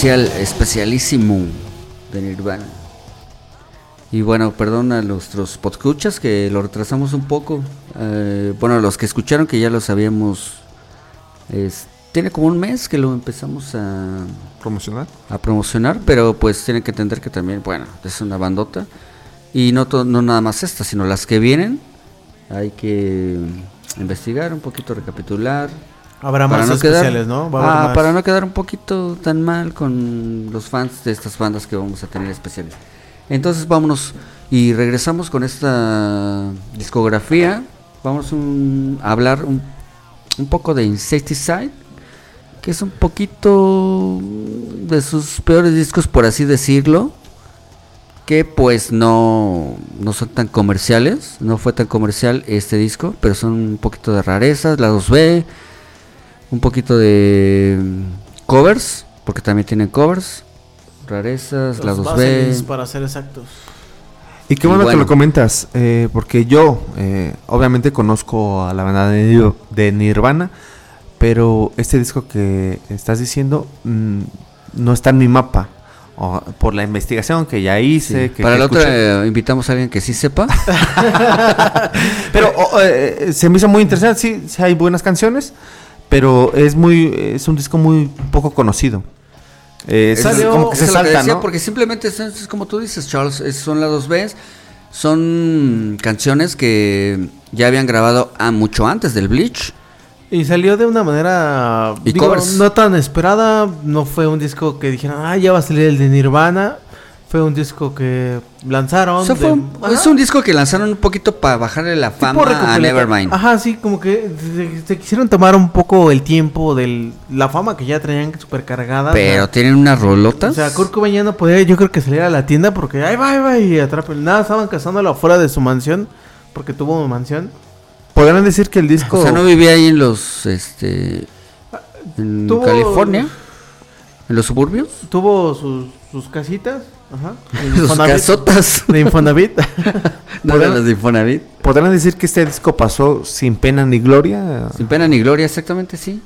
especial, especialísimo de Nirvana. Y bueno, perdón a nuestros podcuchas que lo retrasamos un poco. Eh, bueno, los que escucharon que ya lo sabíamos. Tiene como un mes que lo empezamos a promocionar. A promocionar, pero pues tienen que entender que también, bueno, es una bandota. Y no, to no nada más esta, sino las que vienen. Hay que investigar un poquito, recapitular Habrá para más no quedar- especiales, ¿no? Va a haber Ah, más. para no quedar un poquito tan mal con los fans de estas bandas que vamos a tener especiales. Entonces vámonos y regresamos con esta discografía. Vamos un- a hablar un, un poco de Insecticide, que es un poquito de sus peores discos, por así decirlo. Que pues no, no son tan comerciales, no fue tan comercial este disco, pero son un poquito de rarezas, la 2B, un poquito de covers, porque también tienen covers, rarezas, Los la 2B. Baselins, para ser exactos. Y qué Y bueno, que lo comentas, eh, porque yo eh, obviamente conozco a la banda de, Nir- de Nirvana, pero este disco que estás diciendo mm, no está en mi mapa. O, por la investigación que ya hice. Sí. que- Para la otra eh, invitamos a alguien que sí sepa. Pero eh, se me hizo muy interesante, sí, sí hay buenas canciones, pero es muy es un disco muy poco conocido. Eh, es es- como que se que salta, decía, ¿no? Porque simplemente es, es como tú dices, Charles, es- son las dos Bs. Son canciones que ya habían grabado a mucho antes del Bleach. Y salió de una manera Y digo, covers. no tan esperada. No fue un disco que dijeron, ah, ya va a salir el de Nirvana. Fue un disco que lanzaron. Fue un- es un disco que lanzaron un poquito para bajarle la fama a. Nevermind. Ajá, sí, como que se, se quisieron tomar un poco el tiempo de la fama que ya traían super cargada. Pero tienen unas rolotas. O sea, Kurt Cobain ya no podía, yo creo que salir a la tienda porque ahí va, ahí va y atrapen. Nada, estaban cazándolo afuera de su mansión porque tuvo una mansión. Podrían decir que el disco... O sea, no vivía ahí en los, este, en Tuvo- California, en los suburbios, Tuvo sus, sus casitas, ajá. de sus Infonavit- casotas, De Infonavit. no eran las de Infonavit. ¿Podrían decir que este disco pasó sin pena ni gloria? Sin pena ni gloria, exactamente, sí.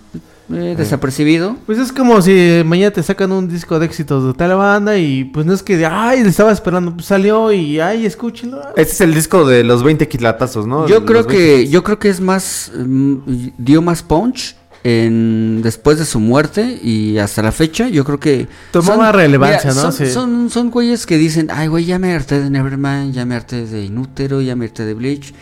Eh, desapercibido. Pues es como si mañana te sacan un disco de éxitos de tal banda y pues no es que, ay, le estaba esperando, pues salió y ay, escúchenlo. Este es el disco de los 20 quilatazos, ¿no? Yo Los creo 20 que, yo creo que es más, mm, dio más punch en después de su muerte y hasta la fecha. Yo creo que Tomó más relevancia, ¿no? Son, Sí. son, son güeyes que dicen, ay, güey, ya me harté de Nevermind, ya me harté de Inútero, ya me harté de Bleach.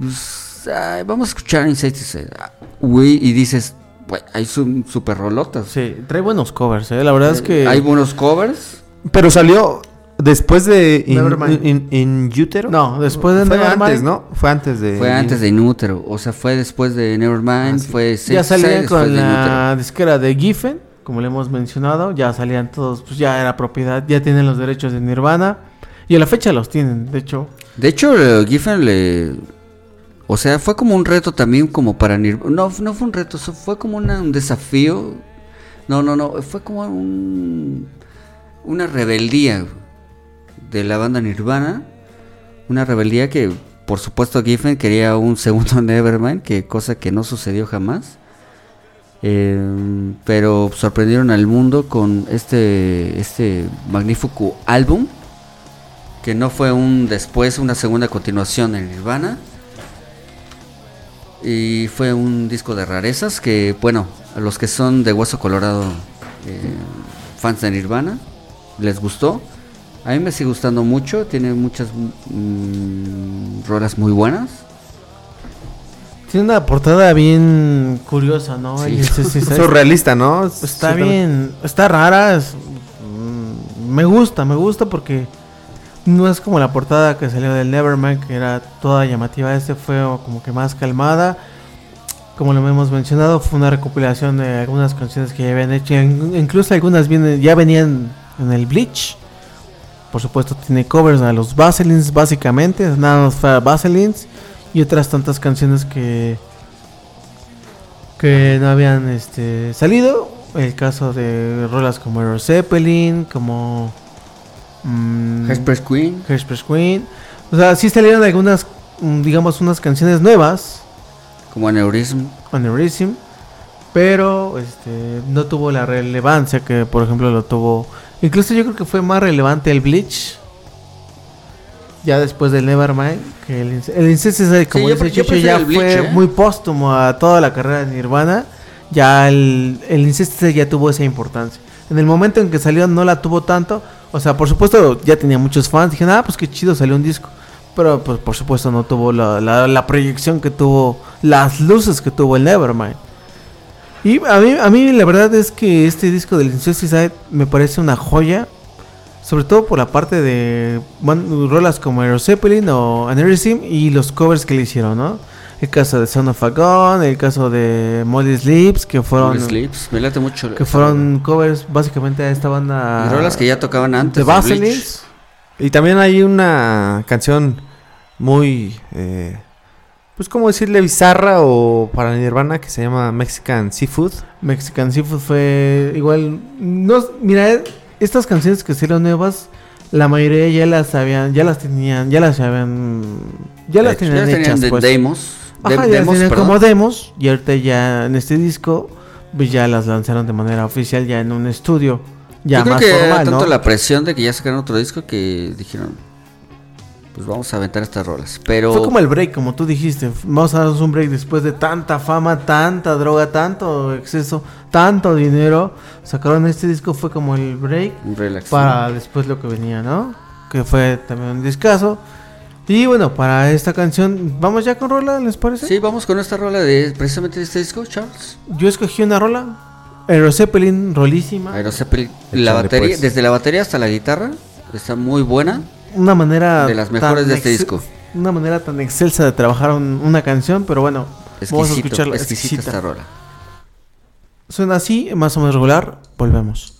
Pues, ay, vamos a escuchar Insecticide. Ah, Güey, y dices, güey, hay su, super rolotas. Sí, trae buenos covers, eh. La verdad es que. Hay buenos covers. Pero salió después de In, Nevermind. in, In Utero. No, después de Fue Nevermind. antes, ¿no? Fue antes de... Fue antes de Inútero. O sea, fue después de Nevermind, Ah, sí. fue Ya salían con la disquera de Giffen, como le hemos mencionado. Ya salían todos, pues ya era propiedad, ya tienen los derechos de Nirvana. Y a la fecha los tienen, de hecho. De hecho, eh, Giffen le... O sea, fue como un reto también como para Nirvana. No, no fue un reto, fue como una- un desafío. No, no, no, fue como un, una rebeldía de la banda Nirvana. Una rebeldía que, por supuesto, Giffen quería un segundo Nevermind, que cosa que no sucedió jamás. Eh, pero sorprendieron al mundo con este, este magnífico álbum que no fue un después, una segunda continuación en Nirvana. Y fue un disco de rarezas que, bueno, a los que son de Hueso Colorado, eh, fans de Nirvana, les gustó. A mí me sigue gustando mucho, tiene muchas mm, rolas muy buenas. Tiene una portada bien curiosa, ¿no? Sí. Y sí, sí, está- Surrealista, ¿no? Está Sí, bien, está rara. es- mm, me gusta, me gusta porque no es como la portada que salió del Nevermind, que era toda llamativa. Este fue como que más calmada. Como lo hemos mencionado, fue una recopilación de algunas canciones que ya habían hecho. in- Incluso algunas vienen, ya venían en el Bleach. Por supuesto, tiene covers a los Baselins, básicamente. Nada más fue a Baselins. Y otras tantas canciones que que no habían este salido. El caso de rolas como Aero Zeppelin, como mm, Hairspray Queen, Hairspray Queen. O sea, sí salieron algunas, mm, digamos, unas canciones nuevas, como Aneurism. Aneurysm, pero este no tuvo la relevancia que, por ejemplo, lo tuvo. Incluso yo creo que fue más relevante el Bleach. Ya después del Nevermind, que el, el Incesticide, como yo dice Chicho, ya Bleach, fue ¿eh? muy póstumo a toda la carrera de Nirvana. Ya el, el Incesticide ya tuvo esa importancia. En el momento en que salió no la tuvo tanto. O sea, por supuesto ya tenía muchos fans. Dijeron, ah, pues qué chido salió un disco. Pero pues por supuesto no tuvo la, la- la proyección que tuvo, las luces que tuvo el Nevermind. Y a mí, a mí la verdad es que este disco del Incesticide me parece una joya. Sobre todo por la parte de bueno, rolas como Aero Zeppelin o Aneurysm y los covers que le hicieron, ¿no? El caso de Son of a Gun, el caso de Molly Sleeps, que fueron, Sleeps, me late mucho. que fueron covers básicamente a esta banda Y rolas que ya tocaban antes. de. Vaselines. Y también hay una canción muy, eh, pues como decirle bizarra o para Nirvana que se llama Mexican Seafood. Mexican Seafood fue igual. No, mira, estas canciones que salieron nuevas, la mayoría ya las habían, ya las tenían, ya las habían, ya las Ya tenían las hechas, de pues. demos. de- Ajá, ya demos, tenían perdón. como demos y ahorita ya en este disco, pues ya las lanzaron de manera oficial ya en un estudio, ya Yo creo más que era formal, tanto ¿no? la presión de que ya sacaron otro disco que dijeron, pues vamos a aventar estas rolas. Pero Fue como el break, como tú dijiste. Vamos a darnos un break después de tanta fama, tanta droga, tanto exceso, tanto dinero. Sacaron este disco, fue como el break. un relax. para después lo que venía, ¿no? Que fue también un discazo. Y bueno, para esta canción, vamos ya con rola, ¿les parece? Sí, vamos con esta rola de precisamente de este disco, Charles. Yo escogí una rola, Aero Zeppelin, rolísima. Aero Zeppelin. La batería, pues. desde la batería hasta la guitarra, está muy buena. Una manera. De las mejores de este disco. Una manera tan excelsa de trabajar un- una canción, pero bueno, vamos a escucharla. exquisita exquisita. esta rola. Suena así, más o menos regular. Volvemos.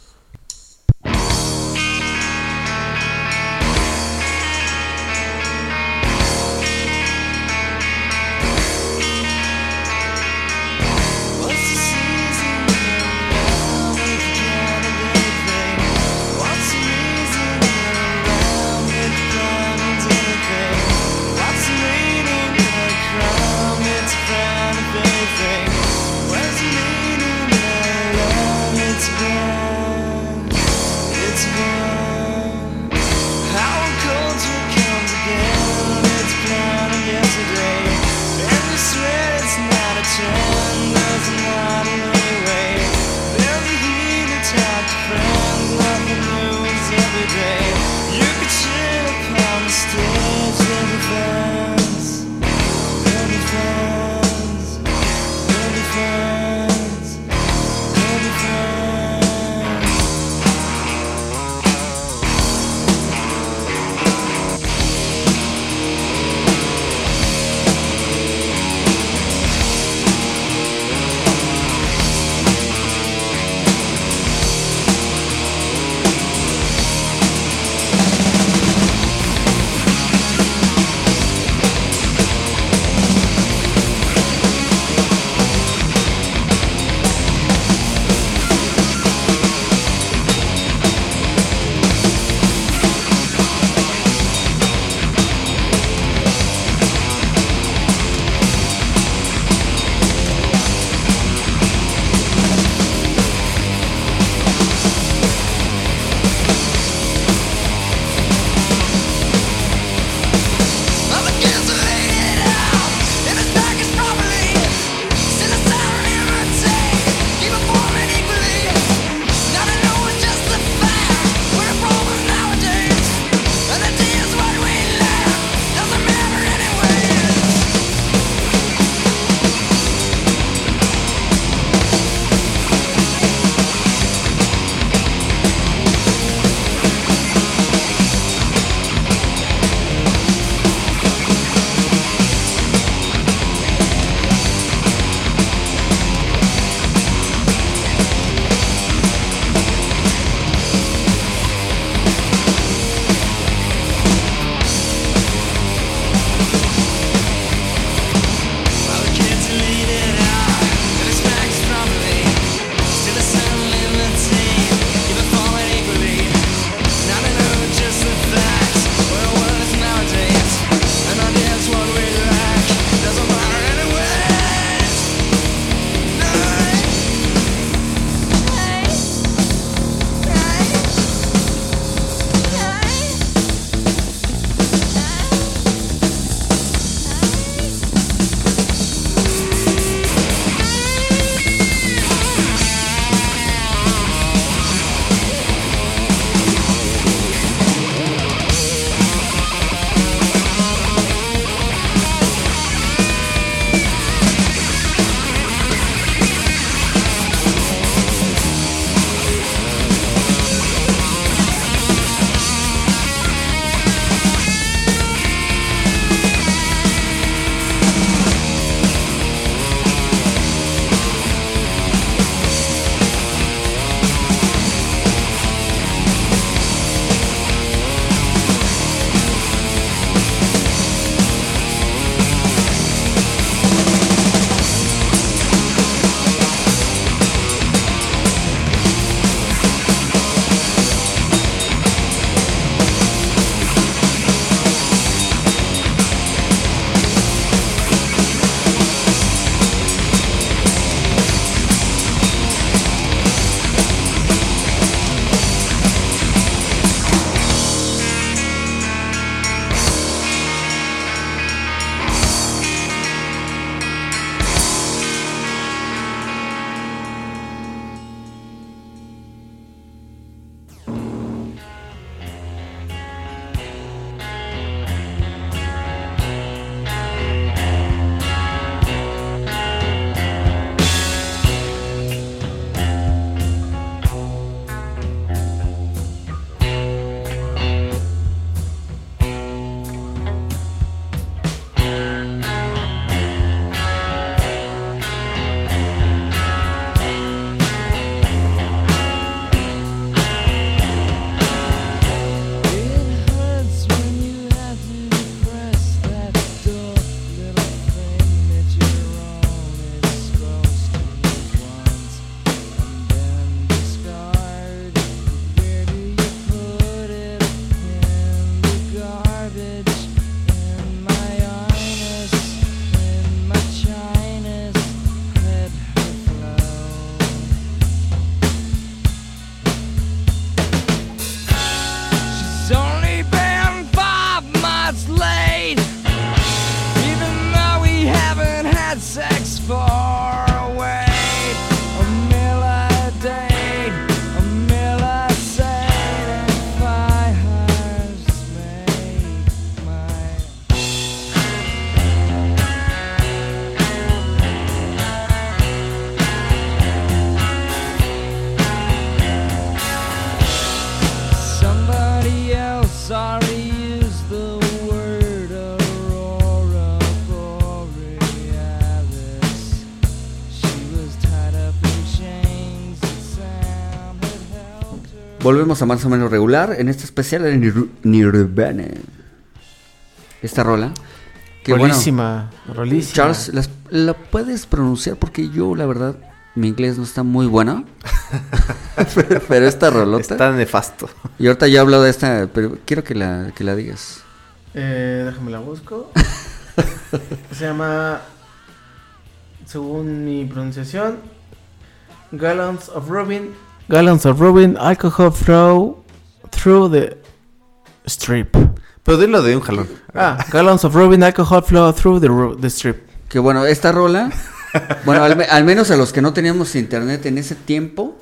Volvemos a más o menos regular en este especial de Nir- Nirvana. Esta rola. Que bueno, rolísima, rolísima. Charles, ¿las- ¿la puedes pronunciar? Porque yo, la verdad, mi inglés no está muy bueno. pero, pero esta rolota. Está nefasto. Y ahorita ya hablo de esta, pero quiero que la, que la digas. Eh, déjame la busco. Se llama, según mi pronunciación, Gallons of Rubin. Gallons of Rubin, alcohol flow through the strip. Pero dilo de un jalón. Ah, gallons of Rubin, alcohol flow through the, the strip. Que bueno, esta rola, bueno, al, me- al menos a los que no teníamos internet en ese tiempo,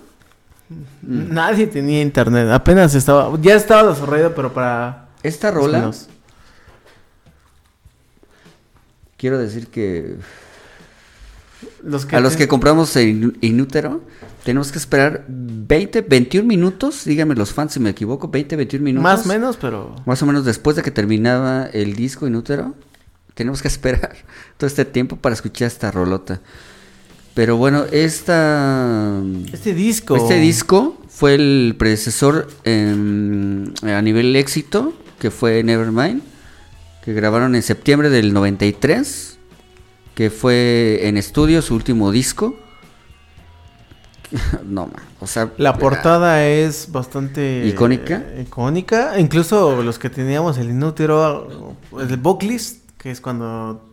Nadie tenía internet, apenas estaba, ya estaba desarrollado, pero para... esta rola, quiero decir que Los que a los que compramos en Inútero, tenemos que esperar 20, 21 minutos, díganme los fans si me equivoco, 20, 21 minutos. Más o menos, pero... Más o menos después de que terminaba el disco Inútero, tenemos que esperar todo este tiempo para escuchar esta rolota. Pero bueno, esta... Este disco... Este disco fue el predecesor a nivel éxito, que fue Nevermind, que grabaron en septiembre del 93, que fue en estudio su último disco. no, man, o sea... La portada es bastante ¿Icónica? eh, icónica. Incluso los que teníamos el inútero, el booklist, que es cuando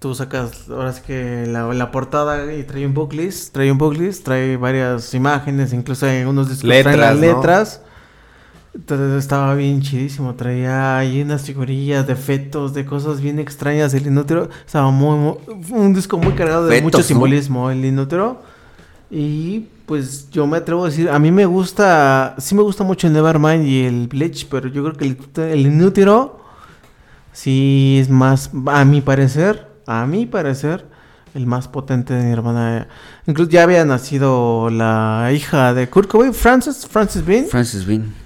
tú sacas, ahora sí que la, la portada y trae un booklist, trae un booklist, trae varias imágenes, incluso hay unos discos que traen las Letras, ¿no? letras. Entonces estaba bien chidísimo, traía ahí unas figurillas de fetos, de cosas bien extrañas el inútero. Estaba muy, un disco muy cargado de Fetos, mucho ¿no? simbolismo el inútero. Y pues yo me atrevo a decir, a mí me gusta, sí me gusta mucho el Nevermind y el Bleach, pero yo creo que el, el Inútero sí es más, a mi parecer, a mi parecer, el más potente de Nirvana. Incluso ya había nacido la hija de Kurt Cobain, Frances, Frances Bean. Francis Bean.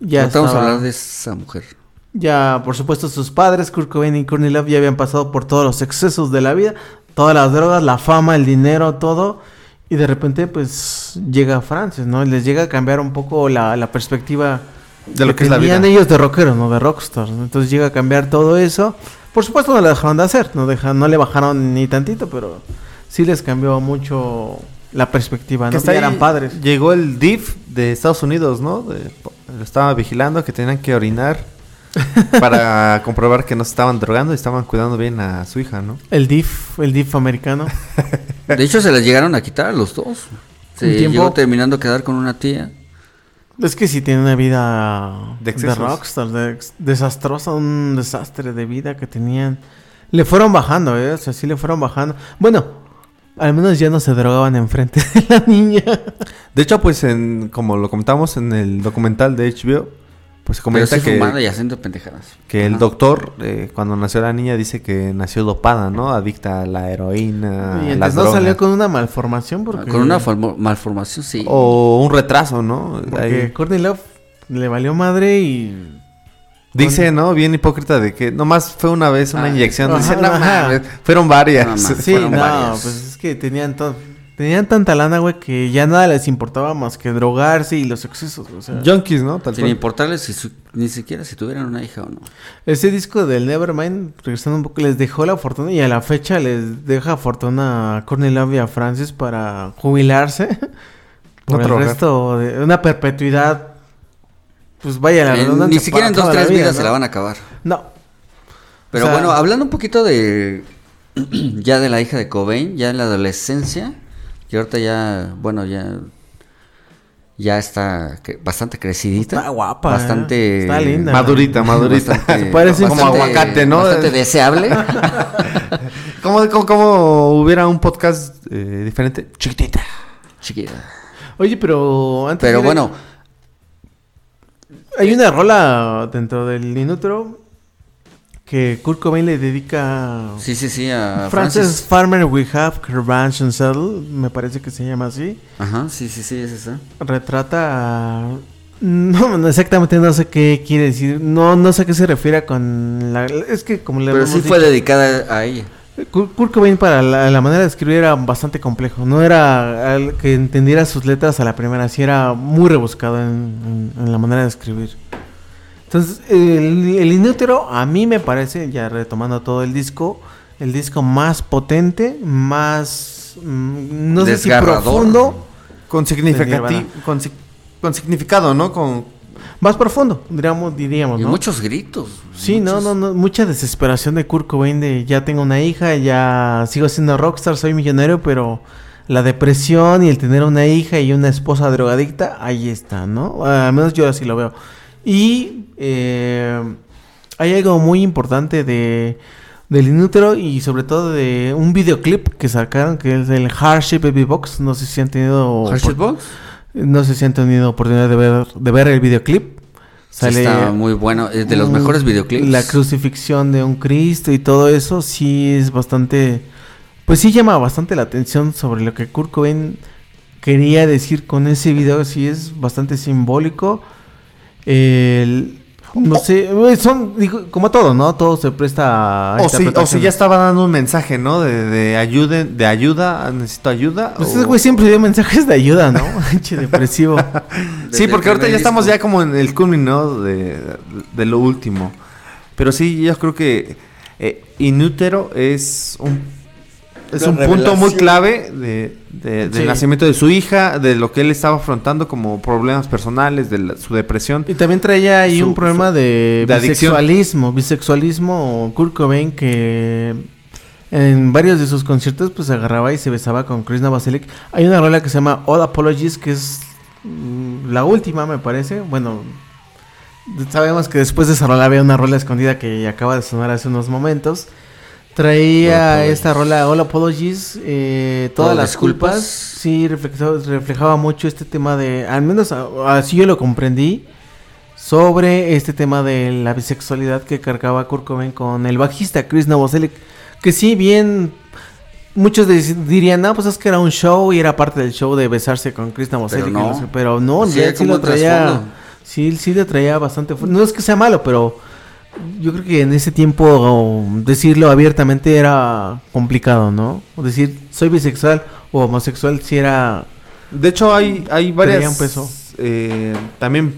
Ya no a estaba- hablar de esa mujer. ya, por supuesto, sus padres, Kurt Cobain y Courtney Love, ya habían pasado por todos los excesos de la vida, todas las drogas, la fama, el dinero, todo. Y de repente, pues, llega Francis, ¿no? Y les llega a cambiar un poco la, la perspectiva De lo que es la vida. ellos de rockeros, ¿no? De rockstars. ¿no? Entonces llega a cambiar todo eso. Por supuesto, no le dejaron de hacer, no, deja- no le bajaron ni tantito, pero sí les cambió mucho la perspectiva, Que ¿no? ahí, eran padres. Llegó el DIF de Estados Unidos, ¿no? De- lo estaba vigilando que tenían que orinar para comprobar que no se estaban drogando y estaban cuidando bien a su hija, ¿no? El DIF, el DIF americano. De hecho, se las llegaron a quitar a los dos. Se Un tiempo- llegó terminando a quedar con una tía. Es que si tiene una vida De rockstar, de desastrosa, un desastre de vida que tenían. Le fueron bajando, ¿eh? O sea, sí le fueron bajando. Bueno, al menos ya no se drogaban enfrente de la niña. De hecho, pues, en, como lo comentamos en el documental de HBO, pues se comenta que, fumando y haciendo pendejadas. que el doctor, eh, cuando nació la niña, dice que nació dopada, ¿no? Adicta a la heroína, y a entonces no salió con una malformación porque... Con una malformación, sí. O un retraso, ¿no? Porque Ahí. Courtney Love le valió madre y... Dice, ¿no? Bien hipócrita de que nomás fue una vez una Ah, inyección. ajá, Dice, no mames, fueron varias. No. Sí, fueron no, varias. pues es que tenían todo... Tenían tanta lana, güey, que ya nada les importaba más que drogarse y los excesos, o sea... Junkies, ¿no? Tal Sin cual. importarles si su- ni siquiera si tuvieran una hija o no. Ese disco del Nevermind, regresando un poco, les dejó la fortuna y a la fecha les deja fortuna a Courtney Love y a Francis para jubilarse. Por No el trabajar. resto de una perpetuidad. Pues vaya la En- ni siquiera en dos, tres vida, vidas ¿no? se la van a acabar. No. Pero O sea- bueno, hablando un poquito de ya de la hija de Cobain, ya en la adolescencia, que ahorita ya, bueno, ya ya está cre- bastante crecidita. Está guapa, Bastante ¿eh? Está linda. Madurita, madurita. bastante- Se parece como bastante- aguacate, ¿no? Bastante deseable. ¿Cómo, cómo, cómo hubiera un podcast eh, diferente? Chiquitita. Chiquita. Oye, pero antes Pero de- bueno, Hay una rola dentro del Inútero que Kurt Cobain le dedica sí, sí, sí, a Francis, Francis. Farmer We Have Carvance and Saddle, me parece que se llama así. Ajá, sí, sí, sí, es esa. retrata a- no, no, exactamente no sé qué quiere decir no no sé a qué se refiere con la es que como le Pero sí dicho, fue dedicada a ella. Kurt Cobain para la, la manera de escribir era bastante complejo. No era al- que entendiera sus letras a la primera, sí era muy rebuscado en, en- en la manera de escribir. Entonces, el, el Inútero a mí me parece, ya retomando todo el disco, el disco más potente, más, mm, no sé si profundo, Con, De significati- Nirvana. con, si- con significado, ¿no? Con, más profundo, diríamos, diríamos muchos gritos. Sí, no, muchos- no, no, mucha desesperación de Kurt Cobain de ya tengo una hija, ya sigo siendo rockstar, soy millonario, pero la depresión y el tener una hija y una esposa drogadicta, ahí está, ¿no? Al menos yo así lo veo. Y eh, hay algo muy importante de del inútero y sobre todo de un videoclip que sacaron que es el Hardship Baby Box, no sé si han tenido Hershey opor- Box no sé si han tenido oportunidad de ver de ver el videoclip. sí está muy bueno. Es de los mejores videoclips. La crucifixión de un Cristo y todo eso sí es bastante... Pues sí llama bastante la atención sobre lo que Kurt Cobain quería decir con ese video. Sí es bastante simbólico. El- no sé, son, como todo, ¿no? Todo se presta a... o, si, o si ya estaba dando un mensaje, ¿no? De, de, ayude, de ayuda, necesito ayuda. Pues o- ese güey siempre dio mensajes de ayuda, ¿no? Che, depresivo. Sí, porque ahorita ya estamos ya como en el culmin, ¿no? De, de lo último. Pero sí, yo creo que eh, Inútero es un es un punto muy clave de, de- del Sí. nacimiento de su hija, de lo que él estaba afrontando como problemas personales, de la- su depresión. Y también traía ahí Su- un problema de, de adicción. bisexualismo, bisexualismo, Kurt Cobain que en varios de sus conciertos pues agarraba y se besaba con Chris Novoselic. Hay una rola que se llama All Apologies que es mm, la última me parece, bueno, sabemos que después de esa rola había una rola escondida que acaba de sonar hace unos momentos. Traía esta rola All Apologies, eh, todas Todas las culpas. culpas. Sí, reflejaba, reflejaba mucho este tema de, al menos a- así yo lo comprendí, sobre este tema de la bisexualidad que cargaba Kurt Cobain con el bajista Chris Novoselic. Que sí, bien, muchos dirían, no, pues es que era un show y era parte del show de besarse con Chris Novoselic. Pero no. pero no, Sí, sí lo traía, sí, sí le traía bastante No es que sea malo, pero yo creo que en ese tiempo decirlo abiertamente era complicado, ¿no? O decir soy bisexual o homosexual sí era De hecho, hay, hay varias peso. eh, también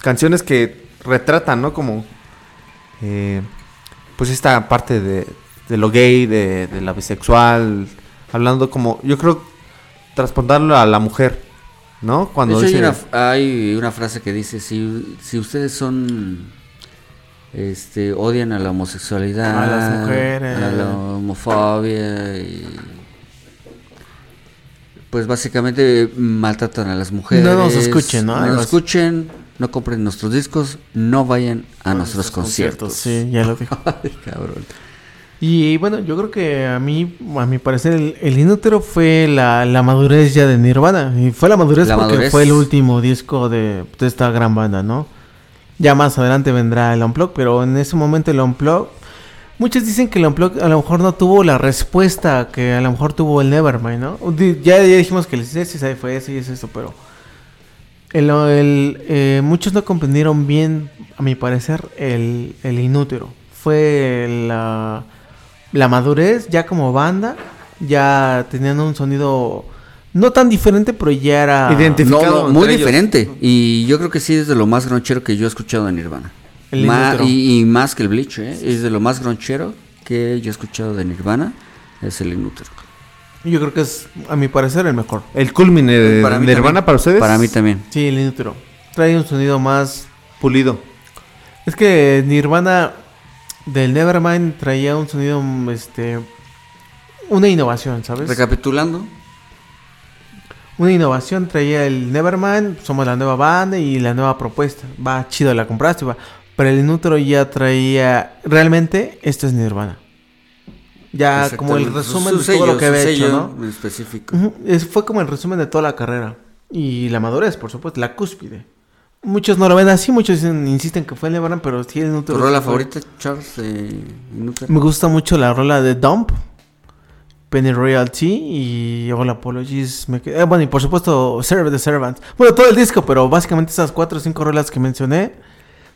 canciones que retratan, ¿no? Como eh, pues esta parte de, de lo gay, de, de la bisexual, hablando como, yo creo, transportarlo a la mujer, ¿no? Cuando De hecho, hay, dice- una, hay una frase que dice, si, si ustedes son, este, odian a la homosexualidad, A las mujeres. a la homofobia, y, pues básicamente maltratan a las mujeres. No nos escuchen, ¿no? Nos escuchen, no compren nuestros discos, no vayan a nuestros conciertos. Sí, ya lo dijo. Ay, cabrón. Y bueno, yo creo que a mí, a mi parecer, el, el Inútero fue la, la madurez ya de Nirvana. Y fue la madurez La porque madurez. fue el último disco de, de esta gran banda, ¿no? Ya más adelante vendrá el Unplug, pero en ese momento el Unplug... Muchos dicen que el Unplug a lo mejor no tuvo la respuesta que a lo mejor tuvo el Nevermind, ¿no? Ya, ya dijimos que el sí, fue eso y es eso, pero... El, eh, muchos no comprendieron bien, a mi parecer, el, el Inútero. Fue la, la madurez ya como banda. Ya tenían un sonido no tan diferente, pero ya era... Identificado No, no, entre muy ellos. diferente. Y yo creo que sí es de lo más gronchero que yo he escuchado de Nirvana. El Ma- y, y más que el Bleach, ¿eh? es de lo más gronchero que yo he escuchado de Nirvana. Es el Inútero. Yo creo que es, a mi parecer, el mejor. el culmine de Para Nirvana también. para ustedes. Para mí también. Sí, el Inútero. Trae un sonido más... Pulido. Es que Nirvana del Nevermind traía un sonido, este... Una innovación, ¿sabes? Recapitulando, Una innovación traía el Nevermind, somos la nueva banda y la nueva propuesta. Va chido, la compraste, va. Pero el Inútero ya traía. Realmente, esto es Nirvana. Ya como el resumen Su de todo sello, lo que había hecho, ¿no? Específico. Es- fue como el resumen de toda la carrera. Y la madurez, por supuesto, la cúspide. Muchos no lo ven así, muchos dicen- insisten que fue el Nevermind, pero sí el ¿Tu Inútero. rola favorita, Charles? Inútero? Me gusta mucho la rola de Dump, Penny Royalty y All Apologies. Me eh, bueno, y por supuesto, Serve the Servant. Bueno, todo el disco, pero básicamente esas cuatro o cinco rolas que mencioné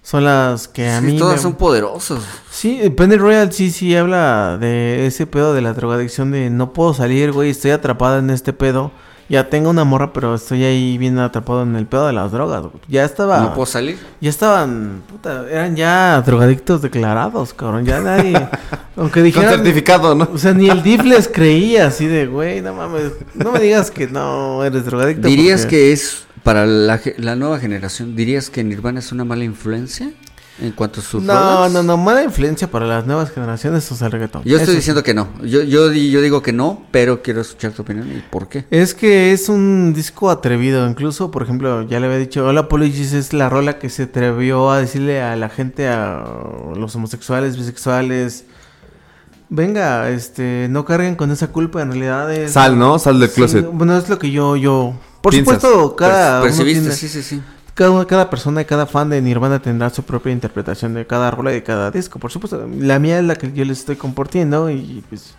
son las que a Sí, mí... todas me- son poderosas. Sí, eh, Penny Royal sí, sí habla de ese pedo de la drogadicción de no puedo salir, güey, estoy atrapada en este pedo. Ya tengo una morra, pero estoy ahí bien atrapado en el pedo de las drogas. güey. Ya estaba... No puedo salir. Ya estaban, puta, eran ya drogadictos declarados, cabrón. Ya nadie, aunque Con dijeran... certificado, ¿no? O sea, ni el DIF les creía así de, güey, no mames, no me digas que no eres drogadicto. ¿Dirías porque- que es para la, la nueva generación? ¿Dirías que Nirvana es una mala influencia en cuanto a sus No, rolas? no, no, mala influencia para las nuevas generaciones o sea, el reggaetón. Yo estoy Eso diciendo que no. Yo, yo, yo digo que no, pero quiero escuchar tu opinión y por qué. Es que es un disco atrevido. Incluso, por ejemplo, ya le había dicho, Hola Apologies es la rola que se atrevió a decirle a la gente, a los homosexuales, bisexuales. Venga, este, no carguen con esa culpa, en realidad es... Sal, ¿no? Sal del Sí, closet. bueno, es lo que yo, yo... Por Piensas. supuesto, cada... uno Percibiste, tiene- sí, sí, sí. Cada, cada persona y cada fan de Nirvana tendrá su propia interpretación de cada rola y de cada disco. Por supuesto, la mía es la que yo les estoy compartiendo y pues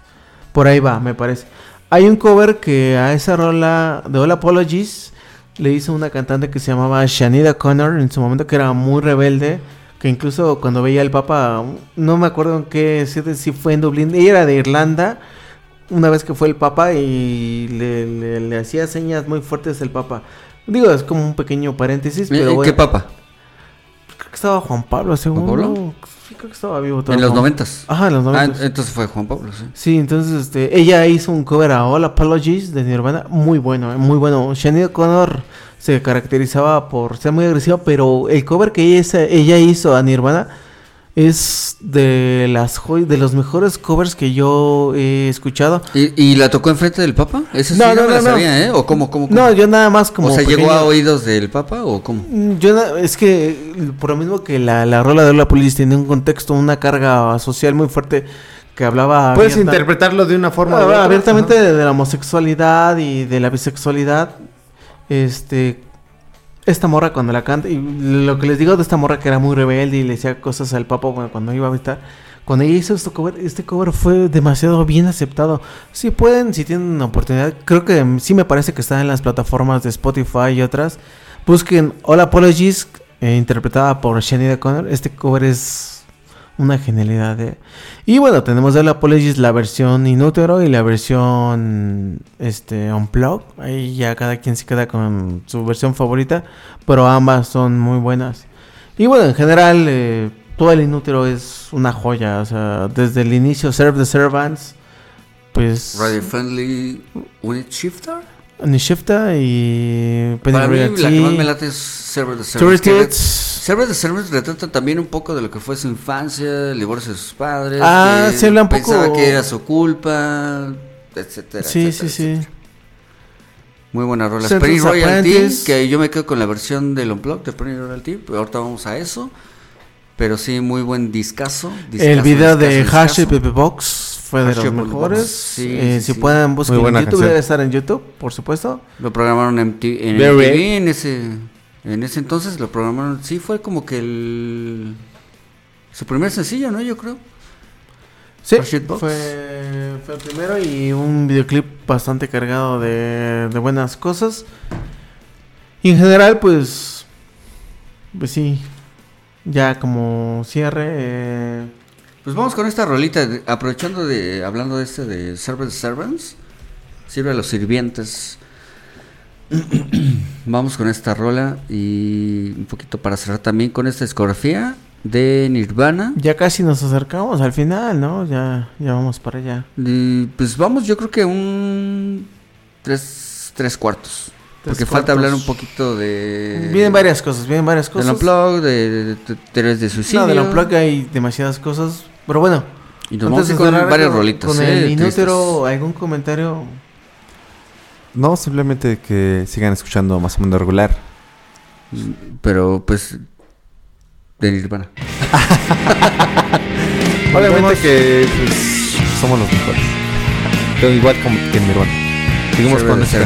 por ahí va, me parece. Hay un cover que a esa rola de All Apologies le hizo una cantante que se llamaba Shanida Connor en su momento que era muy rebelde. Que incluso cuando veía al Papa, no me acuerdo en qué, si, fue en Dublín, ella era de Irlanda, una vez que fue el Papa y le- le hacía señas muy fuertes el Papa. Digo, es como un pequeño paréntesis, pero ¿Qué bueno. papa? Creo que estaba Juan Pablo, según. Pablo? Sí, creo que estaba vivo En todavía los Juan- noventas. Ajá, en los Ah, noventas. entonces fue Juan Pablo, sí. Sí, entonces este, ella hizo un cover a All Apologies de Nirvana, muy bueno, eh, muy bueno. Shania Connor se caracterizaba por ser muy agresiva, pero el cover que ella, ella hizo a Nirvana es de las de los mejores covers que yo he escuchado. ¿Y, y la tocó enfrente del Papa? Eso sí No, no, no, me la no, no. sabía, ¿eh? ¿O cómo, cómo, No, yo nada más como o sea, ¿llegó a oídos del Papa o cómo? Mm, Yo es que por lo mismo que la, la rola de la Police tiene un contexto, una carga social muy fuerte que hablaba Puedes abierta- interpretarlo de una forma. de Ah, otra. abiertamente de, de la homosexualidad y de la bisexualidad. Este esta morra cuando la canta y lo que les digo de esta morra que era muy rebelde y le decía cosas al papa cuando, iba a visitar. Cuando ella hizo este cover, este cover fue demasiado bien aceptado. Si pueden, si tienen una oportunidad, creo que sí me parece que está en las plataformas de Spotify y otras. Busquen All Apologies, eh, interpretada por Shania Connor. Este cover es una genialidad. eh. Y bueno, tenemos de All Apologies la versión inútero y la versión este unplug. Ahí ya cada quien se queda con su versión favorita, pero ambas son muy buenas. Y bueno, en general, eh, todo el inútero es una joya. O sea, desde el inicio, Serve the Servants, pues. Radio Friendly Unit Shifter. Nishifta y Penny Para mí la que más me late es Server re- Kids. Server the Servants retrata también un poco de lo que fue su infancia, el divorcio de sus padres. Ah, se habla un Pensaba poco- que era su culpa, etcétera. Sí, etcétera, sí, sí. Muy buena rola. Penny Royalty, Apprentice. que yo me quedo con la versión del Unplugged de Penny Royalty, pero ahorita vamos a eso. Pero sí, muy buen discazo. El discazo, video de discazo, Hash y. Pepe Box fue de los Pepe mejores. Sí, Eh, sí, si sí. pueden buscar en YouTube, canción. debe estar en YouTube, por supuesto. Lo programaron en, en. MTV en ese, en ese entonces. Lo programaron. Sí, fue como que el. Su primer sencillo, ¿no? Yo creo. Sí, fue, fue el primero y un videoclip bastante cargado de, de buenas cosas. Y en general, pues, pues sí, ya como cierre, eh, Pues vamos con esta rolita. de- aprovechando de. Hablando de este de Server Servants. Sirve a los sirvientes. vamos con esta rola. Y un poquito para cerrar también con esta discografía de Nirvana. ya casi nos acercamos al final, ¿no? Ya, ya vamos para allá. Y, pues vamos, yo creo que un. Tres, tres cuartos. Porque falta hablar un poquito de. vienen varias cosas, vienen varias Del cosas. Unplugged, de, de, de teorías de suicidio. No, del Unplugged hay demasiadas cosas, pero bueno. Y nos vamos a con varias rolitas. Con eh, el inútero. ¿algún comentario? No, simplemente que sigan escuchando más o menos regular. Pero pues. De Nirvana. Obviamente que pues, somos los mejores. Pero igual como que en Nirvana. Seguimos Server con the esta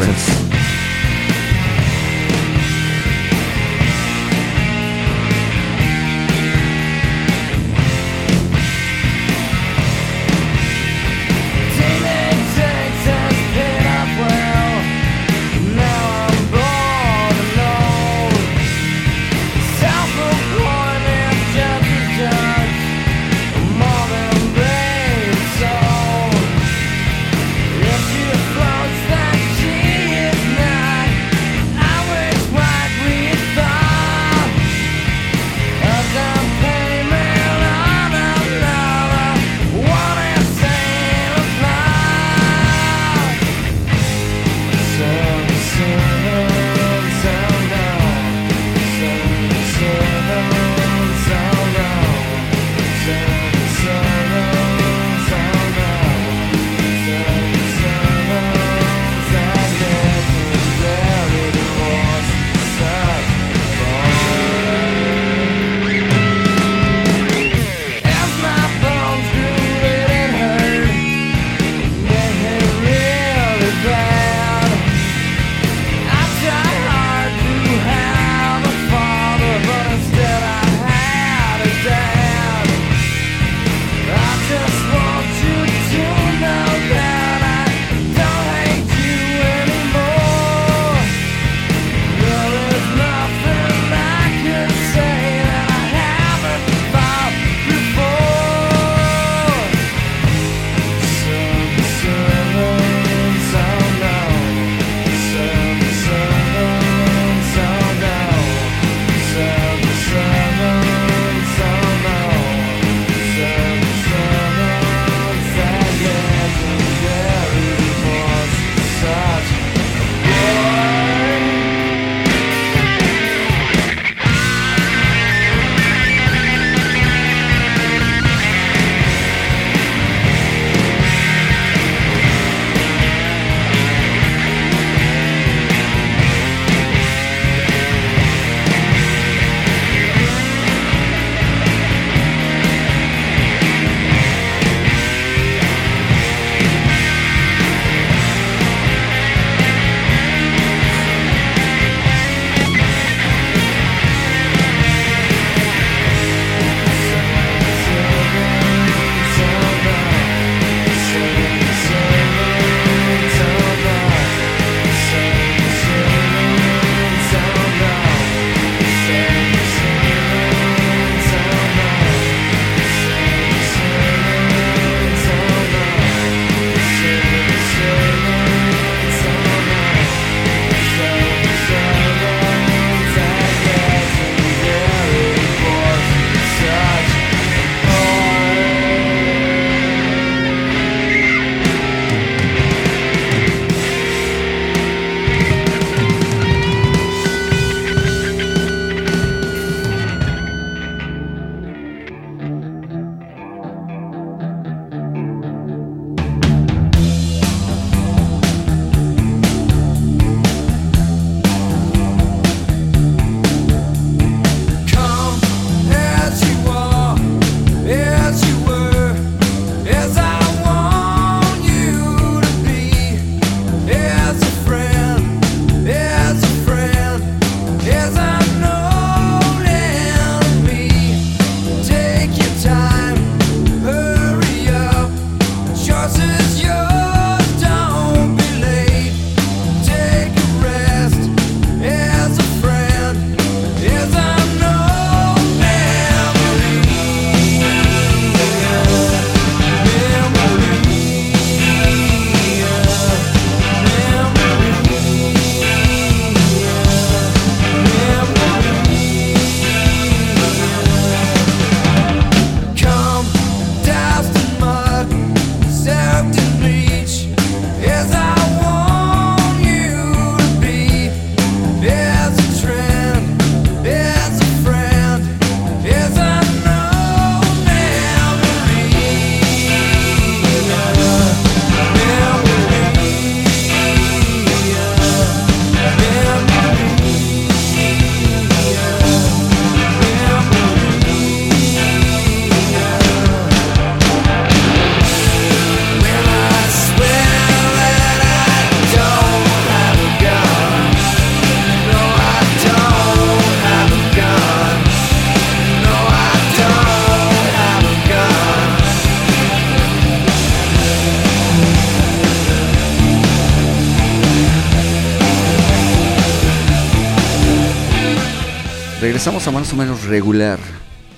regresamos a más o menos regular.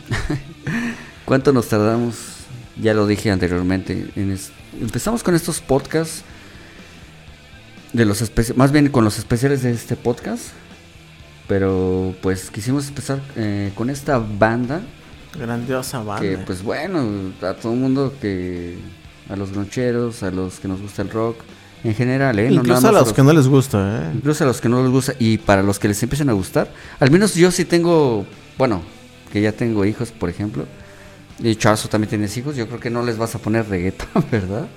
¿Cuánto nos tardamos? Ya lo dije anteriormente. en empezamos con estos podcasts. De los más bien con los especiales de este podcast. Pero pues quisimos empezar eh, con esta banda. Grandiosa banda. Que pues bueno, a todo el mundo que. A los groncheros, a los que nos gusta el rock. En general, ¿eh? No Incluso nada a los que no les gusta, ¿eh? Incluso a los que no les gusta y para los que les empiecen a gustar. Al menos yo sí tengo, bueno, que ya tengo hijos, por ejemplo. Y Charles también tienes hijos. Yo creo que no les vas a poner reggaetón, ¿verdad?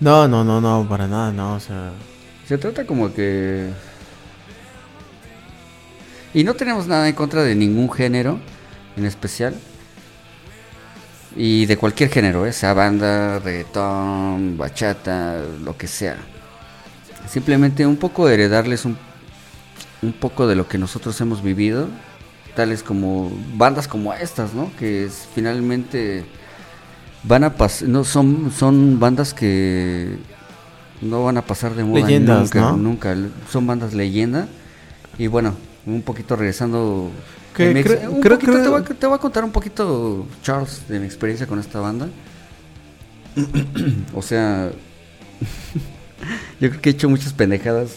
No, no, no, no, para nada, no, o sea... Se trata como que... Y no tenemos nada en contra de ningún género en especial. Y de cualquier género, ¿eh? sea banda, reggaetón, bachata, lo que sea. Simplemente un poco heredarles un, un poco de lo que nosotros hemos vivido. Tales como bandas como estas, ¿no? Que es- finalmente van a pasar... No, son, son bandas que no van a pasar de moda Leyendas, nunca, ¿no? nunca. Son bandas leyenda. Y bueno, un poquito regresando. Que mi un creo- poquito creo- Te, voy a, te voy a contar un poquito, Charles, de mi experiencia con esta banda. o sea, yo creo que he hecho muchas pendejadas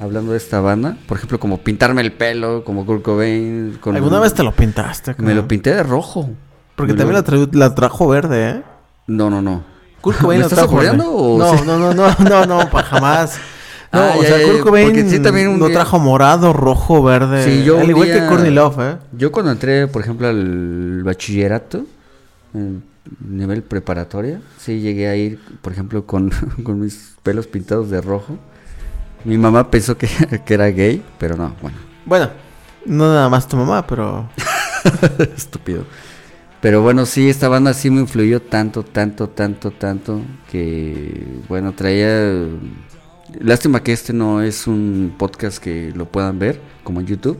hablando de esta banda. Por ejemplo, como pintarme el pelo, como Kurt Cobain. con- ¿Alguna vez te lo pintaste? Me lo pinté de rojo. Porque Me también lo- la, tra- la trajo verde, ¿eh? No, no, no. Kurt Cobain ¿Me lo estás o No, no, no, no, no, no, pa' jamás. No, Ah, o ya, sea, ya, Kurt Cobain sí, también un lo día- trajo morado, rojo, verde. Sí, yo Al igual día- que Courtney Love, ¿eh? Yo cuando entré, por ejemplo, al bachillerato, en nivel preparatoria, sí llegué a ir, por ejemplo, con, con mis pelos pintados de rojo. Mi mamá pensó que, que era gay, pero no, bueno, Bueno, no nada más tu mamá, pero... estúpido. Pero bueno, sí, esta banda sí me influyó tanto, tanto, tanto, tanto, que, bueno, traía... Lástima que este no es un podcast que lo puedan ver, como en YouTube,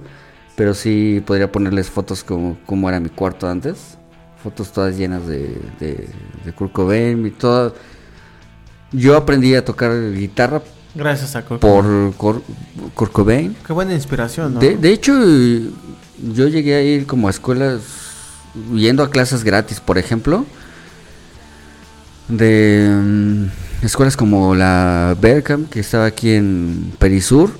pero sí podría ponerles fotos como, como era mi cuarto antes. Fotos todas llenas de, de, de Kurt Cobain y todo. Yo aprendí a tocar guitarra Gracias a Kurt por Cor- Kurt Cobain. Qué buena inspiración, ¿no? De, de hecho, yo llegué a ir como a escuelas, yendo a clases gratis, por ejemplo, de mm, escuelas como la Berkham, que estaba aquí en Perisur.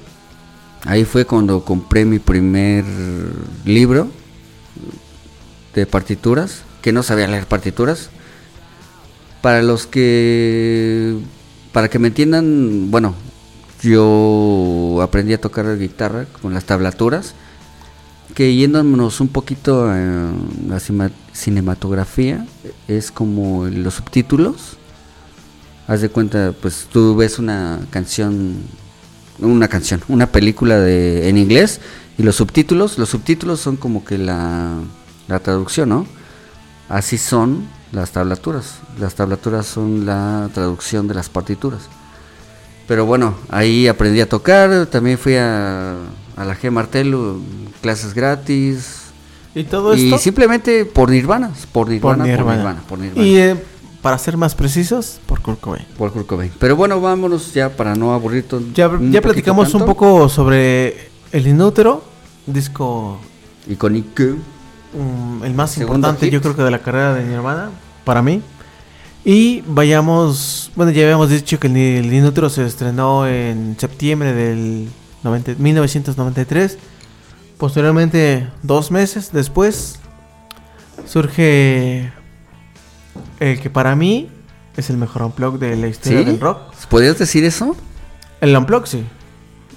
Ahí fue cuando compré mi primer libro de partituras, que no sabía leer partituras. Para los que, para que me entiendan, bueno, yo aprendí a tocar guitarra con las tablaturas, que yéndonos un poquito a la cinematografía, es como los subtítulos. Haz de cuenta, pues tú ves una canción, una canción, una película de, en inglés y los subtítulos, los subtítulos son como que la, la traducción, ¿no? Así son las tablaturas. Las tablaturas son la traducción de las partituras. Pero bueno, ahí aprendí a tocar, también fui a, a la G Martelo, clases gratis. Y todo Y esto... simplemente por Nirvana, por Nirvana, por Nirvana. Nirvana, por Nirvana. Y eh, para ser más precisos, por Kurt Cobain. Por Kurt Cobain. Pero bueno, vámonos ya para no aburrir todo. Ya, ya platicamos un poco sobre El Inútero, disco Icónico. Mm, el más Segundo importante hit. yo creo que de la carrera de Nirvana, para mí. Y vayamos, bueno, ya habíamos dicho que el, el Inútero se estrenó en septiembre del 90 1993. Posteriormente, dos meses después, surge el que para mí es el mejor unplug de la historia ¿Sí? del rock. ¿Podrías decir eso? El Unplug, sí.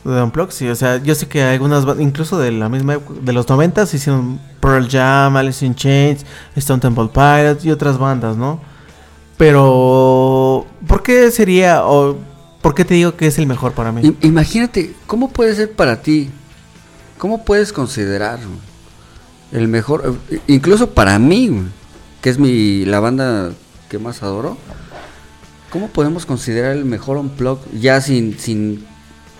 El Unplug, sí. O sea, yo sé que algunas, incluso de la misma de los 90 se hicieron Pearl Jam, Alice in Chains, Stone Temple Pilots y otras bandas, ¿no? Pero, ¿por qué sería, o por qué te digo que es el mejor para mí? Imagínate, ¿cómo puede ser para ti? ¿Cómo puedes considerar el mejor? Incluso para mí, que es mi la banda que más adoro. ¿Cómo podemos considerar el mejor unplug ya sin sin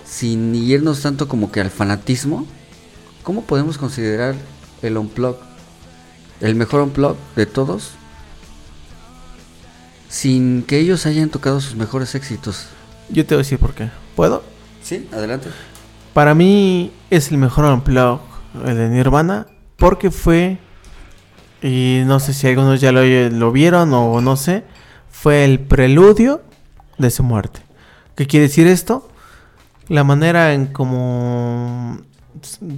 sin irnos tanto como que al fanatismo? ¿Cómo podemos considerar el unplug el mejor unplug de todos? Sin que ellos hayan tocado sus mejores éxitos. Yo te voy a decir por qué. ¿Puedo? Sí, adelante. Para mí es el mejor Unplug, el de Nirvana, porque fue, y no sé si algunos ya lo, lo vieron o no sé, fue el preludio de su muerte. ¿Qué quiere decir esto? La manera en como,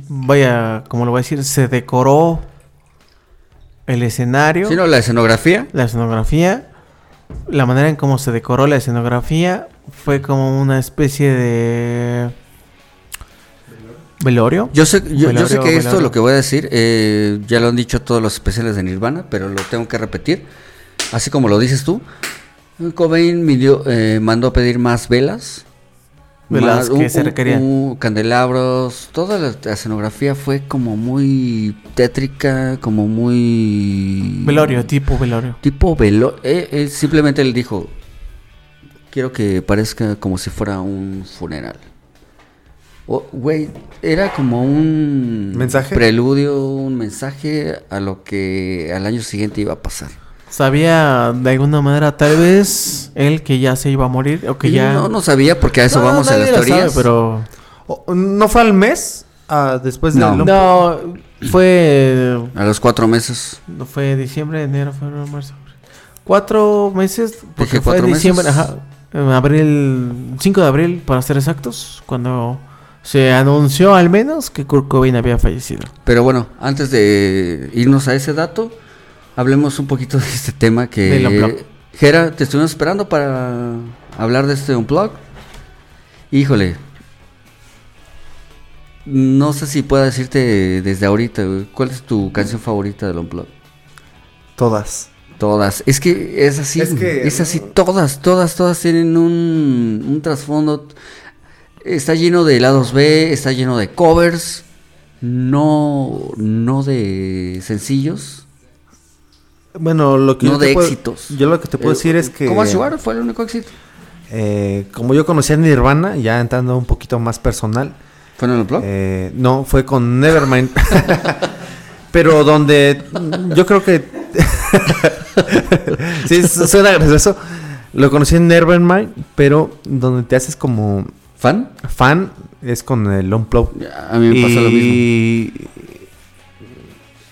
vaya, como lo voy a decir, se decoró el escenario, Sí, no, la escenografía. la escenografía, la manera en cómo se decoró la escenografía fue como una especie de velorio. Yo sé, yo, yo sé Velorio, que esto, lo que voy a decir, eh, ya lo han dicho todos los especiales de Nirvana, pero lo tengo que repetir. Así como lo dices tú, Cobain midió- eh, mandó a pedir más velas. Más- que se requerían. un- candelabros, toda la, escenografía fue como muy tétrica, como muy... Velorio, tipo velorio. Tipo velo... eh, eh, simplemente él dijo, quiero que parezca como si fuera un funeral. Güey, era como un ¿Mensaje? preludio, un mensaje a lo que al año siguiente iba a pasar. Sabía de alguna manera tal vez él que ya se iba a morir o que Y ya No, no sabía porque a eso No, vamos a las lo sabe, teorías. pero ¿No fue al mes? Ah, después de No. no fue A los cuatro meses. no fue diciembre, enero, febrero, marzo. Cuatro meses porque Dije fue cuatro diciembre, meses. ajá, en abril 5 de abril para ser exactos, cuando se anunció al menos que Kurt Cobain había fallecido. Pero bueno, antes de irnos a ese dato, hablemos un poquito de este tema que... Jera, te estuvimos esperando para hablar de este Unplug. Híjole. No sé si puedo decirte desde ahorita, ¿cuál es tu canción favorita del Unplug? Todas. Todas. Es que es así. Es así. Todas, todas, todas tienen un, un trasfondo. Está lleno de lados B, está lleno de covers. No, no de sencillos. Bueno, lo que No yo de puedo- éxitos. Yo lo que te puedo Eh, decir es que... ¿Cómo Sugar fue el único éxito? eh, como yo conocía a Nirvana, ya entrando un poquito más personal, ¿Fue en el blog? eh, no, fue con Nevermind. Pero donde mm, yo creo que... sí, su- suena gracioso. Lo conocí en Nevermind, pero donde te haces como ¿Fan? fan es con el Unplugged. A mí me pasa lo mismo.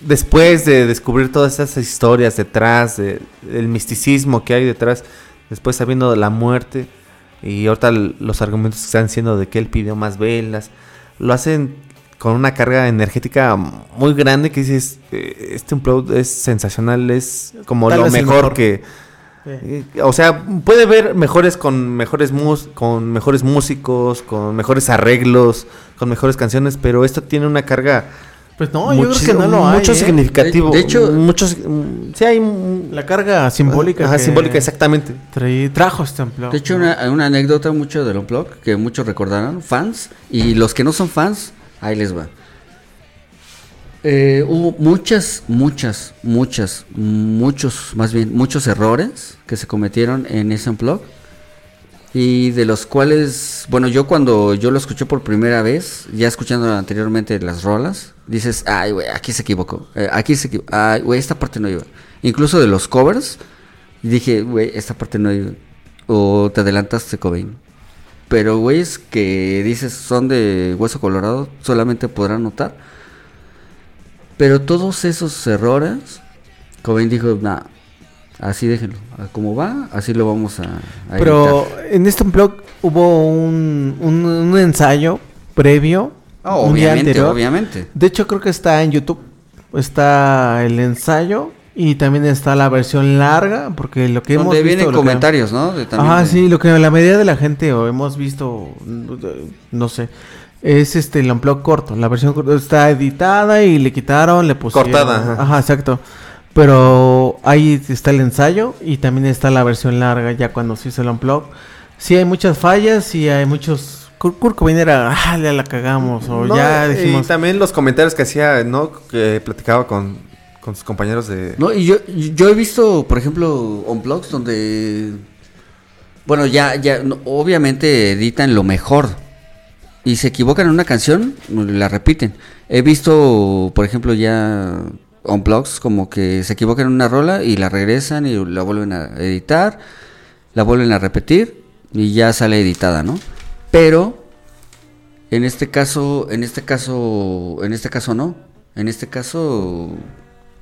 Después de descubrir todas esas historias detrás, de- del misticismo que hay detrás, después sabiendo de la muerte y ahorita los argumentos que están siendo de que él pidió más velas, lo hacen con una carga energética muy grande que dices, eh, este Unplugged es sensacional, es como Tal lo el mejor. que... eh, O sea, puede ver mejores con mejores mus con mejores músicos, con mejores arreglos, con mejores canciones, pero esto tiene una carga Pues no, yo creo que no lo hay. mucho ¿eh? significativo. De- hecho- muchos sí hay La carga simbólica. Ajá, que simbólica exactamente. traí- trajo este empleo. De hecho, una, una anécdota mucho del Unplug que muchos recordarán, fans, y los que no son fans, ahí les va. Eh, hubo muchas, muchas, muchas, muchos, más bien, muchos errores que se cometieron en ese Unplug. Y de los cuales, bueno, yo cuando yo lo escuché por primera vez, ya escuchando anteriormente las rolas, dices, ay, güey, aquí se equivocó, eh, aquí se equivocó, ay, güey, esta parte no iba. Incluso de los covers, dije, güey, esta parte no iba. O te adelantaste, Cobain. Pero güeyes que dices son de hueso colorado, solamente podrán notar. Pero todos esos errores, Cobain dijo, nah, así déjenlo. Como va, así lo vamos a, a Pero editar". en este blog hubo un, un, un ensayo previo. Ah, un día obviamente, anterior. obviamente. De hecho, creo que está en YouTube. Está el ensayo y también está la versión larga. Porque lo que hemos Donde visto. vienen que- comentarios, ¿no? De, Ajá, de- sí, lo que la mayoría de la gente o hemos visto, no sé, es este el unplug corto. La versión corta está editada y le quitaron, le pusieron. Cortada, ajá. Ajá, exacto. Pero ahí está el ensayo y también está la versión larga ya cuando se hizo el unplug. Sí hay muchas fallas, sí hay muchos... Kurt Kurt Cobain era, ah, ya la cagamos, o No, ya y dijimos... también los comentarios que hacía, ¿no? Que platicaba con, con sus compañeros de... No, y yo, yo he visto, por ejemplo, on blogs donde, bueno, ya, ya, no, obviamente editan lo mejor y se equivocan en una canción, la repiten. He visto, por ejemplo, ya on blogs como que se equivocan en una rola y la regresan y la vuelven a editar, la vuelven a repetir y ya sale editada, ¿no? Pero en este caso, en este caso, en este caso no. En este caso,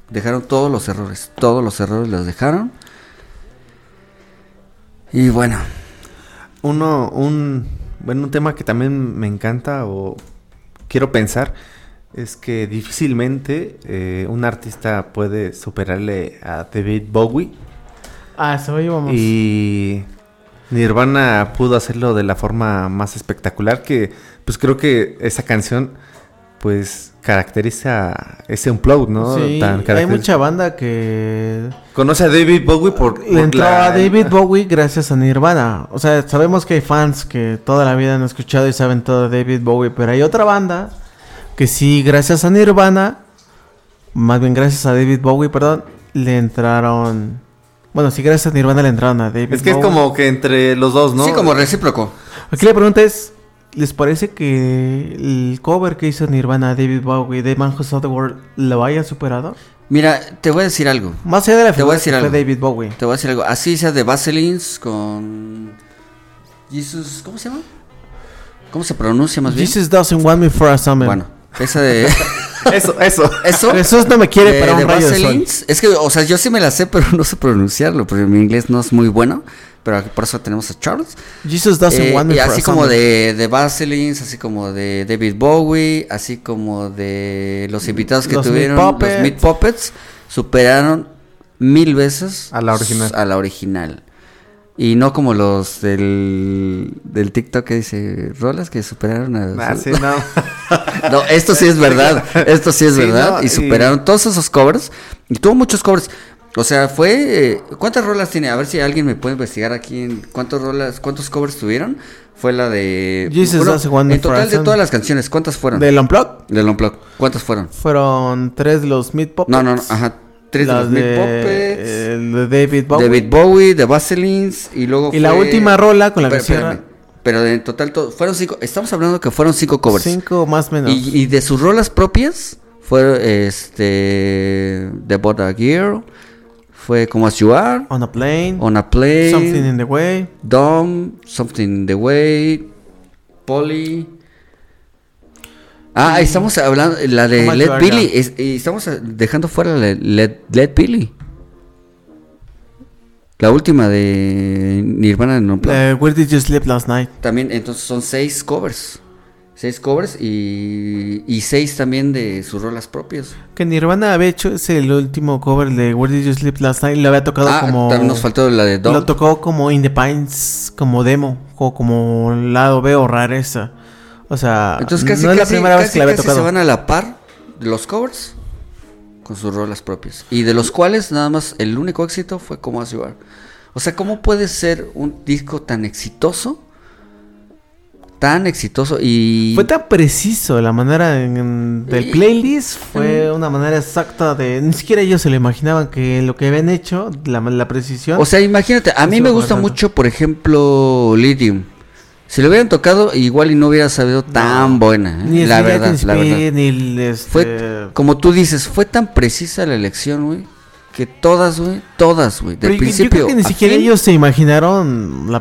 dejaron todos los errores. Todos los errores los dejaron. Y bueno, Uno, un, bueno, un tema que también me encanta o quiero pensar es que difícilmente eh, un artista puede superarle a David Bowie Ah, eso íbamos. y Nirvana pudo hacerlo de la forma más espectacular que pues creo que esa canción pues caracteriza ese unplugged, ¿no? Sí, Tan hay mucha banda que Conoce a David Bowie por, le entró la- a David Bowie gracias a Nirvana. O sea, sabemos que hay fans que toda la vida han escuchado y saben todo de David Bowie, pero hay otra banda que sí, gracias a Nirvana, más bien gracias a David Bowie, perdón, le entraron... Bueno, sí, gracias a Nirvana le entraron a David Es que es Bowie. como que entre los dos, ¿no? sí, como recíproco. Aquí la pregunta es, ¿les parece que el cover que hizo Nirvana a David Bowie de Man Who Saw the World lo haya superado? Mira, te voy a decir algo. Más allá de la Te voy a decir. David Bowie. Te voy a decir algo. Así sea de Vaselines con. Jesus. ¿Cómo se llama? ¿Cómo se pronuncia más bien? Jesus doesn't want me for a summer. Bueno, esa de. Eso, eso. Eso. Jesús no me quiere de, para un de rayo de sol. Es que, o sea, yo sí me la sé, pero no sé pronunciarlo, porque mi inglés no es muy bueno. Pero por eso tenemos a Charles. Jesus doesn't Eh, want me y así como summer. de, de Vaselines, así como de David Bowie, así como de los invitados que Los tuvieron, Meat los. Meat Puppets, superaron mil veces A la original. A la original. Y no como los del, del TikTok que dice rolas que superaron a... Ah, sí, no. No, esto sí es verdad. Esto sí es Sí, verdad. no, y y- superaron todos esos covers. Y tuvo muchos covers. O sea, fue. eh, ¿Cuántas rolas tiene? A ver si alguien me puede investigar aquí en cuántas rolas, cuántos covers tuvieron. Fue la de. Jesus en total de todas las canciones, ¿cuántas fueron? ¿Del Unplugged? Del Unplugged. ¿Cuántas fueron? Fueron tres de los Meat Puppets. No, no, no. Ajá. Tres de Meat de- Puppets. el de David Bowie. David Bowie, de Vaselines. Y luego. Y la última rola con la que Pero, cierra. Pero en total, to- fueron cinco. Estamos hablando que fueron cinco covers. Cinco más o menos. Y, y de sus rolas propias fue este The Boda Gear, fue Como As You Are, On a Plane. On a Plane, Something in the Way. Dumb, Something in the Way, Polly. Ah, estamos hablando la de Led Billy, es- estamos dejando fuera la de Led, Led Billy. La última de Nirvana Eh, Where Did You Sleep Last Night? También, entonces son seis covers. Seis covers y, y seis también de sus rolas propias. Que Nirvana había hecho es el último cover de Where Did You Sleep Last Night. Lo había tocado Ah, como. también nos faltó la de Lo Dom. tocó como In the Pines, como demo, o como lado B o rareza. O sea, Entonces casi, no es la casi- primera vez que la había casi tocado. se van a la par de los covers con sus rolas propias. Y de los cuales nada más el único éxito fue Como As You Are. O sea, ¿cómo puede ser un disco tan exitoso? Tan exitoso y... Fue tan preciso la manera en- del Y- playlist, fue una manera exacta de... Ni siquiera ellos se lo imaginaban que lo que habían hecho, la, la precisión. O sea, imagínate, a mí me gusta mucho, por ejemplo, Lithium. Si lo hubieran tocado, igual y no hubiera sabido tan buena. ¿eh? la verdad, la verdad. ni el... Este... Fue, como tú dices, fue tan precisa la elección, güey. Que todas, güey, todas, güey. Pero Del yo- yo principio. creo que ni siquiera fin, ellos se imaginaron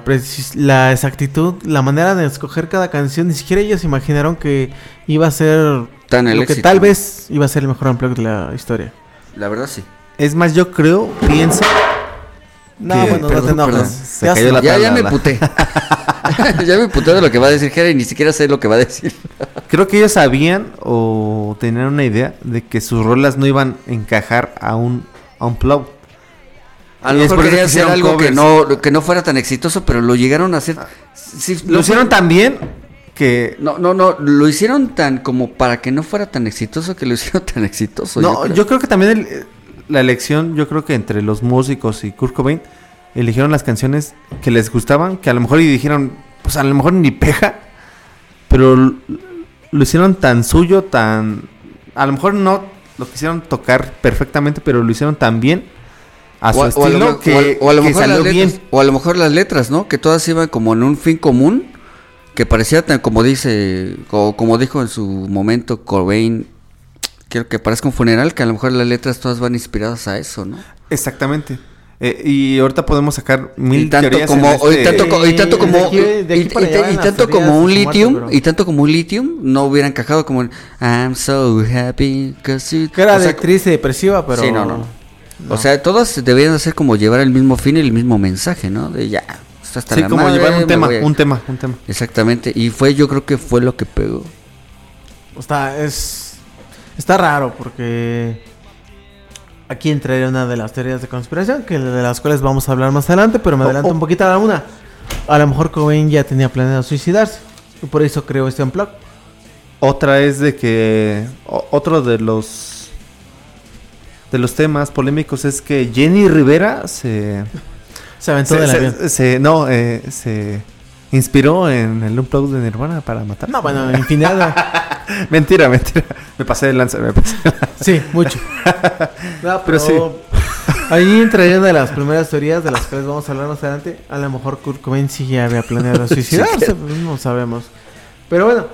la, exactitud, la manera de escoger cada canción. Ni siquiera ellos se imaginaron que iba a ser Tan el lo que éxito. tal vez iba a ser el mejor unplug de la historia. La verdad, sí. Es más, yo creo, pienso. No, Que- bueno, no te enojes. perdón. Se Ya cayó sé. la Ya, me puté. ya me puté de lo que va a decir Jera y ni siquiera sé lo que va a decir. Creo que ellos sabían o tenían una idea de que sus rolas no iban a encajar a un, a un plug. A lo mejor querían hacer algo que no, que no fuera tan exitoso, pero lo llegaron a hacer. Sí, Lo hicieron tan bien que. No, no, no, lo hicieron tan como para que no fuera tan exitoso que lo hicieron tan exitoso. No, creo. yo creo que también el- la elección, yo creo que entre los músicos y Kurt Cobain, eligieron las canciones que les gustaban, que a lo mejor y dijeron, pues a lo mejor ni peja, pero lo hicieron tan suyo, tan... A lo mejor no lo quisieron tocar perfectamente, pero lo hicieron tan bien a su O o estilo me- que, o a- o a lo que mejor salió las bien. letras, o a lo mejor las letras, ¿no? Que todas iban como en un fin común, que parecía tan como dice, o como dijo en su momento Cobain, quiero que parezca un funeral, que a lo mejor las letras todas van inspiradas a eso, ¿no? Exactamente. Eh, y ahorita podemos sacar mil Y tanto teorías como, este- y tanto, co- y tanto De como, aquí- de aquí y- tanto como un lithium, pero- y tanto como un lithium, no hubiera encajado como el I'm so happy 'cause you-" Que era o sea, de triste y depresiva, pero. Sí, no, no. O sea, todas deberían hacer como llevar el mismo fin y el mismo mensaje, ¿no? De ya, está hasta Sí, la como madre, llevar un tema, a- un tema, un tema. Exactamente, y fue, yo creo que fue lo que pegó. Está, es. Está raro porque. Aquí entraría una de las teorías de conspiración, que de las cuales vamos a hablar más adelante, pero me Oh, adelanto oh. un poquito a la una. A lo mejor Cobain ya tenía planeado suicidarse. Y por eso creó este unplug. Otra es de que o- otro de los de los temas polémicos es que Jenny Rivera se Se aventó se, del se- avión. se- no eh, se inspiró en el unplug de Nirvana para matar. No, bueno, infinidad. mentira, mentira. Me pasé de lanza, me pasé. de lanza. sí, mucho. No, Pero sí. Ahí entraría una de las primeras teorías de las cuales vamos a hablar más adelante. A lo mejor Kurt Cobain sí ya había planeado suicidarse, pues, no sabemos. Pero bueno.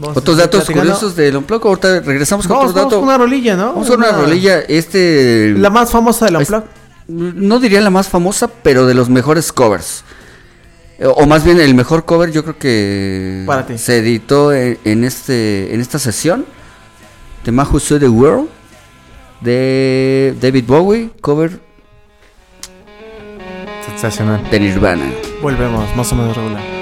Otros datos platicando. curiosos del Unplug, ahorita regresamos con Vamos, otro vamos con una rolilla, ¿no? Vamos con una rolilla, este... La más famosa del Es- Unplug. No diría la más famosa, pero de los mejores covers. O más bien el mejor cover yo creo que se editó en, en este en esta sesión de Man Who the World de David Bowie, cover Sensacional. de Nirvana. Volvemos, más o menos regular.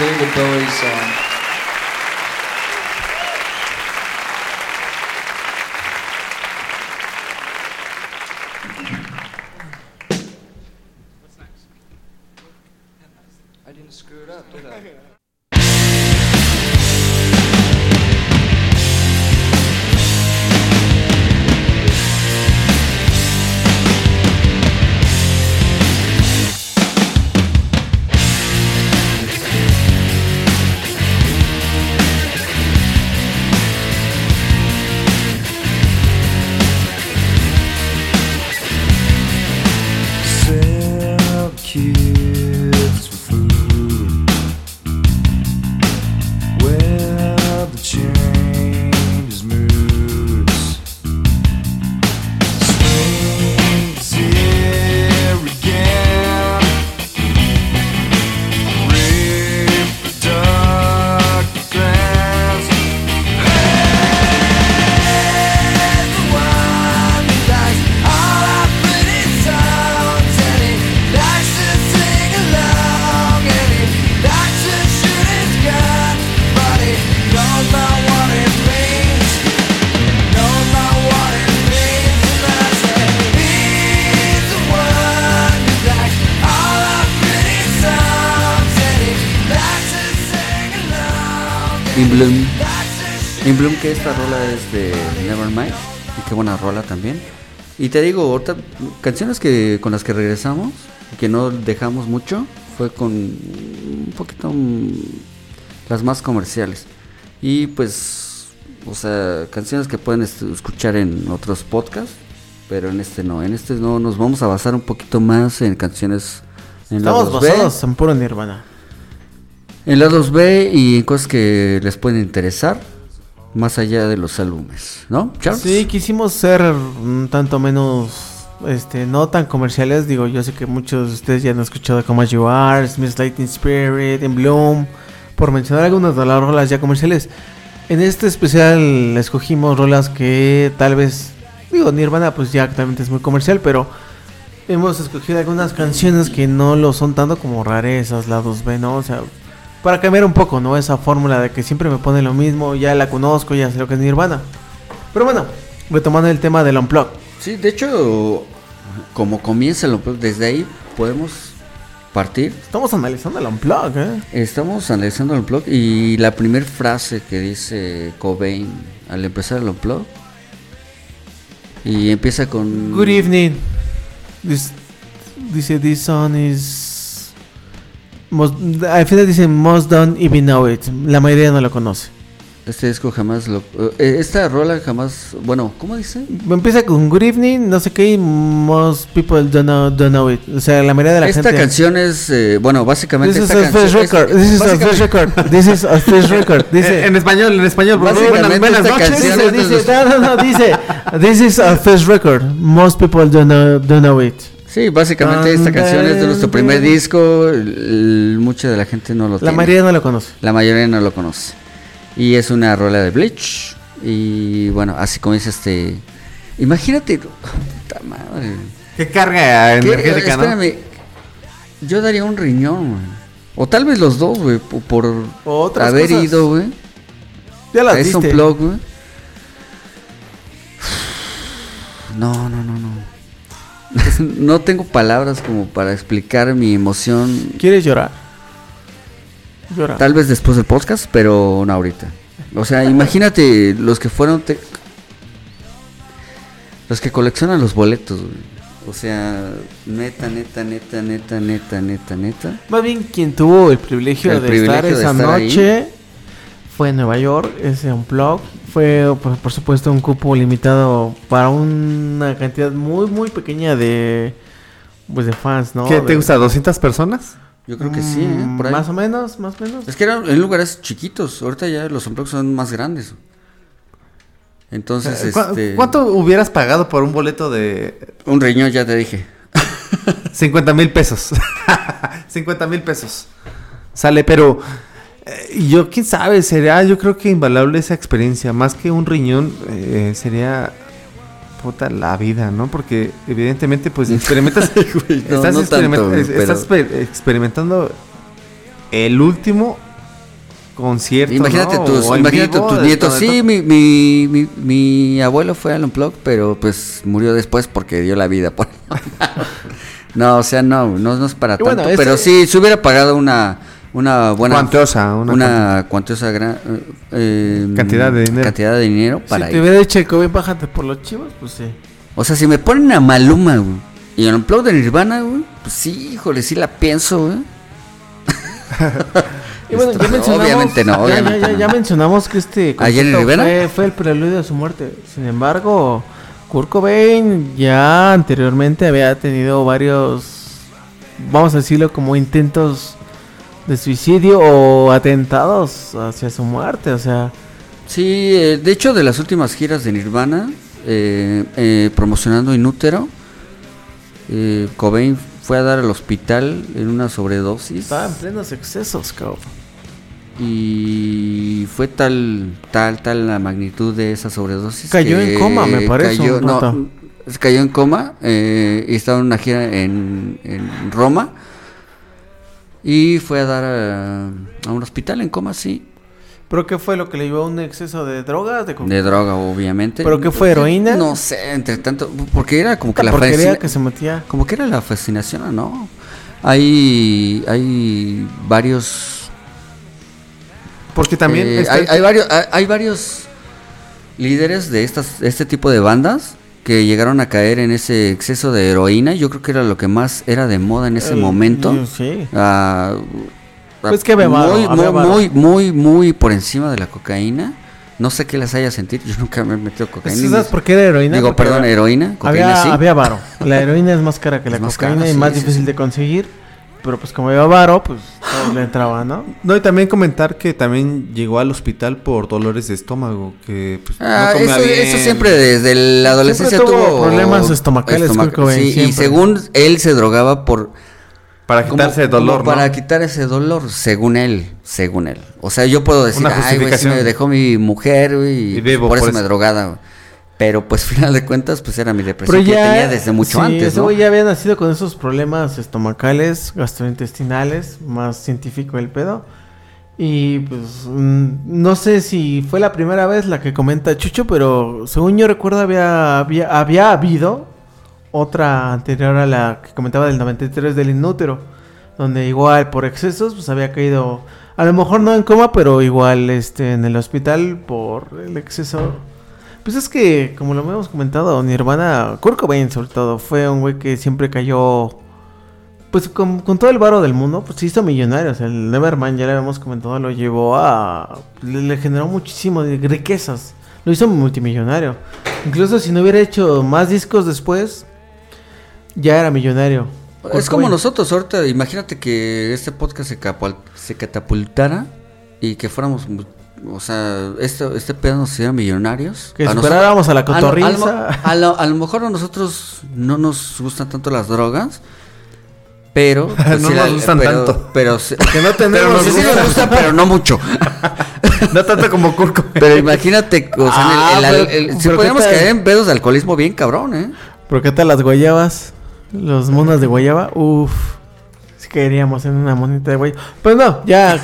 David Bowie's song. Que esta rola es de Nevermind. Y qué buena rola también. Y te digo, ahorita, canciones que con las que regresamos, que no dejamos mucho, fue con un poquito mm, las más comerciales. Y pues, o sea, canciones que pueden escuchar en otros podcasts, pero en este no. En este no, nos vamos a basar un poquito más en canciones en Estamos basados en puro Nirvana. En lados B y en cosas que les pueden interesar, más allá de los álbumes, ¿no? Charles? Sí, quisimos ser un tanto menos, este, no tan comerciales. Digo, yo sé que muchos de ustedes ya han escuchado como You Are, Smith Lightning Spirit, In Bloom, por mencionar algunas de las rolas ya comerciales. En este especial escogimos rolas que tal vez, digo, Nirvana pues ya actualmente es muy comercial, pero hemos escogido algunas canciones que no lo son tanto como rarezas, lados B, ¿no? O sea, para cambiar un poco, ¿no? Esa fórmula de que siempre me pone lo mismo, ya la conozco, ya sé lo que es Nirvana. Pero bueno, retomando el tema del Unplug. Sí, de hecho, como comienza el Unplugged, desde ahí podemos partir. Estamos analizando el Unplug, ¿eh? Estamos analizando el Unplugged y la primera frase que dice Cobain al empezar el Unplugged y empieza con... Good evening. This- dice, this song is... Most, al final dice, most don't even know it. La mayoría no lo conoce. Este disco jamás lo... eh, esta rola jamás... Bueno, ¿cómo dice? Empieza con good evening, no sé qué, y most people don't know, don't know it. O sea, la mayoría de la Esta gente... canción es... eh, bueno, básicamente... This is esta a first canción es- record. This is a básicamente- first record. This is a first record. Dice, Eh, en español, en español, Buenas, buenas esta noches. canción- dice, dice, no, no, no, dice, this is a first record. Most people don't know, don't know it. Sí, básicamente esta canción es de nuestro primer disco. el- el- mucha de la gente no lo La tiene. mayoría no lo conoce. La mayoría no lo conoce. Y es una rola de Bleach. Y bueno, así comienza este. Imagínate. Puta madre. Qué carga ¿Qué? energética, ¿no? Espérame. Yo daría un riñón, güey. O tal vez los dos, güey. po- Por, Otras haber cosas. ido, güey. Ya A las diste. unplug, güey. No, no, no, no. No tengo palabras como para explicar mi emoción. ¿Quieres llorar? Llora. Tal vez después del podcast, pero no ahorita. O sea, imagínate los que fueron. te- Los que coleccionan los boletos, güey. O sea, neta, neta, neta, neta, neta, neta, neta. Más bien quien tuvo el privilegio El de privilegio estar de esa ahí. noche fue en Nueva York, ese unplug. Fue, por, por supuesto, un cupo limitado para una cantidad muy, muy pequeña de, pues, de fans, ¿no? ¿Qué De- te gusta? ¿200 personas? Yo creo que sí, ¿eh? Mm, Por ahí. Más o menos, más o menos. Es que eran en lugares chiquitos. Ahorita ya los unplugs son más grandes. Entonces, Eh, ¿cu- este. ¿Cuánto hubieras pagado por un boleto de Un riñón, ya te dije. 50 mil pesos? 50 mil pesos. Sale, pero eh, yo, quién sabe, sería yo creo que invaluable esa experiencia. Más que un riñón, eh, sería puta la vida, ¿no? Porque evidentemente pues experimentas... Güey, no, estás, no experiment- tanto, güey, es- pero- estás pe- experimentando el último concierto. Imagínate ¿no? tus, imagínate vivo nietos. Sí, mi, mi, mi, mi abuelo fue al Unplug, pero pues murió después porque dio la vida. por- no, o sea, no, no, no es para Y tanto. bueno, ese- pero sí, se hubiera pagado una, una buena... Cuantiosa, una Una, cuantiosa gran, eh, eh, Cantidad de dinero. Cantidad de dinero para si te hubiera dicho el COVID, bájate por los chivos, pues sí. O sea, si me ponen a Maluma, güey, y el Unplug de Nirvana, güey, pues sí, híjole, sí la pienso, güey. Y bueno, ya Esto- mencionamos, obviamente no, ya- obviamente ya, ya, ya mencionamos que este ¿Ayer en fue, fue el preludio de su muerte. Sin embargo, Kurt Cobain ya anteriormente había tenido varios, vamos a decirlo como intentos de suicidio o atentados hacia su muerte. O sea, Sí, eh, de hecho, de las últimas giras de Nirvana, eh, eh, promocionando Inútero, eh, Cobain fue a dar al hospital en una sobredosis estaba en plenos excesos, cabrón. y fue tal, tal, tal la magnitud de esa sobredosis. Cayó en coma, me parece, Cayó, no, cayó en coma eh, y estaba en una gira en, en Roma y fue a dar a, a un hospital en coma, sí. ¿Pero qué fue lo que le llevó a un exceso de drogas? De, De droga, obviamente. ¿Pero qué fue, heroína? No sé, entre tanto, porque era como que la la que se metía. como que era la fascinación, ¿no? Hay, hay varios, Porque también eh, hay, hay varios, hay, hay varios líderes de estas, este tipo de bandas que llegaron a caer en ese exceso de heroína. Yo creo que era lo que más era de moda en ese Eh, momento. Sí. Ah, Pues que había varo, muy, muy, muy, muy, muy por encima de la cocaína. No sé qué les haya sentido. Yo nunca me he metido cocaína. ¿Sabes por qué era heroína? Digo, Porque perdón, había- heroína. Cocaína había, sí. había varo. La heroína es más cara que la Es más cocaína cara, y sí, más sí, difícil sí. de conseguir. Pero pues como había varo, pues todo le entraba, ¿no? No, y también comentar que también llegó al hospital por dolores de estómago, que pues, Ah, no comía eso, bien. eso siempre desde la adolescencia Siempre tuvo tuvo problemas estomacales, Kurt Cobain, sí, y según él se drogaba por Para quitarse el dolor, ¿no? para quitar ese dolor, según él, según él. O sea, yo puedo decir, Una ay, güey, justificación. me dejó mi mujer, güey, Y y bebo por eso por me eso. drogada. güey. Pero pues final de cuentas, pues era mi depresión Pero que ya tenía desde mucho sí, antes, ¿no? ya había nacido con esos problemas estomacales, gastrointestinales, más científico el pedo. Y pues mm, no sé si fue la primera vez la que comenta Chucho, pero según yo recuerdo había, había, había habido otra anterior a la que comentaba del 93 del inútero, donde igual por excesos pues había caído, a lo mejor no en coma, pero igual este en el hospital por el exceso. Pues es que, como lo hemos comentado, Nirvana, Kurt Cobain sobre todo, fue un güey que siempre cayó, pues con, con todo el varo del mundo, pues se hizo millonario. O sea, el Nevermind, ya lo habíamos comentado, lo llevó a... Le, le generó muchísimo de riquezas. Lo hizo multimillonario. Incluso si no hubiera hecho más discos después, ya era millonario. Kurt Es como Cobain. nosotros ahorita, imagínate que este podcast se, catapultara y que fuéramos, o sea, este, este pedo nos hiciera millonarios. Que A nosotros- superáramos a la a lo- a lo, cotorriza. a lo- a lo mejor a nosotros no nos gustan tanto las drogas, pero... pues, No sí nos la- gustan pero- tanto. Pero, se- Que no pero tenemos nos, sí nos gustan, pero no mucho. No tanto como Cobain. Pero imagínate, o sea, Ah, el- el- pero- el- si pero ¿qué tal? caer en pedos de alcoholismo bien cabrón, ¿eh? ¿Por qué tal las guayabas? Los monos de guayaba. Uf. Si caeríamos en una monita de guayaba. Pero no, ya.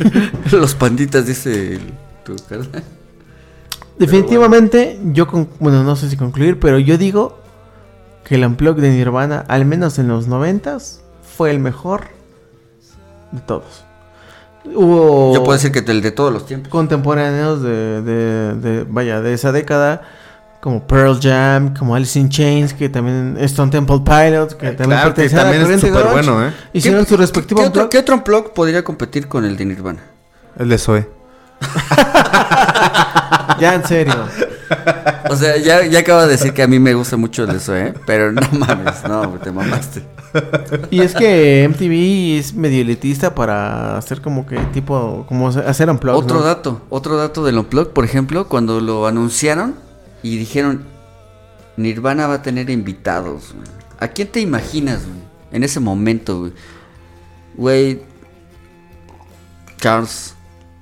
Los panditas, dice el- tu carnal. Definitivamente, yo con, bueno, no sé si concluir, pero yo digo que el Unplug de Nirvana, al menos en los noventas, fue el mejor de todos. Hubo Yo puedo decir que el de todos los tiempos. contemporáneos de, de, de- vaya, de esa década, como Pearl Jam, como Alice in Chains, que también Stone Temple Pilots, que también Claro, que también es súper bueno, ¿eh? Hicieron su respectivo ¿qué otro, Unplug. ¿Qué otro unplug podría competir con el de Nirvana? El de Zoe. Ya en serio. O sea, ya, ya acabo de decir que a mí me gusta mucho el de eso, ¿eh? Pero no mames, no, te mamaste. Y es que MTV es medio elitista para hacer como que tipo, como hacer unplugs. Otro ¿no? dato, otro dato del unplug, por ejemplo, cuando lo anunciaron y dijeron Nirvana va a tener invitados. güey". ¿A quién te imaginas, güey? En ese momento, güey. Charles.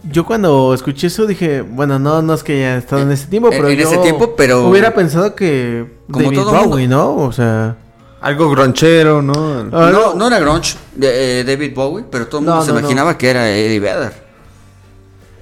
Yo cuando escuché eso dije, bueno, no, no es que haya estado en ese tiempo, En- pero en yo ese tiempo, pero- hubiera pensado que Como David todo mundo. Bowie, ¿no? O sea, Algo gronchero, ¿no? Ah, no, no era grunge de eh, David Bowie, pero todo el mundo No, se no, no. imaginaba que era Eddie Vedder.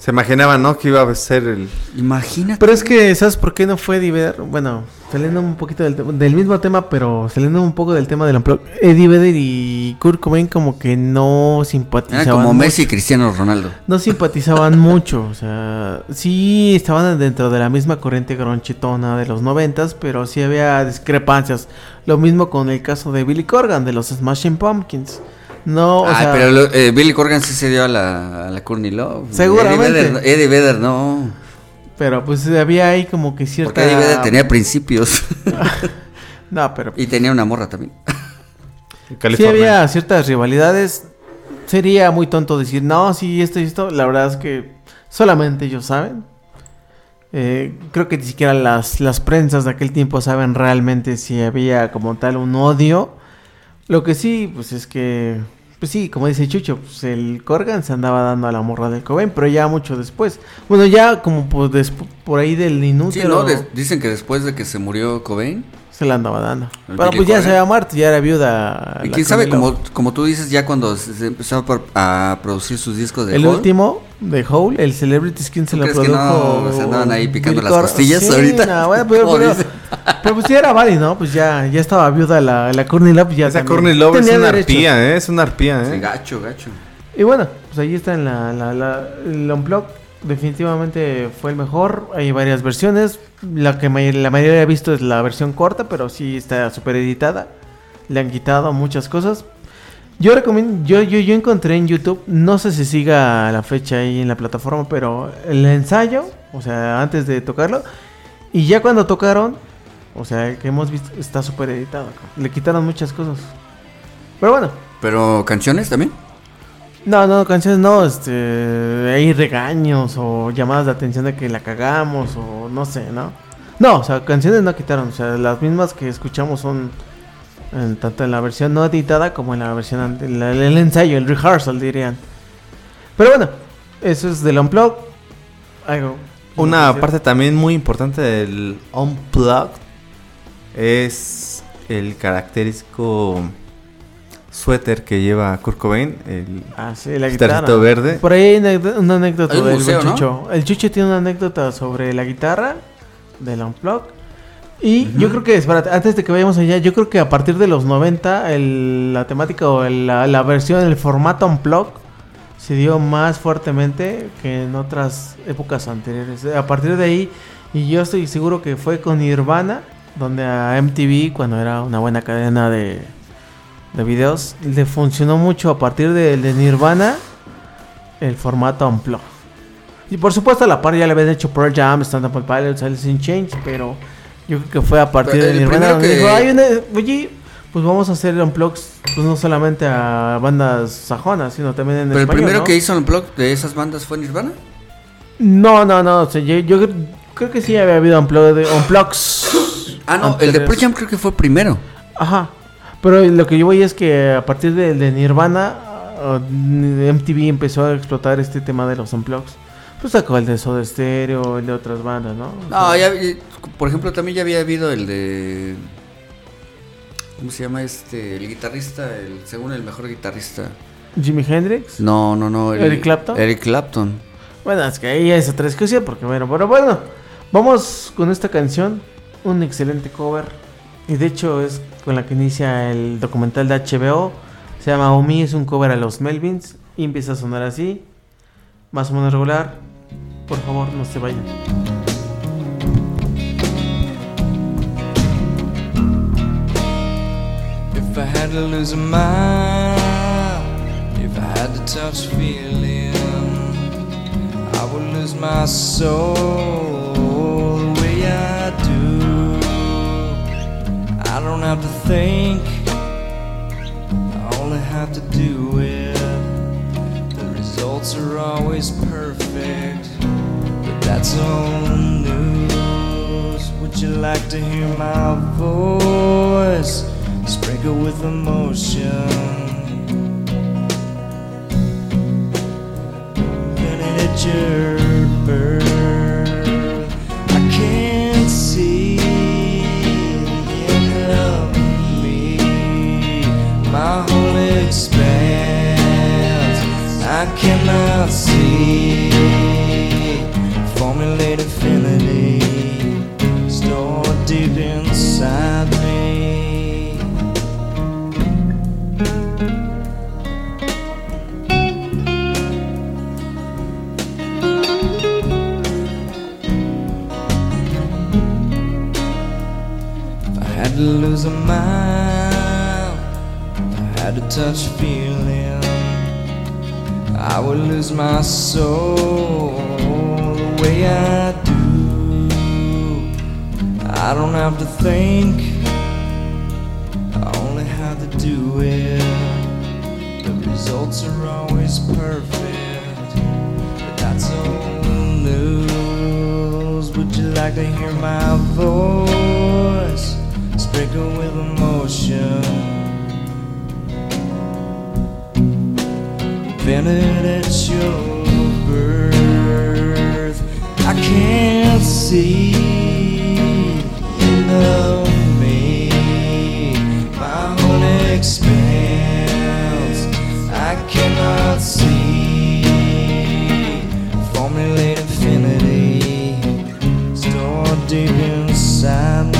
Se imaginaba, ¿no? Que iba a ser el... Imagínate. Pero es que, ¿sabes por qué no fue Eddie Vedder? Bueno, saliendo un poquito del, del mismo tema, pero saliendo un poco del tema del Unplugged, Eddie Vedder y Kurt Cobain como que no simpatizaban Era como mucho. Messi y Cristiano Ronaldo. No simpatizaban mucho, o sea, sí estaban dentro de la misma corriente gronchetona de los noventas, pero sí había discrepancias. Lo mismo con el caso de Billy Corgan de los Smashing Pumpkins. No, o Ay, sea, pero lo- eh, Billy Corgan sí se dio a la, a la Courtney Love. Seguramente. Eddie Vedder, Eddie Vedder no. pero pues había ahí como que cierta Porque Eddie Vedder tenía principios. No, pero y tenía una morra también. sí California. había ciertas rivalidades. Sería muy tonto decir, no, sí, esto y esto. La verdad es que solamente ellos saben. Eh, creo que ni siquiera las, las prensas de aquel tiempo saben realmente si había como tal un odio. Lo que sí, pues es que, pues sí, como dice Chucho, pues el Corgan se andaba dando a la morra del Cobain, pero ya mucho después. Bueno, ya como por, despu- por ahí del Sí, inútil ¿no? De- dicen que después de que se murió Cobain. Se la andaba dando. El Pero pues ya se había muerto, ya era viuda. Y quién sabe, como, como tú dices, ya cuando se empezó a, producir sus discos de El Hole, último de Hole, el Celebrity Skin se ¿Tú lo crees que produjo. no se andaban ahí picando las costillas Sí, ahorita? no, bueno, pero, pero, pero pues ya era válido, ¿no? Pues ya, ya estaba viuda la, la Courtney Love. Ya Esa Courtney Love es tenía una derechos. arpía, ¿eh? Es una arpía, Sí, ¿eh? gacho, gacho. Y bueno, pues ahí está en la, la, la, el Unplugged. Definitivamente fue el mejor. Hay varias versiones. La que la mayoría he visto es la versión corta, pero sí está súper editada. Le han quitado muchas cosas. Yo recomiendo, yo, yo, yo encontré en YouTube, no sé si siga la fecha ahí en la plataforma, pero el ensayo, o sea, antes de tocarlo, y ya cuando tocaron, o sea, que hemos visto, está súper editado. Le quitaron muchas cosas. Pero bueno, Pero canciones también. No, no, canciones no, este, hay regaños o llamadas de atención de que la cagamos o no sé, ¿no? No, o sea, canciones no quitaron, o sea, las mismas que escuchamos son tanto en la versión no editada como en la versión, la- el, ensayo, el rehearsal dirían. Pero bueno, eso es del Unplugged. Algo. Una parte también muy importante del Unplugged es el característico suéter que lleva Kurt Cobain, el Ah, sí, la guitarrito guitarra. verde. Por ahí hay una, anécdota Hay un del museo, buen ¿no? Chucho. El Chucho tiene una anécdota sobre la guitarra del Unplugged. Y yo creo que, espérate, antes de que vayamos allá, yo creo que a partir de los 90, el- la temática o el- la, la versión, el formato Unplugged se dio más fuertemente que en otras épocas anteriores. A partir de ahí, y yo estoy seguro que fue con Nirvana, donde a MTV, cuando era una buena cadena de, de videos, le funcionó mucho a partir de, de Nirvana el formato Unplugged. Y por supuesto a la par ya le habían hecho Pearl Jam, Stand Up Pilots, Alice in Chains, pero yo creo que fue a partir Pero de Nirvana donde que- dijo, "Ay, una- oye, pues vamos a hacer Unplugs, pues no solamente a bandas sajonas, sino también en Pero el primero ¿no? que hizo un blog de esas bandas fue Nirvana. No, no, no, o sea, yo, yo cre- creo que sí había habido Unplug- Unplugs. Ah, no, el de. Pearl Jam creo que fue primero. Ajá. Pero lo que yo voy es que a partir de, de Nirvana, ah, MTV empezó a explotar este tema de los unplugs. Pues sacó el de Soda Stereo, el de otras bandas, ¿no? No, ya, por ejemplo, también ya había habido el de. ¿Cómo se llama este? El guitarrista, el según el mejor guitarrista. Jimi Hendrix. No, no, no. el- ¿Eric Clapton? Eric Clapton. Bueno, es que ahí es otra discusión, porque bueno, pero bueno, vamos con esta canción, un excelente cover, y de hecho es con la que inicia el documental de HBO, se llama Omi, es un cover a los Melvins, y empieza a sonar así, más o menos regular, por favor no se vayan. If I had to lose a mind, if I had to touch feeling, I would lose my soul I don't have to think, I only have to do it. The results are always perfect, but that's old news. Would you like to hear my voice sprinkle with emotion? Hit your birth? Cannot see. Formulate infinity. Stored deep inside me. If I had to lose a mind, if I had to touch feeling, I would lose my soul the way I do. I don't have to think, I only have to do it. The results are always perfect, but that's old news. Would you like to hear my voice sprinkled with emotion? Invented at your birth, I can't see me. My heart expands. I cannot see. Formulate infinity. Stored deep inside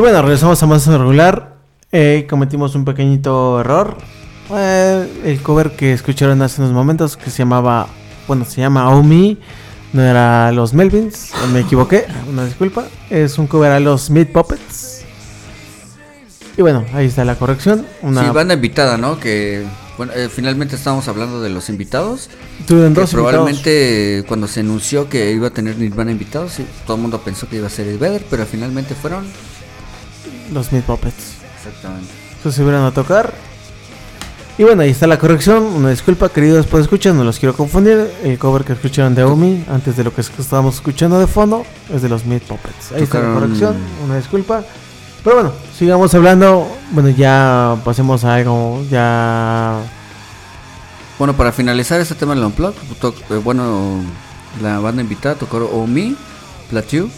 Y bueno, regresamos a más regular. Eh, cometimos un pequeñito error. Eh, el cover que escucharon hace unos momentos, que se llamaba, bueno, se llama Omi, no era los Melvins, me equivoqué, una disculpa. Es un cover a los Meat Puppets. Y bueno, ahí está la corrección. Una, Sí, banda invitada, ¿no? Que bueno, eh, finalmente estábamos hablando de los invitados. tuvieron dos invitados. probablemente cuando se anunció que iba a tener Nirvana invitados, sí, todo el mundo pensó que iba a ser el Vedder, pero finalmente fueron. Los Meat Puppets. Exactamente. Entonces se vieron a tocar. Y bueno, ahí está la corrección. Una disculpa, queridos por escuchar, no los quiero confundir. El cover que escucharon de Omi, antes de lo que estábamos escuchando de fondo, es de los Meat Puppets. Ahí está la corrección, una disculpa. Pero bueno, sigamos hablando. Bueno, ya pasemos a algo, ya... Bueno, para finalizar este tema del Unplugged, to- eh, bueno, la banda invitada tocó Omi, Plateau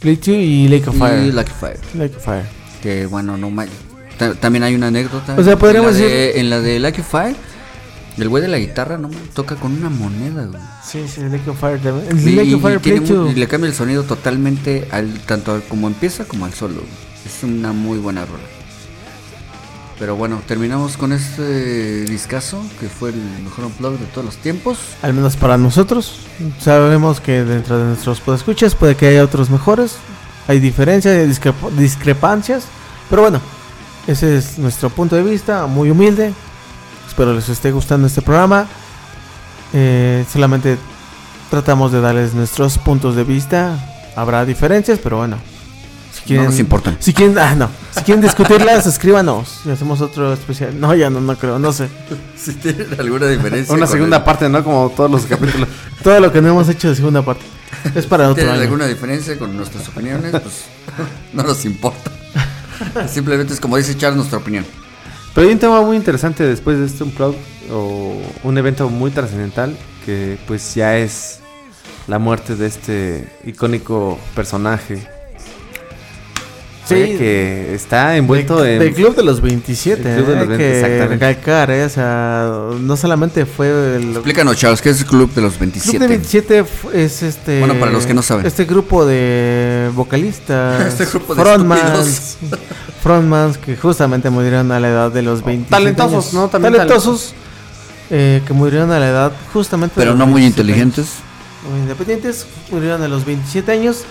Play 2 y Lake of Fire. y Lucky Fire. Lake of Fire. Que bueno, no ma- ta- También hay una anécdota. O sea, podríamos en la de, decir- En la de Lucky Fire, el güey de la guitarra no toca con una moneda, güey. Sí, sí, Lake of Fire también. Y, Lake of y Fire tiene Play mu- 2. y le cambia el sonido totalmente al tanto al- como empieza como al solo. güey. Es una muy buena rola. Pero bueno, terminamos con este discazo que fue el mejor unplug de todos los tiempos. Al menos para nosotros. Sabemos que dentro de nuestros podescuchas puede que haya otros mejores. Hay diferencias, hay discrepancias. Pero bueno, ese es nuestro punto de vista, muy humilde. Espero les esté gustando este programa. Eh, solamente tratamos de darles nuestros puntos de vista. Habrá diferencias, pero bueno. Si No nos importan. Si quieren, ah, no. Si quieren discutirlas, escríbanos. Y hacemos otro especial. No, ya no, no creo, no sé. Si tienen alguna diferencia. Una segunda el- parte, ¿no? Como todos los capítulos. Todo lo que no hemos hecho de segunda parte. Es para otro ¿Tienen año. alguna diferencia con nuestras opiniones? Pues no nos importa. Simplemente es como dice Charles nuestra opinión. Pero hay un tema muy interesante después de este Unplugged o un evento muy trascendental que pues ya es la muerte de este icónico personaje. Sí. Oye, que está envuelto De- en... Del Club de los 27, El Club de eh, los hay 20, que exactamente. recalcar, eh, o sea, no solamente fue el Explícanos, Charles, ¿qué es el club de los Club 27? de 27 fu- es este Bueno, para los que no saben. Este grupo de vocalistas, Este grupo de frontmans, frontmans que justamente murieron a la edad de los 27 Talentosos, años. ¿no? También talentosos eh, que murieron a la edad justamente de Pero los no muy 27 inteligentes. años. Muy independientes, murieron a los 27 años.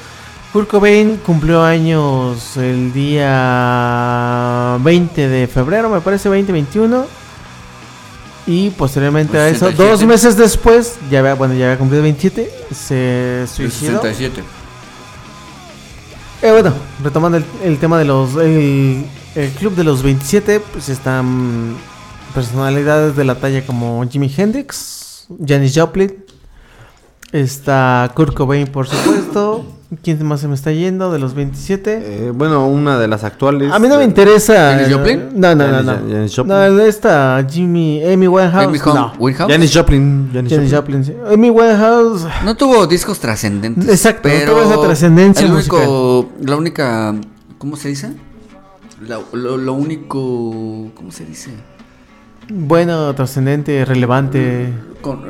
Kurt Cobain cumplió años el día 20 de febrero, me parece 2021. Y posteriormente a eso, 67. dos meses después, ya había, bueno, ya había cumplido 27, se suicidó. 67. Eh, bueno, retomando el, el tema de los. El, el club de los 27, pues están personalidades de la talla como Jimi Hendrix, Janis Joplin, está Kurt Cobain, por supuesto. ¿Quién más se me está yendo de los 27? eh, bueno, una de las actuales. A mí no me eh, interesa. ¿Janis Joplin? No, no, no, no. Janis- Joplin. No, esta Jimmy, Amy Winehouse. Amy Hom- no. Winehouse. Janis Joplin. Janis Janis Joplin. Joplin, sí. Amy Winehouse. No tuvo discos trascendentes. Exacto, no pero tuvo esa trascendencia el único, La única. ¿Cómo se dice? La- lo, lo único. ¿Cómo se dice? Bueno, trascendente, relevante. Con-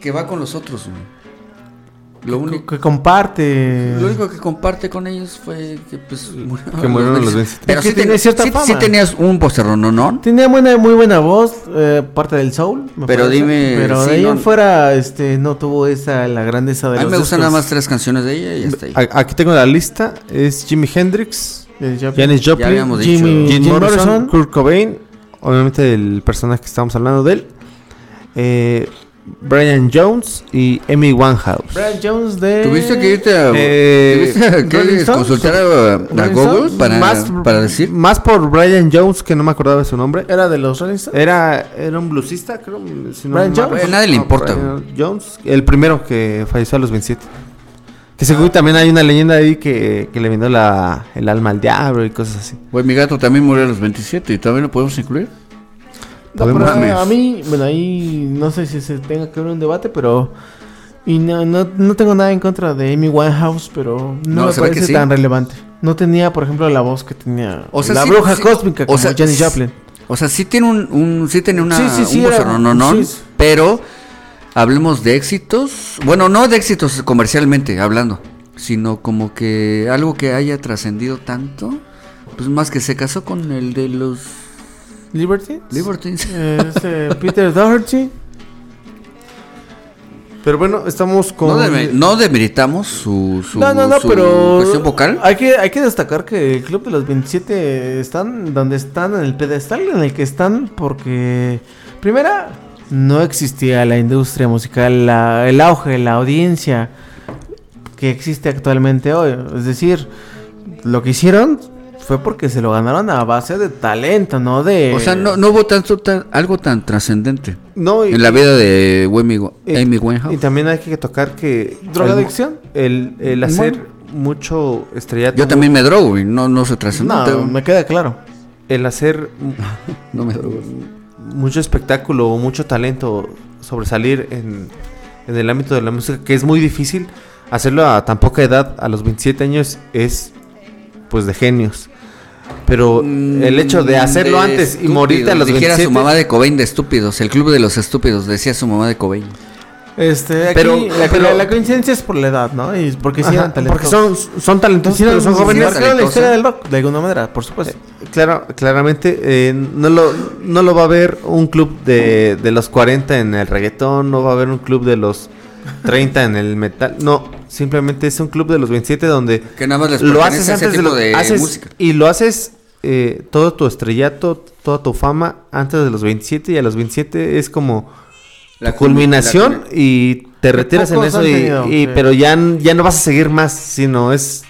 que va con los otros. Lo único, Que comparte. lo único que comparte con ellos fue que pues murieron Que murieron a los 27. Pero sí, tiene ten- cierta sí- fama. sí tenías un posterrón, ¿no? ¿no? Tenía buena, muy buena voz, eh, parte del soul. me Pero parece. dime, Pero sí, de ahí no- en fuera, este, no tuvo esa, la grandeza de A mí los me gustan nada más tres canciones de ella y ya está ahí. Aquí tengo la lista. Es Jimi Hendrix, Janis Joplin. Jimmy- Jim Morrison, Morrison. Kurt Cobain, obviamente el personaje que estamos hablando de él, eh, Brian Jones y Amy Winehouse. Brian Jones de. ¿Tuviste que irte a, Eh, tuviste que consultar a, Google para, más, para decir? más por Brian Jones, que no me acordaba de su nombre. Era de los Rolling Stones. Era, era un bluesista, creo. si no Brian Jones. A nadie le importa, Brian Jones, el primero que falleció a los 27. Que seguro también hay una leyenda ahí que, que le vendió la, el alma al diablo y cosas así. Pues mi gato también murió a los 27 y también lo podemos incluir. No, pero a mí, bueno, ahí no sé si se tenga que ver un debate, pero. Y no, no, no tengo nada en contra de Amy Winehouse, pero no, No, me parece sí. tan relevante. No tenía, por ejemplo, la voz que tenía O sea, la sí- bruja sí- cósmica o sea, Janis Joplin. O sea, sí tiene un, un sí tiene una un era- no, no, sí. pero hablemos de éxitos, bueno, no de éxitos comercialmente hablando, sino como que algo que haya trascendido tanto, pues más que se casó con el de los Liberty. Libertines. Este, Peter Doherty. Pero bueno, estamos con... No, deme- no demeritamos su, su, no, no, no, su pero. cuestión vocal. Hay que, hay que destacar que el Club de los 27 están donde están, en el pedestal en el que están, porque. Primera, no existía la industria musical, la- el auge, la audiencia que existe actualmente hoy. Es decir, lo que hicieron fue porque se lo ganaron a base de talento, no de. O sea, no, no hubo tanto, tan- algo tan trascendente No, y, en la vida de Amy, y- Amy y Winehouse. también hay que tocar que... ¿Drogadicción? El, el hacer Bueno. mucho estrellato... Yo también me drogo y no, no se No, trascendente. me queda claro. El hacer No me drogo. mucho espectáculo o mucho talento sobresalir en, en el ámbito de la música, que es muy difícil hacerlo a tan poca edad, a los 27 años, es pues de genios. Pero el hecho de hacerlo Mm, De antes y morirte a los. Dijera 27... su mamá de Cobain de estúpidos, el club de los estúpidos, decía su mamá de Cobain. Este, aquí, Pero- la, pero- la- la coincidencia es por la edad, ¿no? Y porque sí Ajá, eran talentosos. porque son, son talentosos, Sí, pero son sí, jóvenes. marcaron la historia del rock, de alguna manera, por supuesto. Claro, claramente eh, no, lo, no lo va a ver un club de, de los 40 en el reggaetón, no va a haber un club de los 30 en el metal. No, simplemente es un club de los 27 donde Que nada más les lo haces ese antes de, lo- de haces- música. y lo haces eh, todo tu estrellato, toda tu fama antes de los 27 y a los 27 es como La culminación la- y te retiras en eso y, tenido, y- sí. pero ya, ya no vas a seguir más, sino es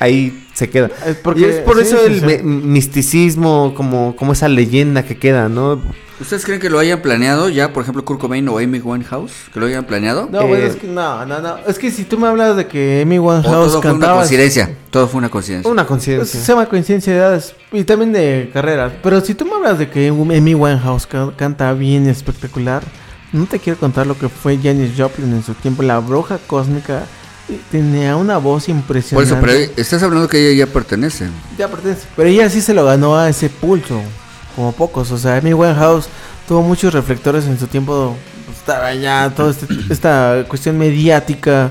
ahí se queda. Es porque- y es por sí, eso sí, el sí. me- misticismo, como, como esa leyenda que queda, ¿no? ¿Ustedes creen que lo hayan planeado ya, por ejemplo, Kurt Cobain o Amy Winehouse? ¿Que lo hayan planeado? No, Eh, bueno, es que no, no, no. Es que si tú me hablas de que Amy ¿O Winehouse todo fue una cantaba. coincidencia? Todo fue una coincidencia. Una coincidencia. se llama coincidencia de edades y también de carreras. Pero si tú me hablas de que Amy Winehouse ca- canta bien espectacular, No te quiero contar lo que fue Janis Joplin en su tiempo. La bruja cósmica eh, tenía una voz Por impresionante. eso, pero estás hablando que ella ya pertenece. Ya pertenece. Pero ella sí se lo ganó a ese pulso. Como pocos. O sea, Amy Winehouse tuvo muchos reflectores en su tiempo. pues, Estaba ya toda este- esta cuestión mediática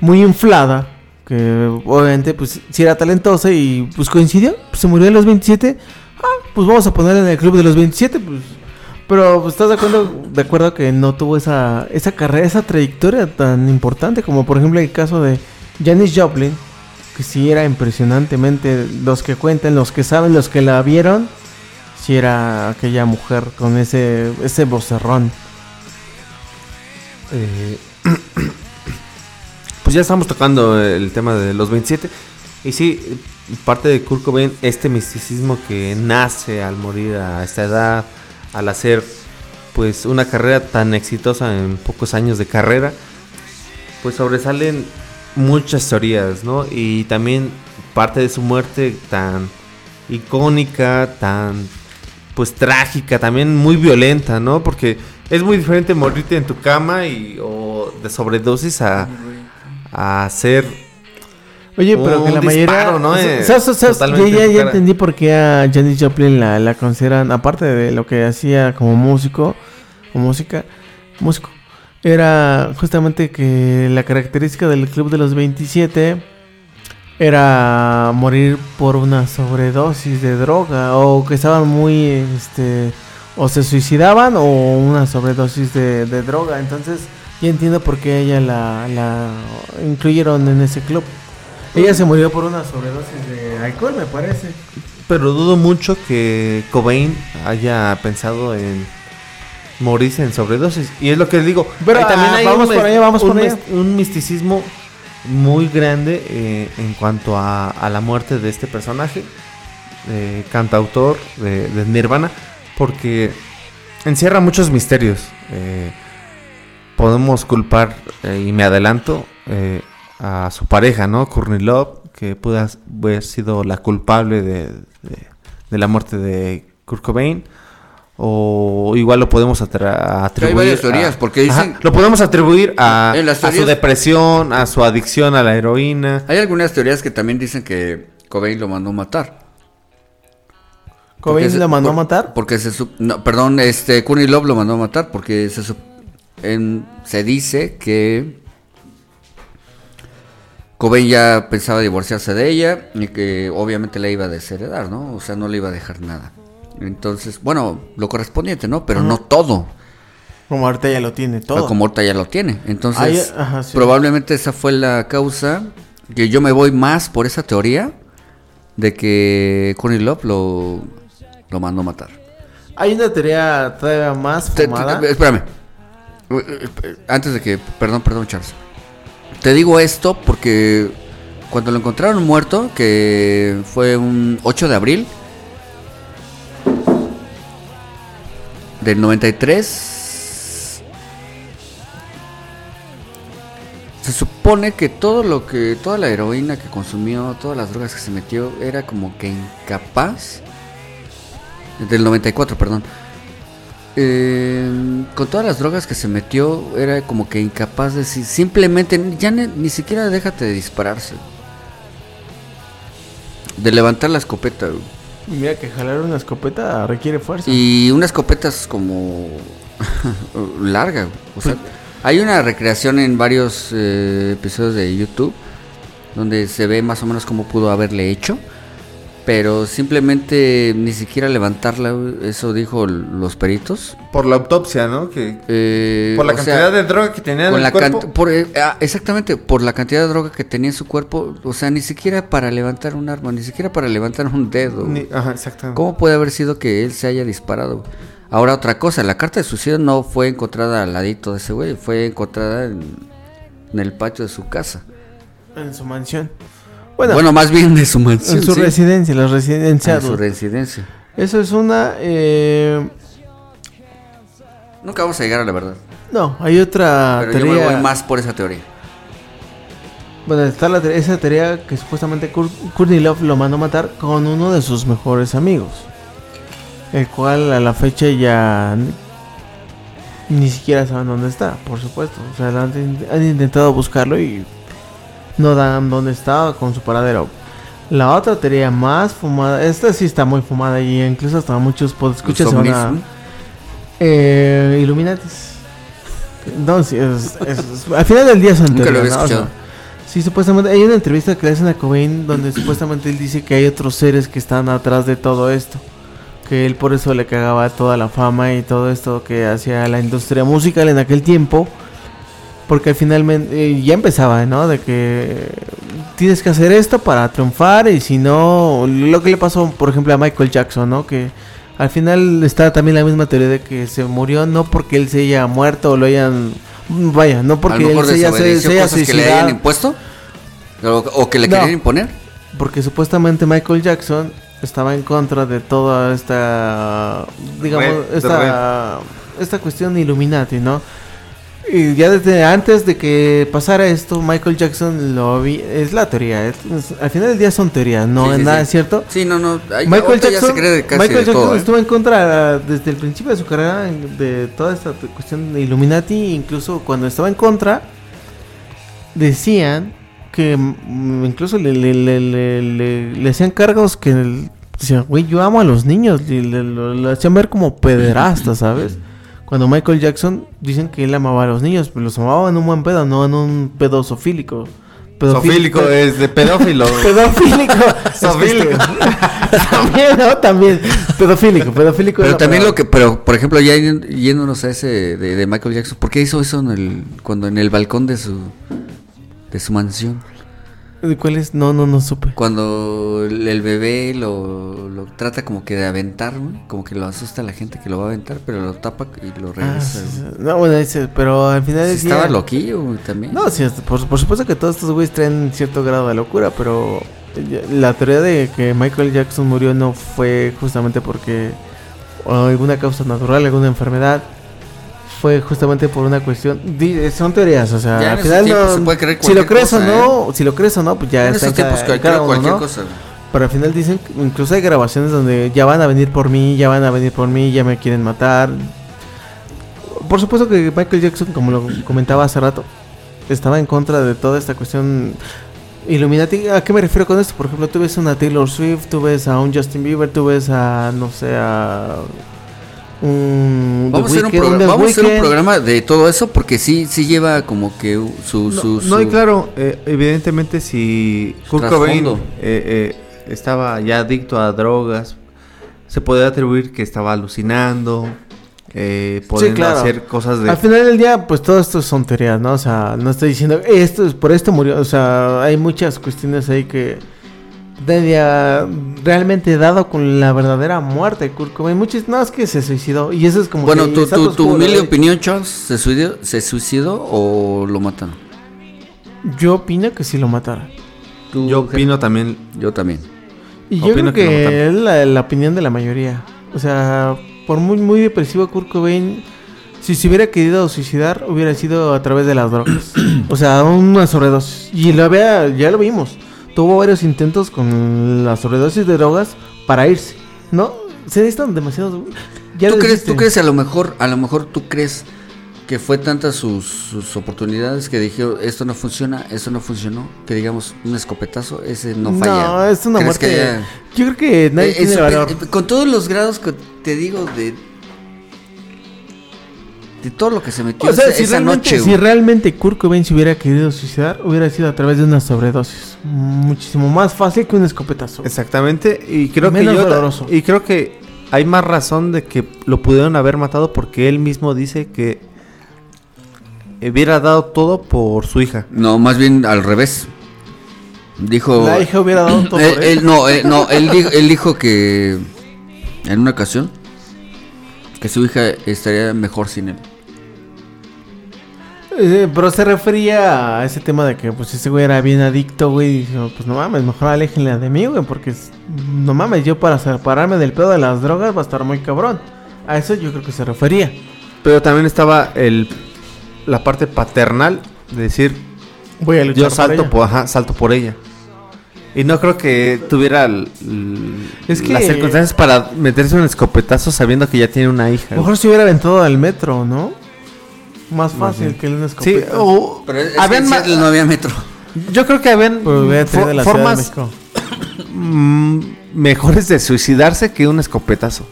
muy inflada. Que obviamente, pues, si era talentosa y pues coincidió. Pues se murió a los 27. Ah, pues vamos a poner en el club de los 27. Pues. Pero pues, estás de acuerdo, de acuerdo que no tuvo esa, esa carrera, esa trayectoria tan importante como por ejemplo el caso de Janis Joplin que sí era impresionantemente los que cuentan, los que saben, los que la vieron, sí era aquella mujer con ese ese vocerrón. Eh, pues ya estamos tocando el tema de los 27. Y sí, parte de Kurt Cobain, este misticismo que nace al morir a esta edad, al hacer pues una carrera tan exitosa en pocos años de carrera, pues sobresalen muchas teorías, ¿no? Y también parte de su muerte tan icónica, tan pues trágica, también muy violenta, ¿no? Porque es muy diferente morirte en tu cama y o de sobredosis a, a hacer Oye, pero que la mayoría. Ya, entendí por qué a Janis Joplin la, la consideran, aparte de lo que hacía como músico, o música, músico, era justamente que la característica del club de los 27 era morir por una sobredosis de droga, o que estaban muy, este, o se suicidaban, o una sobredosis de, de droga. Entonces, ya entiendo por qué ella la, la incluyeron en ese club. Ella se murió por una sobredosis de alcohol, me parece. Pero dudo mucho que Cobain haya pensado en morirse en sobredosis. Y es lo que les digo. Pero, ah, vamos un por allá, vamos un por allá. Un misticismo muy grande eh, en cuanto a, a la muerte de este personaje, eh, cantautor de, de Nirvana, porque encierra muchos misterios. Eh, podemos culpar, eh, y me adelanto, a su pareja, ¿no? Courtney Love, que pudo haber sido la culpable de, de- de la muerte de Kurt Cobain. O igual lo podemos atribuir. varias teorías, a- porque dicen- lo podemos atribuir a, a su depresión, a su adicción a la heroína. Hay algunas teorías que también dicen que Cobain lo mandó matar. Cobain la mandó por- a matar. Porque se sup- no, perdón, este Courtney Love lo mandó a matar porque se sup- en- se dice que Cobain ya pensaba divorciarse de ella y que obviamente la iba a desheredar, ¿no? O sea, no le iba a dejar nada. Entonces, bueno, lo correspondiente, ¿no? Pero no todo. Como ahorita ya lo tiene todo. Como ahorita ya lo tiene. Entonces, ajá, sí. probablemente esa fue la causa que yo me voy más por esa teoría de que Courtney Love lo, lo mandó matar. Hay una teoría todavía más Te- te- fumada. espérame. Antes de que. Perdón, perdón, Charles. Te digo esto porque cuando lo encontraron muerto, que fue un 8 de abril del 93, se supone que todo lo que. toda la heroína que consumió, todas las drogas que se metió, era como que incapaz. Del 94, perdón. Eh, con todas las drogas que se metió, era como que incapaz de si- simplemente, ya ni, ni siquiera déjate de dispararse. De levantar la escopeta. güey. Mira que jalar una escopeta requiere fuerza. Y una escopeta es como larga. O sea, hay una recreación en varios eh, episodios de YouTube donde se ve más o menos cómo pudo haberle hecho. Pero simplemente ni siquiera levantarla, eso dijo los peritos. Por la autopsia, ¿no? Que, Eh, por la sea, cantidad de droga que tenía en el la cuerpo. por, eh, ah, exactamente, por la cantidad de droga que tenía en su cuerpo, o sea, ni siquiera para levantar un arma, ni siquiera para levantar un dedo. Ni- ajá, exactamente. ¿Cómo puede haber sido que él se haya disparado? Ahora otra cosa, la carta de suicidio no fue encontrada al ladito de ese güey, fue encontrada en, en el patio de su casa. En su mansión. Bueno, Bueno, más bien de su mansión. en su sí. residencia, la residencia. En su residencia. Eso es una. eh, Nunca vamos a llegar a la verdad. No, hay otra Pero yo teoría. me voy más por esa teoría. Bueno, está la esa teoría que supuestamente Courtney Love lo mandó a matar con uno de sus mejores amigos. El cual a la fecha ya. ni siquiera saben dónde está, por supuesto. O sea, han, han intentado buscarlo y no dan dónde está con su paradero. La otra teoría más fumada, esta sí está muy fumada y incluso hasta muchos escuchas se van a... Eh, Illuminatis. No, sí, es, es- al final del día son Nunca teorías, ¿no? O sea, escuchado. Sí, supuestamente hay una entrevista que le hacen a Cobain donde supuestamente él dice que hay otros seres que están atrás de todo esto. Que él por eso le cagaba toda la fama y todo esto que hacía la industria musical en aquel tiempo. Porque al final men- eh, ya empezaba, ¿no? De que tienes que hacer esto para triunfar y si no, lo que le pasó, por ejemplo, a Michael Jackson, ¿no? Que al final está también la misma teoría de que se murió no porque él se haya muerto o lo hayan... Vaya, no porque él se haya, se, se haya cosas que le suicidado. hayan impuesto. O, o que le No. querían imponer. Porque supuestamente Michael Jackson estaba en contra de toda esta, digamos, esta, esta cuestión Illuminati, ¿no? Y ya desde antes de que pasara esto, Michael Jackson lo vi, es la teoría, es- es- al final del día son teorías, no Sí, es sí, nada sí. cierto. Sí, no, no. ay, Michael Jackson, Michael Jackson todo, ¿eh? estuvo en contra desde el principio de su carrera de toda esta cuestión de Illuminati, incluso cuando estaba en contra, decían que mm, incluso le, le, le, le, hacían cargos que decían, güey, yo amo a los niños, y lo hacían ver como pederasta, ¿sabes? Cuando Michael Jackson dicen que él amaba a los niños, pero los amaba en un buen pedo, no en un pedo sofílico. Sofílico es de pedófilo. Pedofílico. Sofílico. también, ¿no? También. Pedofílico, pedofílico. Pero también lo que, pero por ejemplo, ya yéndonos a ese de, de Michael Jackson, ¿por qué hizo eso en el, cuando en el balcón de su, de su mansión? ¿De ¿Cuál es? No, no, no supe. Cuando el, bebé lo, lo trata como que de aventar, ¿no? como que lo asusta a la gente que lo va a aventar, pero lo tapa y lo Ah, regresa. No, bueno, ese, pero al final Sí del día... estaba loquillo también. No, sí, por, por supuesto que todos estos güeyes traen cierto grado de locura, pero la teoría de que Michael Jackson murió no fue justamente porque o alguna causa natural, alguna enfermedad. Fue justamente por una cuestión. di- Son teorías, o sea, Ya al final no. se puede creer si lo crees cosa, ¿eh? o no, si lo crees o no, pues ya en está en cada- cada uno, cualquier ¿no? cosa. Pero al final dicen, incluso hay grabaciones donde ya van a venir por mí, ya van a venir por mí, ya me quieren matar. Por supuesto que Michael Jackson, como lo comentaba hace rato, estaba en contra de toda esta cuestión Illuminati. ¿A qué me refiero con esto? Por ejemplo, tú ves a una Taylor Swift, tú ves a un Justin Bieber, tú ves a, no sé, a un... The Vamos, a hacer un, programa- The vamos a hacer un Weeknd. programa de todo eso porque sí, sí lleva como que u- su... No, su, no, y su- claro, eh, evidentemente si Kurt. Cobain eh, eh, estaba ya adicto a drogas, se podría atribuir que estaba alucinando, eh, claro. hacer cosas de... Al final del día, pues todo esto son teorías, ¿no? O sea, no estoy diciendo, esto es por esto murió. O sea, hay muchas cuestiones ahí que ha realmente dado con la verdadera muerte de Kurt Cobain. Muchos, no, es que se suicidó. Y eso es como Bueno, que tu, tu, tu oscuro, humilde opinión, Charles, ¿se suicidó, ¿se suicidó o lo mataron? Yo opino que sí lo mataron. Tú, Yo opino también, Yo también. Y yo Opino creo que es la, la opinión de la mayoría. O sea, por muy, muy depresivo Kurt Cobain, si se hubiera querido suicidar, hubiera sido a través de las drogas. o sea, una sobredosis. Y lo había, ya lo vimos. Tuvo varios intentos con la sobredosis de drogas para irse. ¿No? Se necesitan demasiados... ¿Tú crees. ¿Tú crees a lo mejor, a lo mejor tú crees que fue tantas sus, sus oportunidades que dijeron esto no funciona, esto no funcionó, que digamos un escopetazo, ese no falla? No, es una ¿Crees que muerte... haya- Yo creo que nadie Eh, tiene es el súper- valor. eh, con todos los grados que te digo de de todo lo que se metió O sea, esa, si esa realmente, noche. si güey. realmente Kurt Cobain se hubiera querido suicidar, hubiera sido a través de una sobredosis. Muchísimo más fácil que un escopetazo. exactamente, y creo Menos que yo doloroso. y creo que hay más razón de que lo pudieron haber matado porque él mismo dice que hubiera dado todo por su hija. No, más bien al revés. Dijo La hija hubiera dado todo él, por él- él. no, eh, no, él dijo, él dijo que en una ocasión que su hija estaría mejor sin él. Eh, pero se refería a ese tema de que pues ese güey era bien adicto, güey. Y dijo, pues no mames, mejor aléjenle de mí, güey. Porque no mames, yo para separarme del pedo de las drogas va a estar muy cabrón. A eso yo creo que se refería. Pero también estaba el la parte paternal de decir Voy a luchar yo salto por, ajá, salto por ella. Y no creo que tuviera Es que- las circunstancias para meterse un escopetazo sabiendo que ya tiene una hija. Mejor se hubiera aventado al metro, ¿no? Más fácil que una Sí, escopeta. o Pero es, es habían que ma- Seattle no había metro. yo creo que habían Pues, la de formas México. mm, mejores de suicidarse que un escopetazo.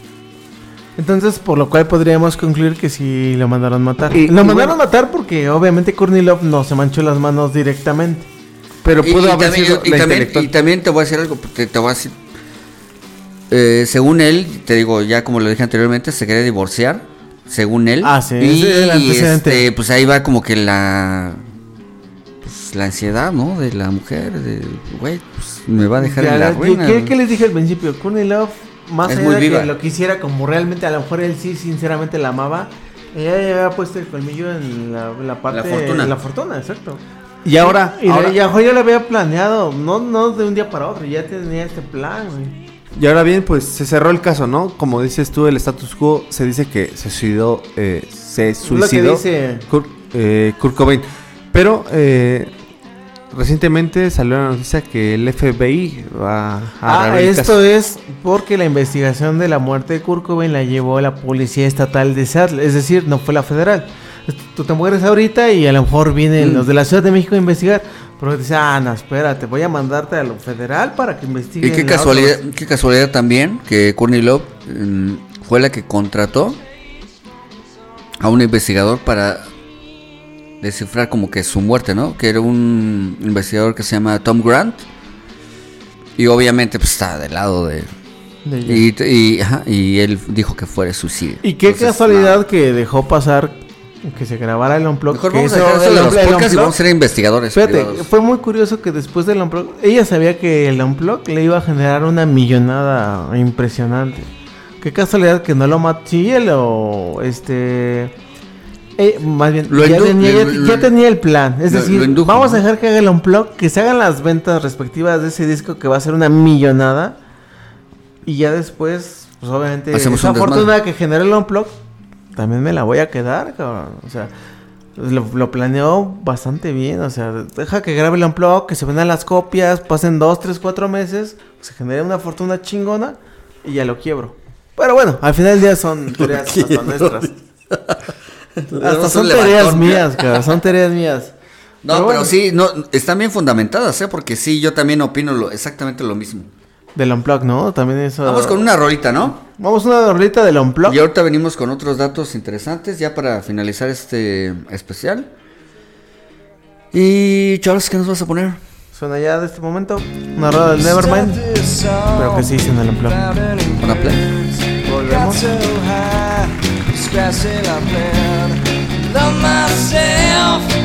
Entonces, por lo cual podríamos concluir que sí lo mandaron matar. Y- lo y mandaron bueno- matar porque obviamente Kornilov no se manchó las manos directamente. Pero pudo y, haber también, sido y la también- y también te voy a decir algo, te, te voy a decir. eh, según él, te digo, ya como lo dije anteriormente, se quería divorciar. Según él. Ah, sí, Y este, pues ahí va como que la. Pues la ansiedad, ¿no? De la mujer. De, güey, pues me va a dejar Ya, en la ¿qué- ruina. ¿qué, qué les dije al principio? Kornilov, más Es allá de que lo quisiera como realmente, a lo mejor él sí sinceramente la amaba, ella ya había puesto el colmillo en la, la parte... fortuna. La fortuna, exacto. Y ahora, Y ahora- ya, ya lo había planeado, no, no de un día para otro, ya tenía este plan, güey. Y ahora bien, pues se cerró el caso, ¿no? Como dices tú, el status quo se dice que se suicidó, eh, se Lo que suicidó dice... Kurt, eh, Kurt Cobain. Pero eh, recientemente salió la noticia que el FBI va a Ah, esto caso. es porque la investigación de la muerte de Kurt Cobain la llevó la Policía Estatal de Seattle, es decir, no fue la federal. Tú te mueres ahorita y a lo mejor vienen Mm. los de la Ciudad de México a investigar, pero dice, ah, no, espérate, voy a mandarte a lo federal para que investiguen. Y qué casualidad, otra". qué casualidad también que Courtney Love mm, fue la que contrató a un investigador para descifrar como que su muerte, ¿no? Que era un investigador que se llama Tom Grant. Y obviamente pues está del lado de... Y, y, ajá, y él dijo que fuera suicidio. Y qué Entonces, casualidad que dejó pasar que se grabara el unplug. Mejor que vamos a dejar de el los el podcasts y vamos a ser investigadores. Privados. fue muy curioso que después del Unplug, ella sabía que el Unplug le iba a generar una millonada impresionante. Qué casualidad que no lo mató. Sí, él lo. Este. eh, más bien, ya, indu- tenía, lo- ya- lo- ya tenía el plan. Es lo- decir, lo indujo, vamos a dejar que haga el Unplug, que se hagan las ventas respectivas de ese disco que va a ser una millonada. Y ya después, pues obviamente, Hacemos esa fortuna que generó el Unplug, también me la voy a quedar, cabrón. O sea, lo, lo planeó bastante bien, o sea, deja que grabe el unplug, que se vendan las copias, pasen dos, tres, cuatro meses, se genere una fortuna chingona y ya lo quiebro. Pero bueno, al final del día son teorías hasta nuestras. Hasta son teorías mías, cabrón, son teorías mías. No, pero, bueno, sí, no, están bien fundamentadas, ¿eh? Porque sí, yo también opino lo, exactamente lo mismo. Del unplug, ¿no? También eso. Vamos con una rolita, ¿no? Vamos una rolita del unplug. Y ahorita venimos con otros datos interesantes ya para finalizar este especial. Y Charles, ¿qué nos vas a poner? Suena ya de este momento. Una rola del Nevermind. Pero que sí hice en el unplug. Para play. Volvemos. Love myself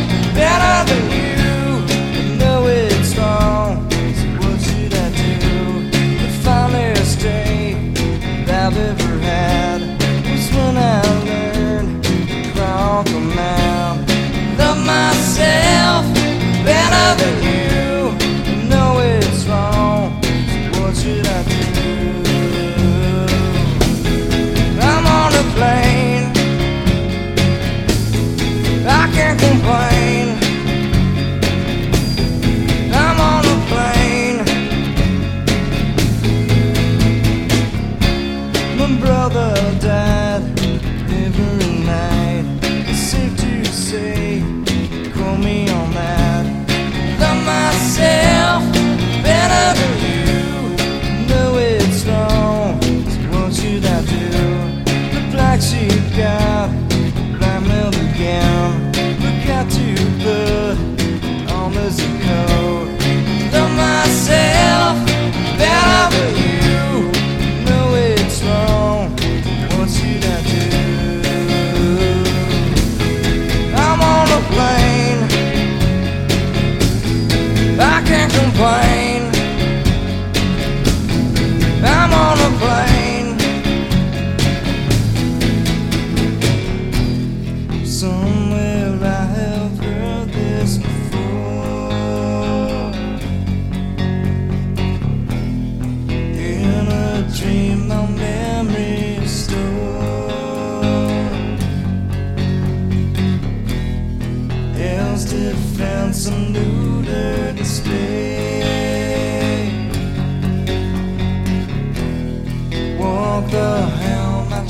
better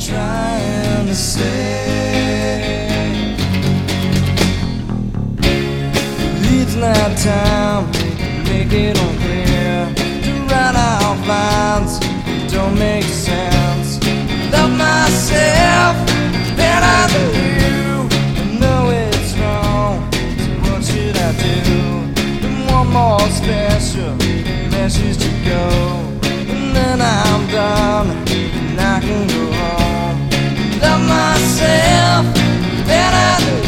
trying to say. that time, to make it all clear. To run out lines don't make sense. Love myself better than you. I know it's wrong, so what should I do? And one more special message to go, and then I'm done, and I can go home. Love myself better than you.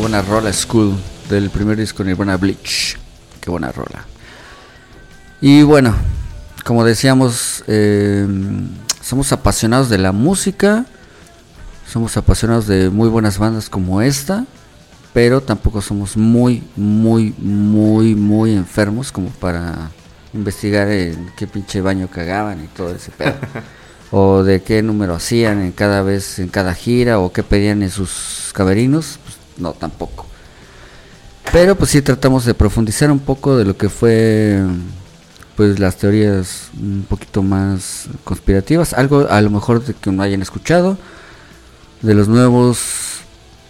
Qué buena rola, School, del primer disco Nirvana Bleach. Qué buena rola. Y bueno, como decíamos, eh, somos apasionados de la música, somos apasionados de muy buenas bandas como esta, pero tampoco somos muy, muy, muy, muy enfermos como para investigar en qué pinche baño cagaban y todo ese pedo. o de qué número hacían en cada vez, en cada gira, o qué pedían en sus caberinos, pues no, tampoco. Pero pues sí tratamos de profundizar un poco de lo que fue pues las teorías un poquito más conspirativas, algo a lo mejor de que no hayan escuchado, de los nuevos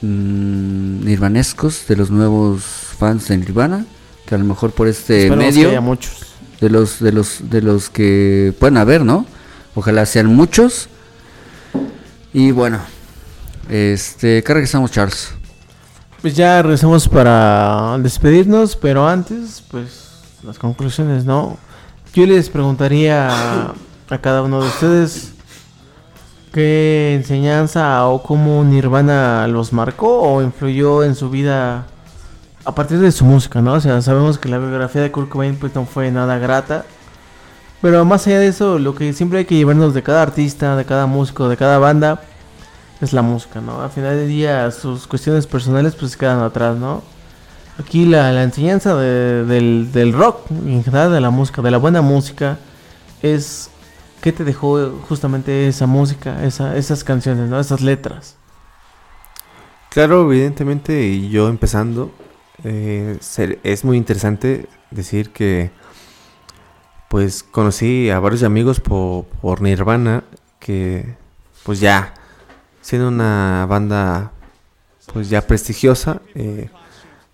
mm, nirvanescos, de los nuevos fans de Nirvana, que a lo mejor por este medio que haya muchos. de los de los de los que pueden haber, ¿no? Ojalá sean muchos. Y bueno, este, ¿qué regresamos, Charles? Pues ya regresamos para despedirnos, pero antes, pues las conclusiones, ¿no? Yo les preguntaría a, cada uno de ustedes qué enseñanza o cómo Nirvana los marcó o influyó en su vida a partir de su música, ¿no? O sea, sabemos que la biografía de Kurt Cobain pues no fue nada grata. Pero más allá de eso, lo que siempre hay que llevarnos de cada artista, de cada músico, de cada banda, es la música, ¿no? Al final del día sus cuestiones personales pues quedan atrás, ¿no? Aquí la, la enseñanza de- del, del rock, en general de la música, de la buena música, es qué te dejó justamente esa música, esa, esas canciones, ¿no? Esas letras. Claro, evidentemente, yo empezando, eh, es muy interesante decir que pues conocí a varios amigos po- por Nirvana que pues ya siendo una banda pues ya prestigiosa, eh,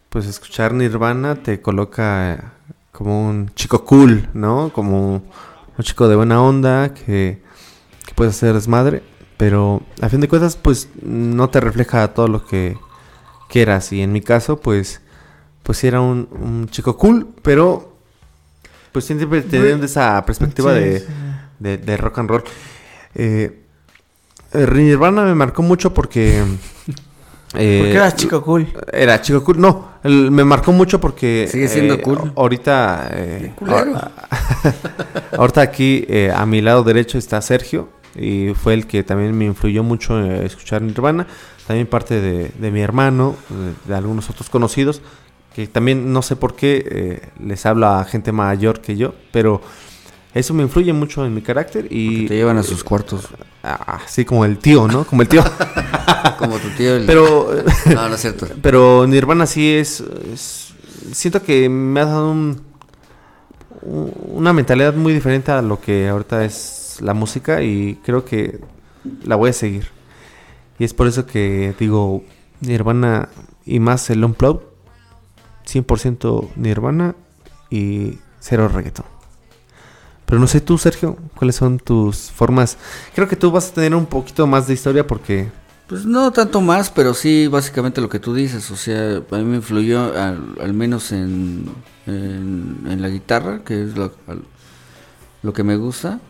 pues escuchar Nirvana te coloca como un chico cool, ¿no? Como un chico de buena onda que, que puede hacer desmadre, pero a fin de cuentas pues no te refleja todo lo que quieras y en mi caso pues pues era un, un chico cool, pero pues siempre teniendo esa perspectiva Sí, de, sí. de, de rock and roll. Eh, eh, Nirvana me marcó mucho porque... eh, Porque eras chico cool. Era chico cool. No, el- me marcó mucho porque... Sigue siendo eh, cool. Ahorita... eh, culero. ahor- ahorita aquí eh, a mi lado derecho está Sergio. Y fue el que también me influyó mucho en escuchar Nirvana. También parte de, de mi hermano, de, de algunos otros conocidos. Que también no sé por qué eh, les habla a gente mayor que yo. Pero eso me influye mucho en mi carácter. Y Te llevan a sus cuartos. Ah, Así como el tío, ¿no? Como el tío. Como tu tío. el- Pero... No, no es cierto. pero Nirvana sí es, es- Siento que me ha dado un- una mentalidad muy diferente a lo que ahorita es la música y creo que la voy a seguir. Y es por eso que digo, Nirvana y más el Unplugged, 100% Nirvana y cero reggaeton. Pero no sé tú, Sergio, cuáles son tus formas. Creo que tú vas a tener un poquito más de historia porque Pues no tanto más, pero sí básicamente lo que tú dices. O sea, a mí me influyó al, al menos en, en, en la guitarra, que es lo, al- lo que me gusta.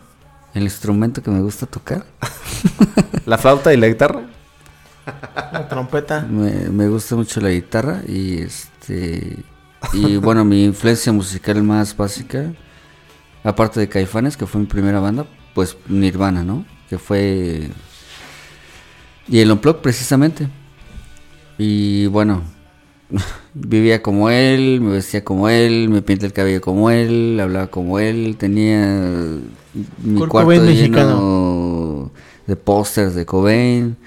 El instrumento que me gusta tocar. la flauta y la guitarra. La trompeta. Me, me gusta mucho la guitarra y este y bueno mi influencia musical más básica aparte de Caifanes que fue mi primera banda pues Nirvana no que fue y el Unplugged precisamente. Y bueno vivía como él me vestía como él me pinté el cabello como él hablaba como él tenía mi Kurt cuarto Cobain lleno de pósters de Cobain.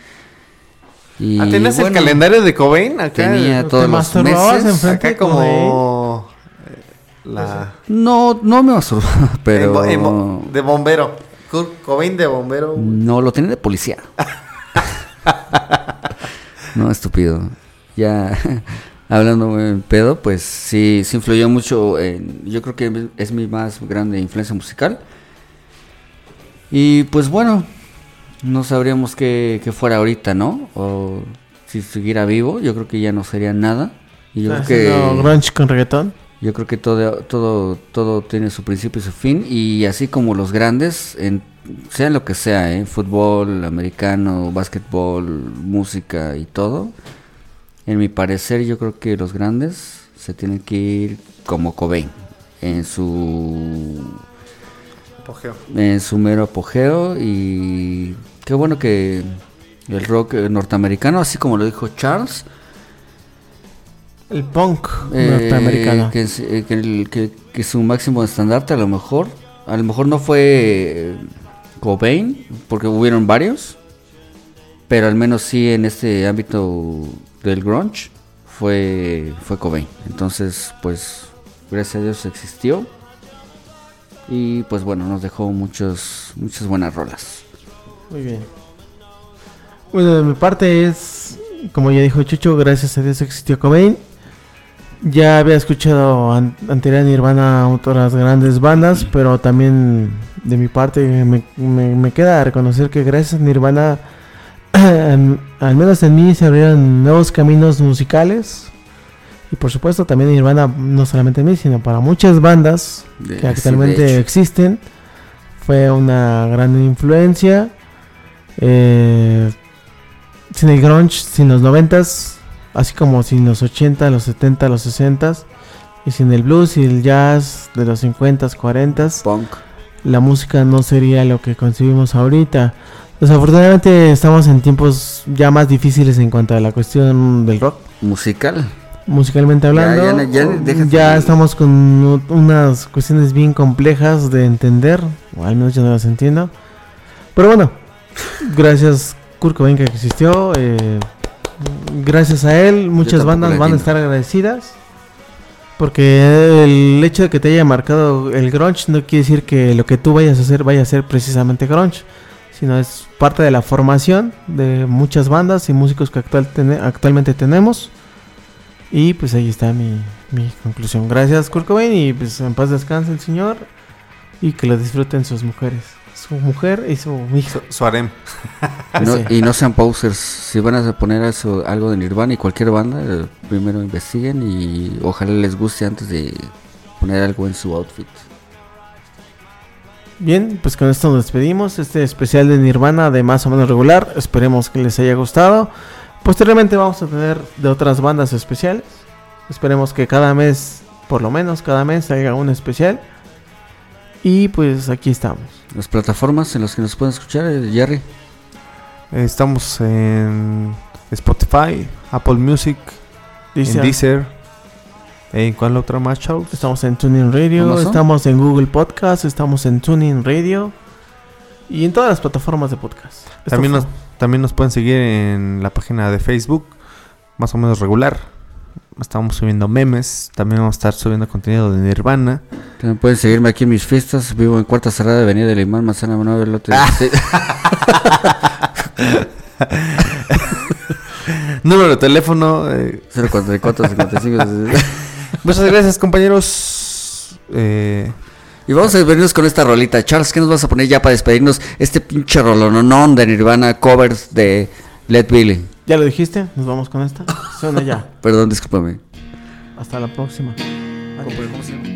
Y Ah, ¿Tenías el bueno, calendario de Cobain acá? Tenía ¿Te todos los meses. Acá como... La... No, no me masturbaba, pero... en bo- en bo- de bombero. Kurt Cobain de bombero. No, lo tenía de policía. no, estúpido. Ya, hablando en pedo, pues sí, sí influyó mucho en... Yo creo que es mi más grande influencia musical. Y pues bueno, no sabríamos que, que fuera ahorita, ¿no? O si siguiera vivo, yo creo que ya no sería nada. Y yo ¿Estás creo que... grunge con reggaetón? Yo creo que todo, todo, todo tiene su principio y su fin. Y así como los grandes, en, sea lo que sea, ¿eh? fútbol, americano, básquetbol, música y todo. En mi parecer, yo creo que los grandes se tienen que ir como Cobain. En su, Apogeo. en su mero apogeo. Y qué bueno que el rock norteamericano, así como lo dijo Charles, El punk Eh, norteamericano. Que, es- eh, que- que su máximo estandarte a lo mejor, a lo mejor no fue eh, Cobain, porque hubieron varios, pero al menos sí en este ámbito del grunge fue, fue Cobain. Entonces, pues, gracias a Dios existió. Y pues bueno, nos dejó muchos, muchas buenas rolas. Muy bien. Bueno, de mi parte es, como ya dijo Chucho, gracias a Dios existió Cobain. Ya había escuchado an anterior a Nirvana otras grandes bandas, pero también de mi parte me, me- me queda reconocer que gracias a Nirvana, al menos en mí se abrieron nuevos caminos musicales. Y por supuesto también Nirvana, no solamente en mí, sino para muchas bandas De- que actualmente existen. Fue una gran influencia. Eh, sin el grunge, sin los noventas, así como sin los 80, los 70, los 60 y sin el blues y el jazz de los 50, 40, Punk. la música no sería lo que concebimos ahorita. Desafortunadamente estamos en tiempos ya más difíciles en cuanto a la cuestión del rock Musical. musicalmente hablando. ya, Ya, ya, déjate- estamos con unas cuestiones bien complejas de entender, o al menos yo no las entiendo. Pero bueno, gracias Kurt Cobain que existió, eh, gracias a él muchas bandas van a estar agradecidas. Porque el hecho de que te haya marcado el grunge no quiere decir que lo que tú vayas a hacer vaya a ser precisamente grunge, sino es parte de la formación de muchas bandas y músicos que actual tene- actualmente tenemos. Y pues ahí está mi, mi conclusión. Gracias Kurt Cobain y pues en paz descanse el señor y que lo disfruten sus mujeres. Su mujer y su hijo. Su, su harem. No- Sí. Y no sean posers. Si van a poner eso, algo de Nirvana y cualquier banda, eh, primero investiguen y ojalá les guste antes de poner algo en su outfit. Bien, pues con esto nos despedimos. Este especial de Nirvana de más o menos regular. Esperemos que les haya gustado. Posteriormente vamos a tener de otras bandas especiales. Esperemos que cada mes, por lo menos cada mes, haya un especial. Y pues aquí estamos. Las plataformas en las que nos pueden escuchar, eh, Jerry. Estamos en Spotify, Apple Music, Dice, en Deezer. ¿En cuál otra más, Charles? Estamos en Tuning Radio, Amazon. estamos en Google Podcast, estamos en Tuning Radio y en todas las plataformas de podcast. Esto También fue- nos, también nos pueden seguir en la página de Facebook, más o menos regular. Estamos subiendo memes. También vamos a estar subiendo contenido de Nirvana. También pueden seguirme aquí en mis fiestas. Vivo en Cuarta Cerrada, Avenida del Imán, Manzana Manuel Lote. Ah. Número de teléfono: eh. 044 55. Muchas gracias, compañeros. Eh, y vamos a despedirnos con esta rolita. Charles, ¿qué nos vas a poner ya para despedirnos? Este pinche rolononón de Nirvana, covers de Led Billy. Ya lo dijiste, nos vamos con esta. Suena ya. Perdón, discúlpame. Hasta la próxima. Adiós.